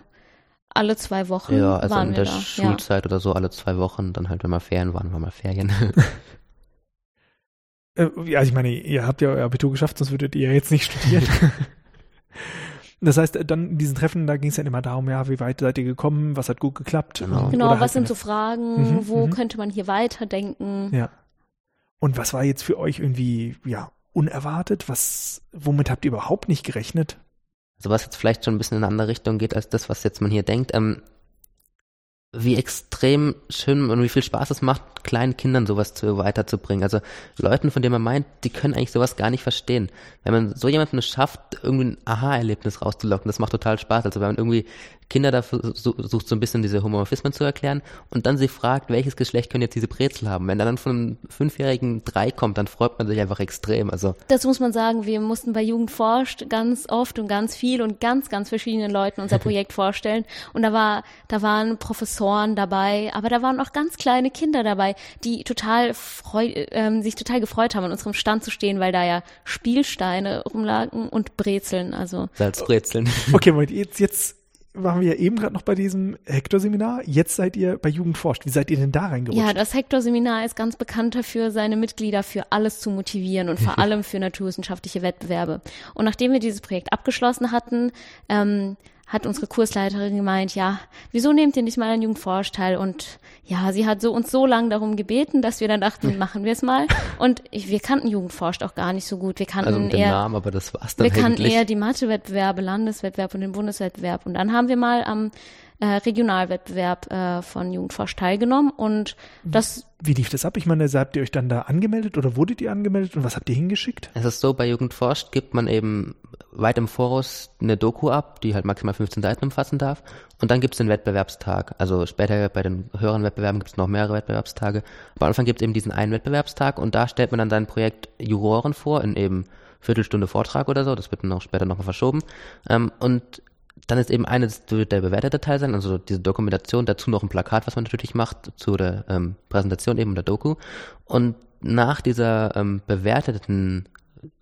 alle zwei Wochen Ja, also waren in wir der da. Ja. Schulzeit oder so alle zwei Wochen, dann halt, wenn mal Ferien waren, waren mal Ferien. [LAUGHS] Äh, ja, also ich meine, ihr habt ja euer Abitur geschafft, sonst würdet ihr ja jetzt nicht studieren. [LAUGHS] [LAUGHS] Das heißt, dann in diesen Treffen, da ging es dann immer darum, ja, wie weit seid ihr gekommen, was hat gut geklappt? Genau. Genau, oder was halt sind eine- so Fragen, Mhm, wo mhm. könnte man hier weiterdenken? Ja. Und was war jetzt für euch irgendwie, ja, unerwartet? Was, womit habt ihr überhaupt nicht gerechnet? Also was jetzt vielleicht schon ein bisschen in eine andere Richtung geht als das, was jetzt man hier denkt, ähm, wie extrem schön und wie viel Spaß es macht, kleinen Kindern sowas zu, weiterzubringen. Also Leuten, von denen man meint, die können eigentlich sowas gar nicht verstehen. Wenn man so jemanden es schafft, irgendwie ein Aha-Erlebnis rauszulocken, das macht total Spaß. Also wenn man irgendwie Kinder da versucht, so ein bisschen diese Homomorphismen zu erklären und dann sie fragt, welches Geschlecht können jetzt diese Brezel haben. Wenn dann von einem Fünfjährigen drei kommt, dann freut man sich einfach extrem. Also Das muss man sagen, wir mussten bei Jugend forscht ganz oft und ganz viel und ganz, ganz verschiedenen Leuten unser [LAUGHS] Projekt vorstellen. Und da war, da waren Professoren dabei, aber da waren auch ganz kleine Kinder dabei, die total freu, ähm, sich total gefreut haben, an unserem Stand zu stehen, weil da ja Spielsteine rumlagen und Brezeln. Also Salzbrezeln. [LAUGHS] Okay, Moment, jetzt, jetzt waren wir ja eben gerade noch bei diesem Hector-Seminar. Jetzt seid ihr bei Jugend forscht. Wie seid ihr denn da reingerutscht? Ja, das Hector-Seminar ist ganz bekannt dafür, seine Mitglieder für alles zu motivieren und vor [LAUGHS] allem für naturwissenschaftliche Wettbewerbe. Und nachdem wir dieses Projekt abgeschlossen hatten, ähm, hat unsere Kursleiterin gemeint, ja, wieso nehmt ihr nicht mal an Jugendforsch teil? Und ja, sie hat so uns so lange darum gebeten, dass wir dann dachten, machen wir es mal. Und ich, wir kannten Jugendforscht auch gar nicht so gut. Wir kannten Also eher Namen, aber das war's dann wir kannten eigentlich. eher die Mathewettbewerbe, Landeswettbewerb und den Bundeswettbewerb. Und dann haben wir mal am äh, Regionalwettbewerb äh, von Jugendforsch teilgenommen und das Wie lief das ab? Ich meine, habt ihr euch dann da angemeldet oder wurdet ihr angemeldet und was habt ihr hingeschickt? Es ist so, bei Jugend forscht gibt man eben weit im Voraus eine Doku ab, die halt maximal 15 Seiten umfassen darf. Und dann gibt es den Wettbewerbstag. Also später bei den höheren Wettbewerben gibt es noch mehrere Wettbewerbstage. Aber am Anfang gibt es eben diesen einen Wettbewerbstag und da stellt man dann sein Projekt Juroren vor in eben Viertelstunde Vortrag oder so. Das wird dann auch später nochmal verschoben. Ähm, und dann ist eben eine, das wird der bewertete Teil sein, also diese Dokumentation, dazu noch ein Plakat, was man natürlich macht, zu der ähm, Präsentation eben der Doku. Und nach dieser ähm, bewerteten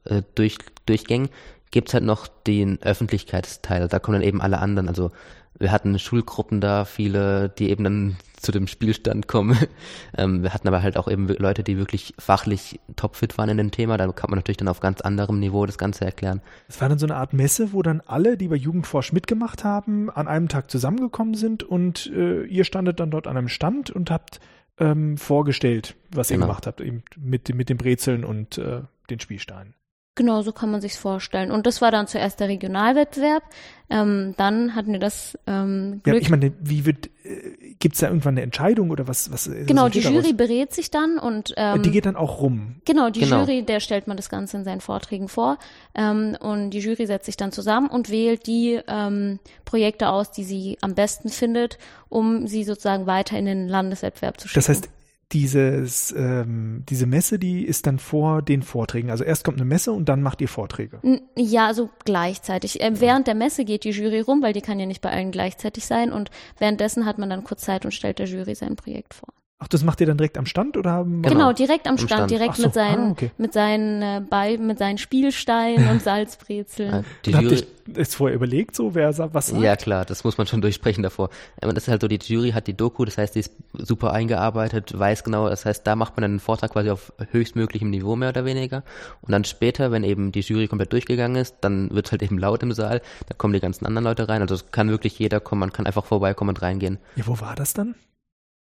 äh, durch, Durchgängen gibt's halt noch den Öffentlichkeitsteil. Da kommen dann eben alle anderen. Also wir hatten Schulgruppen da, viele, die eben dann [LAUGHS] zu dem Spielstand kommen. [LAUGHS] ähm, wir hatten aber halt auch eben Leute, die wirklich fachlich topfit waren in dem Thema. Da kann man natürlich dann auf ganz anderem Niveau das Ganze erklären. Es war dann so eine Art Messe, wo dann alle, die bei Jugendforsch mitgemacht haben, an einem Tag zusammengekommen sind und äh, ihr standet dann dort an einem Stand und habt ähm, vorgestellt, was ihr Genau. gemacht habt, eben mit, mit den Brezeln und äh, den Spielsteinen. Genau, so kann man sich's vorstellen. Und das war dann zuerst der Regionalwettbewerb. Ähm, dann hatten wir das ähm, Ja, Glück. ich meine, wie wird, äh, gibt's da irgendwann eine Entscheidung oder was? was genau, die daraus? Jury berät sich dann und ähm, Und die geht dann auch rum. Genau, die Genau. Jury, der stellt man das Ganze in seinen Vorträgen vor. Ähm, und die Jury setzt sich dann zusammen und wählt die ähm, Projekte aus, die sie am besten findet, um sie sozusagen weiter in den Landeswettbewerb zu schicken. Das heißt, dieses, ähm, diese Messe, die ist dann vor den Vorträgen. Also erst kommt eine Messe und dann macht ihr Vorträge. N- Ja, also gleichzeitig. Ähm, während der Messe geht die Jury rum, weil die kann ja nicht bei allen gleichzeitig sein. Und währenddessen hat man dann kurz Zeit und stellt der Jury sein Projekt vor. Ach, das macht ihr dann direkt am Stand oder haben Genau, Genau, direkt am am Stand, Stand. direkt so, mit seinen, ah, okay. mit seinen äh, bei, mit seinen Spielsteinen und [LAUGHS] Äh, Salzbrezeln. Die Habt Jury, ihr es vorher überlegt, so wer was sagt? Ja, klar, das muss man schon [LAUGHS] durchsprechen davor. Das ist halt so, die Jury hat die Doku, das heißt, die ist super eingearbeitet, weiß genau, das heißt, da macht man dann einen Vortrag quasi auf höchstmöglichem Niveau mehr oder weniger. Und dann später, wenn eben die Jury komplett durchgegangen ist, dann wird halt eben laut im Saal, da kommen die ganzen anderen Leute rein. Also es kann wirklich jeder kommen, man kann einfach vorbeikommen und reingehen. Ja, wo war das dann?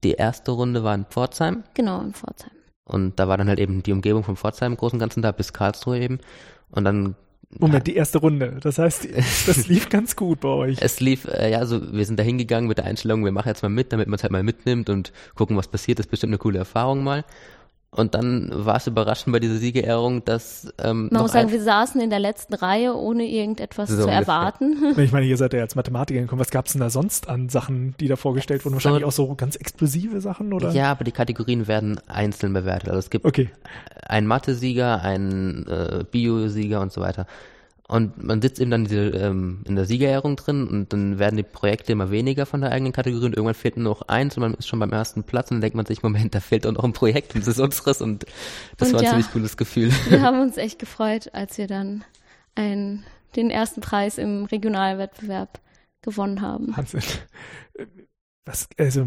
Die erste Runde war in Pforzheim Genau, in Pforzheim. und da war dann halt eben die Umgebung von Pforzheim im Großen und Ganzen da bis Karlsruhe eben. Und dann Moment, die erste Runde. Das heißt, [LAUGHS] das lief ganz gut bei euch. Es lief, äh, ja, so wir sind da hingegangen mit der Einstellung, wir machen jetzt mal mit, damit man es halt mal mitnimmt und gucken, was passiert. Das ist bestimmt eine coole Erfahrung mal. Und dann war es überraschend bei dieser Siegerehrung, dass ähm, Man muss sagen, wir saßen in der letzten Reihe, ohne irgendetwas So zu ungefähr. erwarten. [LAUGHS] Ich meine, ihr seid ja als Mathematiker gekommen. Was gab es denn da sonst an Sachen, die da vorgestellt wurden? Wahrscheinlich auch so ganz explosive Sachen, oder? Ja, aber die Kategorien werden einzeln bewertet. Also es gibt Okay. einen Mathe-Sieger, einen äh, Bio-Sieger und so weiter. Und man sitzt eben dann diese, ähm, in der Siegerehrung drin und dann werden die Projekte immer weniger von der eigenen Kategorie und irgendwann fehlt nur noch eins und man ist schon beim ersten Platz und dann denkt man sich, Moment, da fehlt doch noch ein Projekt und das ist unseres und das Und war ein ja. ziemlich cooles Gefühl. Wir [LAUGHS] haben uns echt gefreut, als wir dann ein, den ersten Preis im Regionalwettbewerb gewonnen haben. Wahnsinn. Was, also,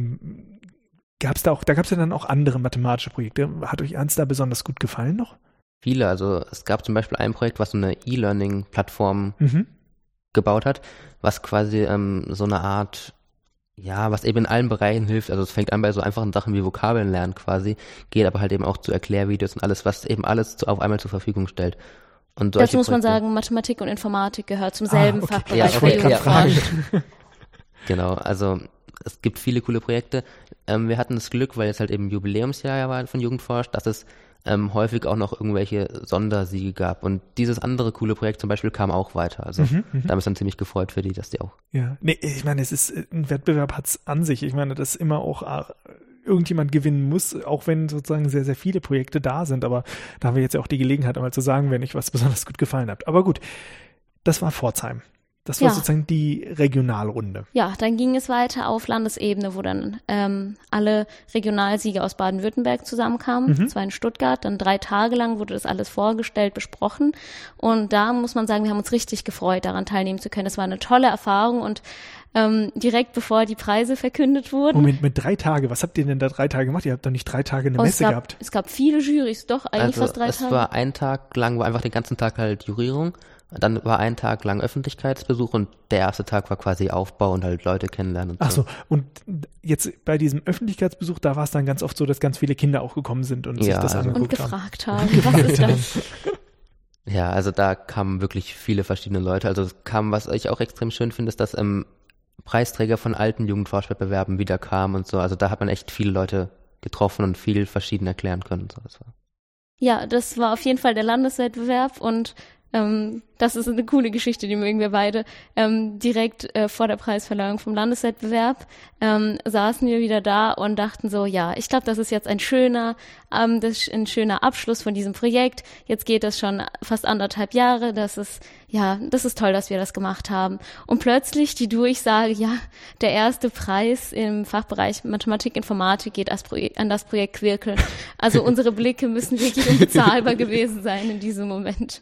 gab's da auch, da gab es ja dann auch andere mathematische Projekte. Hat euch eins da besonders gut gefallen noch? Viele, also es gab zum Beispiel ein Projekt, was so eine E-Learning-Plattform Mhm. gebaut hat, was quasi ähm, so eine Art, ja, was eben in allen Bereichen hilft. Also es fängt an bei so einfachen Sachen wie Vokabeln lernen quasi, geht aber halt eben auch zu Erklärvideos und alles, was eben alles zu, auf einmal zur Verfügung stellt. Und Dazu muss man Projekte- sagen, Mathematik und Informatik gehört zum selben Ah, okay. Fachbereich Ja, der okay, ja. [LAUGHS] Genau, also es gibt viele coole Projekte. Ähm, wir hatten das Glück, weil jetzt halt eben Jubiläumsjahr ja war von Jugendforsch, dass es ähm, häufig auch noch irgendwelche Sondersiege gab. Und dieses andere coole Projekt zum Beispiel kam auch weiter. Also Mhm, mhm. da haben wir dann ziemlich gefreut für die, dass die auch. Ja, nee, ich meine, es ist ein Wettbewerb hat's an sich. Ich meine, dass immer auch äh, irgendjemand gewinnen muss, auch wenn sozusagen sehr, sehr viele Projekte da sind. Aber da haben wir jetzt ja auch die Gelegenheit, einmal zu sagen, wenn euch was besonders gut gefallen hat. Aber gut, das war Pforzheim. Das war Ja. sozusagen die Regionalrunde. Ja, dann ging es weiter auf Landesebene, wo dann ähm, alle Regionalsieger aus Baden-Württemberg zusammenkamen. Mhm. Das war in Stuttgart. Dann drei Tage lang wurde das alles vorgestellt, besprochen. Und da muss man sagen, wir haben uns richtig gefreut, daran teilnehmen zu können. Es war eine tolle Erfahrung und ähm, direkt bevor die Preise verkündet wurden. Moment, mit drei Tage, was habt ihr denn da drei Tage gemacht? Ihr habt doch nicht drei Tage eine Oh, es, Messe gab, gehabt. es gab viele Jurys, doch, eigentlich also fast drei es Tage. war ein Tag lang, war einfach den ganzen Tag halt Jurierung. Dann war ein Tag lang Öffentlichkeitsbesuch und der erste Tag war quasi Aufbau und halt Leute kennenlernen und Ach so, und jetzt bei diesem Öffentlichkeitsbesuch, da war es dann ganz oft so, dass ganz viele Kinder auch gekommen sind und sich Ja, das also- und angeguckt haben. gefragt haben, was ist das? [LAUGHS] Ja, also da kamen wirklich viele verschiedene Leute. Also es kam, was ich auch extrem schön finde, ist, dass ähm, Preisträger von alten Jugendforschwettbewerben wieder kamen und so. Also da hat man echt viele Leute getroffen und viel verschieden erklären können. und So. Das war Ja, das war auf jeden Fall der Landeswettbewerb und ähm, das ist eine coole Geschichte, die mögen wir beide. Ähm, direkt äh, vor der Preisverleihung vom Landeswettbewerb ähm, saßen wir wieder da und dachten so, ja, ich glaube, das ist jetzt ein schöner, ähm, das ist ein schöner Abschluss von diesem Projekt. Jetzt geht das schon fast anderthalb Jahre. Das ist ja, das ist toll, dass wir das gemacht haben. Und plötzlich die Durchsage, ja, der erste Preis im Fachbereich Mathematik, Informatik geht an das Projekt Quirkel. Also unsere Blicke müssen wirklich unbezahlbar [LAUGHS] gewesen sein in diesem Moment.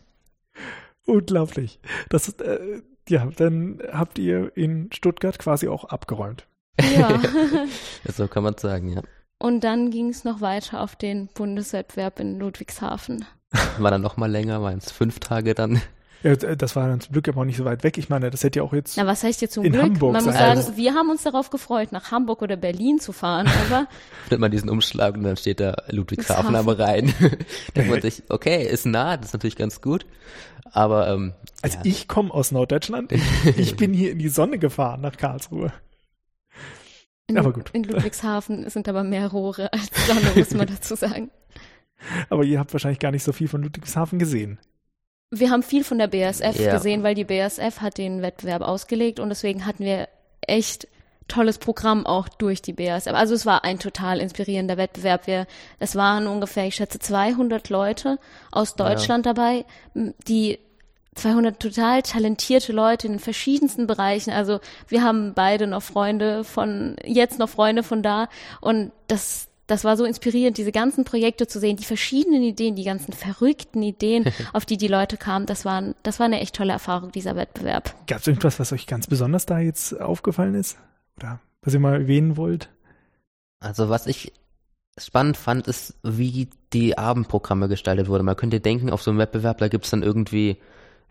Unglaublich. Das ist, äh, ja, dann habt ihr in Stuttgart quasi auch abgeräumt. Ja. so kann man sagen, ja. Und dann ging es noch weiter auf den Bundeswettbewerb in Ludwigshafen. War dann noch mal länger, waren es fünf Tage dann. Ja, das war dann zum Glück aber auch nicht so weit weg. Ich meine, das hätte ja auch jetzt. Na, was heißt hier zum In Glück? Hamburg Man muss sagen, wir haben uns darauf gefreut, nach Hamburg oder Berlin zu fahren, [LAUGHS] aber Findet man diesen Umschlag und dann steht da Ludwigshafen am Rhein. [LAUGHS] [LAUGHS] Denkt man sich, okay, ist nah, das ist natürlich ganz gut. Aber ähm, Also ja. ich komme aus Norddeutschland. Ich bin hier in die Sonne gefahren nach Karlsruhe. in, Aber gut. in Ludwigshafen sind aber mehr Rohre als Sonne, muss man dazu sagen. Aber ihr habt wahrscheinlich gar nicht so viel von Ludwigshafen gesehen. Wir haben viel von der BSF Ja. gesehen, weil die BSF hat den Wettbewerb ausgelegt und deswegen hatten wir echt tolles Programm auch durch die BSF. Also es war ein total inspirierender Wettbewerb. Wir, es waren ungefähr, ich schätze, 200 Leute aus Deutschland dabei, m, die 200 total talentierte Leute in den verschiedensten Bereichen. Also wir haben beide noch Freunde von, jetzt noch Freunde von da und das, das war so inspirierend, diese ganzen Projekte zu sehen, die verschiedenen Ideen, die ganzen verrückten Ideen, [LAUGHS] auf die die Leute kamen. Das war, das war eine echt tolle Erfahrung, dieser Wettbewerb. Gab es irgendwas, was euch ganz besonders da jetzt aufgefallen ist? Oder was ihr mal erwähnen wollt? Also was ich spannend fand, ist, wie die Abendprogramme gestaltet wurden. Man könnte denken, auf so einem Wettbewerb, da gibt's dann irgendwie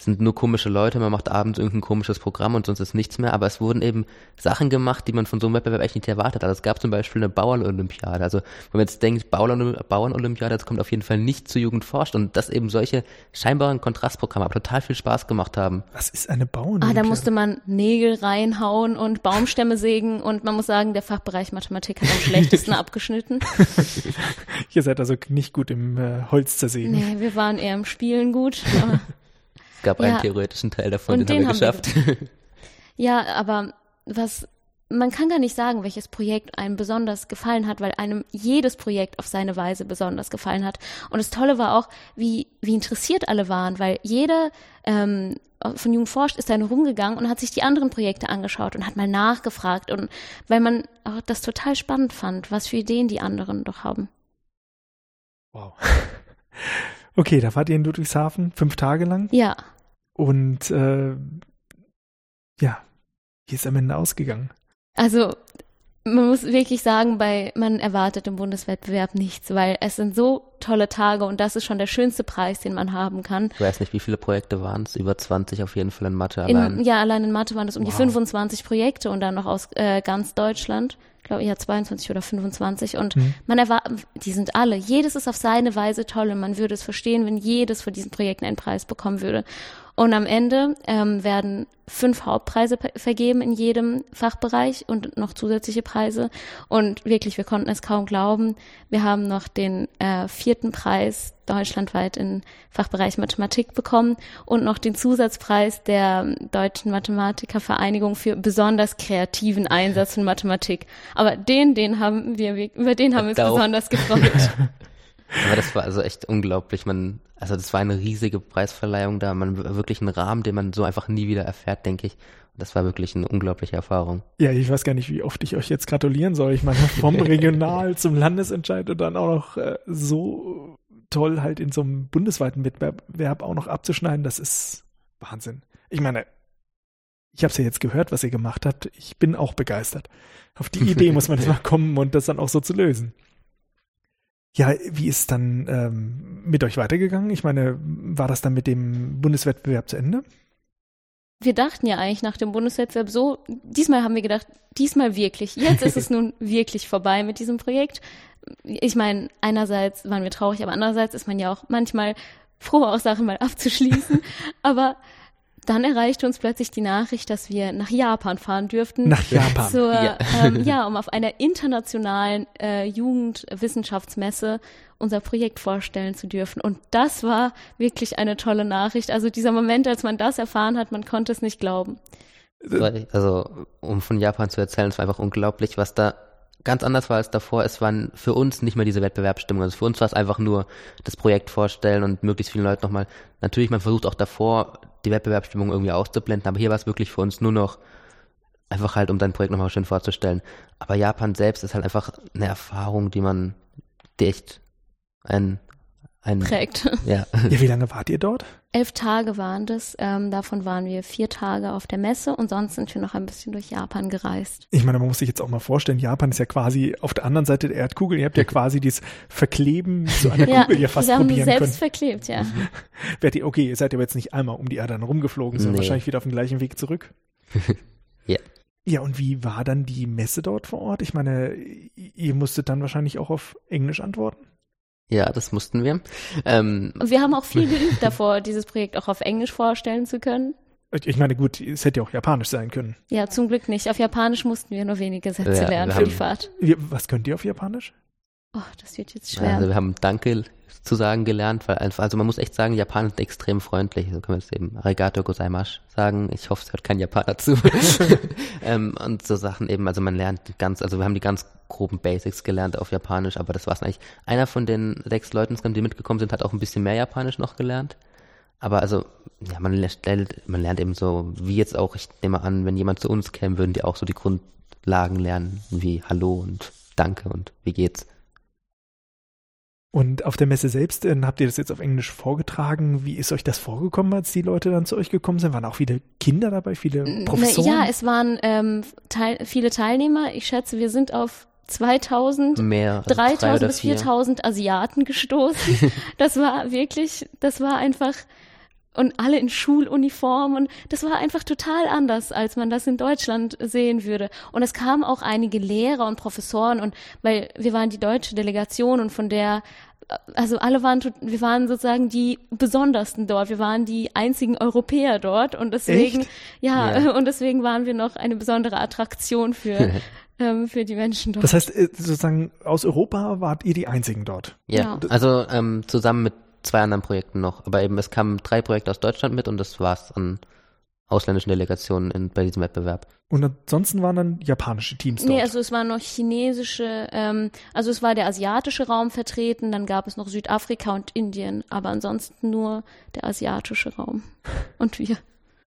sind nur komische Leute, man macht abends irgendein komisches Programm und sonst ist nichts mehr, aber es wurden eben Sachen gemacht, die man von so einem Wettbewerb echt nicht erwartet hat. Also es gab zum Beispiel eine Bauernolympiade. Also wenn man jetzt denkt, Bauernolympiade, das kommt auf jeden Fall nicht zur Jugend forscht und dass eben solche scheinbaren Kontrastprogramme total viel Spaß gemacht haben. Was ist eine Bauernolympiade? Ah, da musste man Nägel reinhauen und Baumstämme sägen und man muss sagen, der Fachbereich Mathematik hat am [LAUGHS] schlechtesten abgeschnitten. Ihr seid also nicht gut im äh, Holz zersägen. Nee, wir waren eher im Spielen gut. Aber Es gab Ja. einen theoretischen Teil davon, den, den haben wir haben wir geschafft. [LAUGHS] Ja, aber was man kann gar nicht sagen, welches Projekt einem besonders gefallen hat, weil einem jedes Projekt auf seine Weise besonders gefallen hat. Und das Tolle war auch, wie, wie interessiert alle waren, weil jeder ähm, von Jugend forscht ist dann rumgegangen und hat sich die anderen Projekte angeschaut und hat mal nachgefragt und weil man auch das total spannend fand, was für Ideen die anderen doch haben. Wow. Okay, da wart ihr in Ludwigshafen fünf Tage lang Ja, und äh, ja, wie ist am Ende ausgegangen? Also man muss wirklich sagen, bei man erwartet im Bundeswettbewerb nichts, weil es sind so tolle Tage und das ist schon der schönste Preis, den man haben kann. Ich weiß nicht, wie viele Projekte waren es? Über 20 auf jeden Fall in Mathe allein. In, ja, allein in Mathe waren das um die Wow. 25 Projekte und dann noch aus äh, ganz Deutschland. Ich glaube, ja, 22 oder 25. Und Hm. man erwartet, die sind alle. Jedes ist auf seine Weise toll und man würde es verstehen, wenn jedes von diesen Projekten einen Preis bekommen würde. Und am Ende ähm, werden fünf Hauptpreise vergeben in jedem Fachbereich und noch zusätzliche Preise. Und wirklich, wir konnten es kaum glauben. Wir haben noch den äh, vierten Preis deutschlandweit im Fachbereich Mathematik bekommen und noch den Zusatzpreis der Deutschen Mathematikervereinigung für besonders kreativen Einsatz in Mathematik. Aber den, den haben wir, über den haben wir uns besonders gefreut. [LAUGHS] Aber das war also echt unglaublich. Man, also das war eine riesige Preisverleihung da. Man wirklich einen Rahmen, den man so einfach nie wieder erfährt, denke ich. Und das war wirklich eine unglaubliche Erfahrung. Ja, ich weiß gar nicht, wie oft ich euch jetzt gratulieren soll. Ich meine, vom [LAUGHS] Regional zum Landesentscheid und dann auch noch äh, so toll halt in so einem bundesweiten Wettbewerb auch noch abzuschneiden, das ist Wahnsinn. Ich meine, ich habe es ja jetzt gehört, was ihr gemacht habt. Ich bin auch begeistert. Auf die Idee [LAUGHS] muss man jetzt mal kommen und das dann auch so zu lösen. Ja, wie ist dann ähm, mit euch weitergegangen? Ich meine, war das dann mit dem Bundeswettbewerb zu Ende? wir dachten ja eigentlich nach dem Bundeswettbewerb so, diesmal haben wir gedacht, diesmal wirklich, jetzt ist es [LAUGHS] nun wirklich vorbei mit diesem Projekt. Ich meine, einerseits waren wir traurig, aber andererseits ist man ja auch manchmal froh, auch Sachen mal abzuschließen. [LAUGHS] aber dann erreichte uns plötzlich die Nachricht, dass wir nach Japan fahren dürften. Nach Japan. Zur, Ja. Ähm, ja, um auf einer internationalen äh, Jugendwissenschaftsmesse unser Projekt vorstellen zu dürfen. Und das war wirklich eine tolle Nachricht. Also dieser Moment, als man das erfahren hat, man konnte es nicht glauben. Also, um von Japan zu erzählen, es war einfach unglaublich, was da ganz anders war als davor. Es waren für uns nicht mehr diese Wettbewerbsstimmung. Also für uns war es einfach nur das Projekt vorstellen und möglichst vielen Leuten nochmal. Natürlich, man versucht auch davor, die Wettbewerbsstimmung irgendwie auszublenden, aber hier war es wirklich für uns nur noch einfach halt, um dein Projekt nochmal schön vorzustellen. Aber Japan selbst ist halt einfach eine Erfahrung, die man, die echt ein, ein, Prägt. ja, [LAUGHS] Ja, wie lange wart ihr dort? Elf Tage waren das. Ähm, davon waren wir vier Tage auf der Messe und sonst sind wir noch ein bisschen durch Japan gereist. Ich meine, man muss sich jetzt auch mal vorstellen, Japan ist ja quasi auf der anderen Seite der Erdkugel. Ihr habt ja quasi dieses Verkleben zu einer [LAUGHS] Kugel ja fast wir haben probieren selbst können. verklebt, ja. Werdet ihr, okay, ihr seid ja jetzt nicht einmal um die Erde dann rumgeflogen, sondern Nee. wahrscheinlich wieder auf dem gleichen Weg zurück. [LAUGHS] Ja. Ja, und wie war dann die Messe dort vor Ort? Ich meine, ihr musstet dann wahrscheinlich auch auf Englisch antworten. Ja, das mussten wir. Ähm, Und wir haben auch viel geübt davor, dieses Projekt auch auf Englisch vorstellen zu können. Ich meine, gut, es hätte ja auch Japanisch sein können. Ja, zum Glück nicht. Auf Japanisch mussten wir nur wenige Sätze Ja, lernen für die Fahrt. Was könnt ihr auf Japanisch? Oh, das wird jetzt schwer. Also wir haben Danke zu sagen gelernt, weil einfach, also man muss echt sagen, Japaner sind extrem freundlich. So können wir jetzt eben Arigato gozaimasu sagen. Ich hoffe, es hört kein Japaner zu. [LAUGHS] ähm, und so Sachen eben, also man lernt ganz, also wir haben die ganz groben Basics gelernt auf Japanisch, aber das war's eigentlich. Einer von den sechs Leuten, die mitgekommen sind, hat auch ein bisschen mehr Japanisch noch gelernt. Aber also, ja, man lernt, man lernt eben so, wie jetzt auch, ich nehme an, wenn jemand zu uns käme, würden die auch so die Grundlagen lernen, wie Hallo und Danke und wie geht's. Und auf der Messe selbst äh, habt ihr das jetzt auf Englisch vorgetragen. Wie ist euch das vorgekommen, als die Leute dann zu euch gekommen sind? Waren auch viele Kinder dabei, viele Na, Professoren? Ja, es waren ähm, teil, viele Teilnehmer. Ich schätze, wir sind auf 2000, Mehr, also drei 3000 oder bis vier. 4000 Asiaten gestoßen. [LAUGHS] Das war wirklich, das war einfach und alle in Schuluniform und das war einfach total anders, als man das in Deutschland sehen würde. Und es kamen auch einige Lehrer und Professoren und weil wir waren die deutsche Delegation und von der also alle waren, wir waren sozusagen die Besondersten dort. Wir waren die einzigen Europäer dort und deswegen, ja, ja, [LAUGHS] und deswegen waren wir noch eine besondere Attraktion für, [LAUGHS] ähm, für die Menschen dort. Das heißt, äh, sozusagen aus Europa wart ihr die einzigen dort? Ja, ja. also ähm, zusammen mit zwei anderen Projekten noch. Aber eben, es kamen drei Projekte aus Deutschland mit und das war's an ausländischen Delegationen in, bei diesem Wettbewerb. Und ansonsten waren dann japanische Teams dort? Nee, also es waren noch chinesische, ähm, also es war der asiatische Raum vertreten, dann gab es noch Südafrika und Indien, aber ansonsten nur der asiatische Raum [LAUGHS] und wir.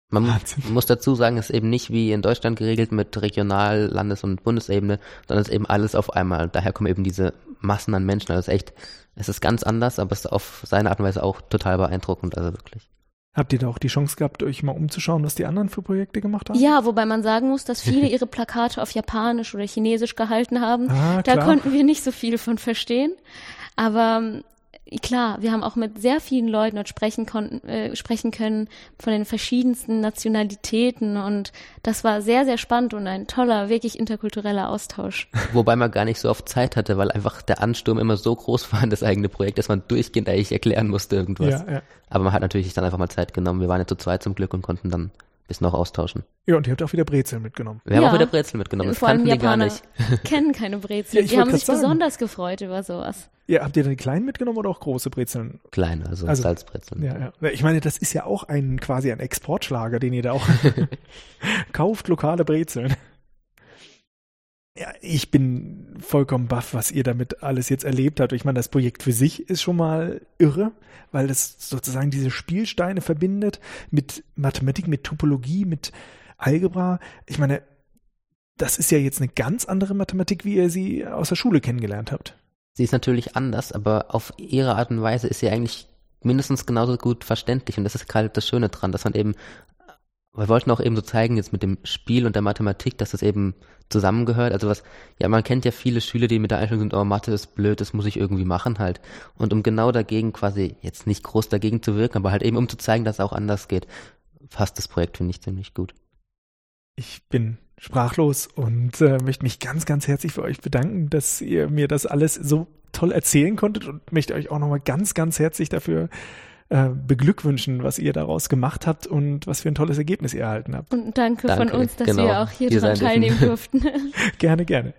Man Wahnsinn. muss dazu sagen, es ist eben nicht wie in Deutschland geregelt mit Regional-, Landes- und Bundesebene, sondern es ist eben alles auf einmal. Daher kommen eben diese Massen an Menschen. Also es ist echt, es ist ganz anders, aber es ist auf seine Art und Weise auch total beeindruckend, also wirklich. Habt ihr da auch die Chance gehabt, euch mal umzuschauen, was die anderen für Projekte gemacht haben? Ja, wobei man sagen muss, dass viele [LAUGHS] ihre Plakate auf Japanisch oder Chinesisch gehalten haben. Ah, da konnten wir nicht so viel von verstehen. Aber klar, wir haben auch mit sehr vielen Leuten dort sprechen konnten, äh, sprechen können von den verschiedensten Nationalitäten und das war sehr, sehr spannend und ein toller, wirklich interkultureller Austausch. [LAUGHS] Wobei man gar nicht so oft Zeit hatte, weil einfach der Ansturm immer so groß war in das eigene Projekt, dass man durchgehend eigentlich erklären musste irgendwas. Ja, ja. Aber man hat natürlich dann einfach mal Zeit genommen. Wir waren ja zu zweit zum Glück und konnten dann bisschen auch austauschen. Ja, und ihr habt auch wieder Brezeln mitgenommen. Wir haben auch wieder Brezeln mitgenommen. Das Vor allem Japaner die gar nicht. [LAUGHS] kennen keine Brezeln. Ja, die haben sich sagen. besonders gefreut über sowas. Ja, habt ihr dann die kleinen mitgenommen oder auch große Brezeln? Kleine, also, also Salzbrezeln. Ja, ja. Ich meine, das ist ja auch ein quasi ein Exportschlager, den ihr da auch [LAUGHS] [LAUGHS] kauft, lokale Brezeln. Ja, ich bin vollkommen baff, was ihr damit alles jetzt erlebt habt. Ich meine, das Projekt für sich ist schon mal irre, weil das sozusagen diese Spielsteine verbindet mit Mathematik, mit Topologie, mit Algebra. Ich meine, das ist ja jetzt eine ganz andere Mathematik, wie ihr sie aus der Schule kennengelernt habt. Sie ist natürlich anders, aber auf ihre Art und Weise ist sie eigentlich mindestens genauso gut verständlich. Und das ist gerade das Schöne dran, dass man eben wir wollten auch eben so zeigen, jetzt mit dem Spiel und der Mathematik, dass das eben zusammengehört. Also was, ja, man kennt ja viele Schüler, die mit der Einstellung sind, oh, Mathe ist blöd, das muss ich irgendwie machen halt. Und um genau dagegen quasi, jetzt nicht groß dagegen zu wirken, aber halt eben um zu zeigen, dass es auch anders geht, fasst das Projekt, finde ich, ziemlich gut. Ich bin sprachlos und äh, möchte mich ganz, ganz herzlich für euch bedanken, dass ihr mir das alles so toll erzählen konntet und möchte euch auch nochmal ganz, ganz herzlich dafür äh, beglückwünschen, was ihr daraus gemacht habt und was für ein tolles Ergebnis ihr erhalten habt. Und danke, danke. von uns, dass genau. wir auch hier, hier dran teilnehmen [LAUGHS] durften. gerne, gerne.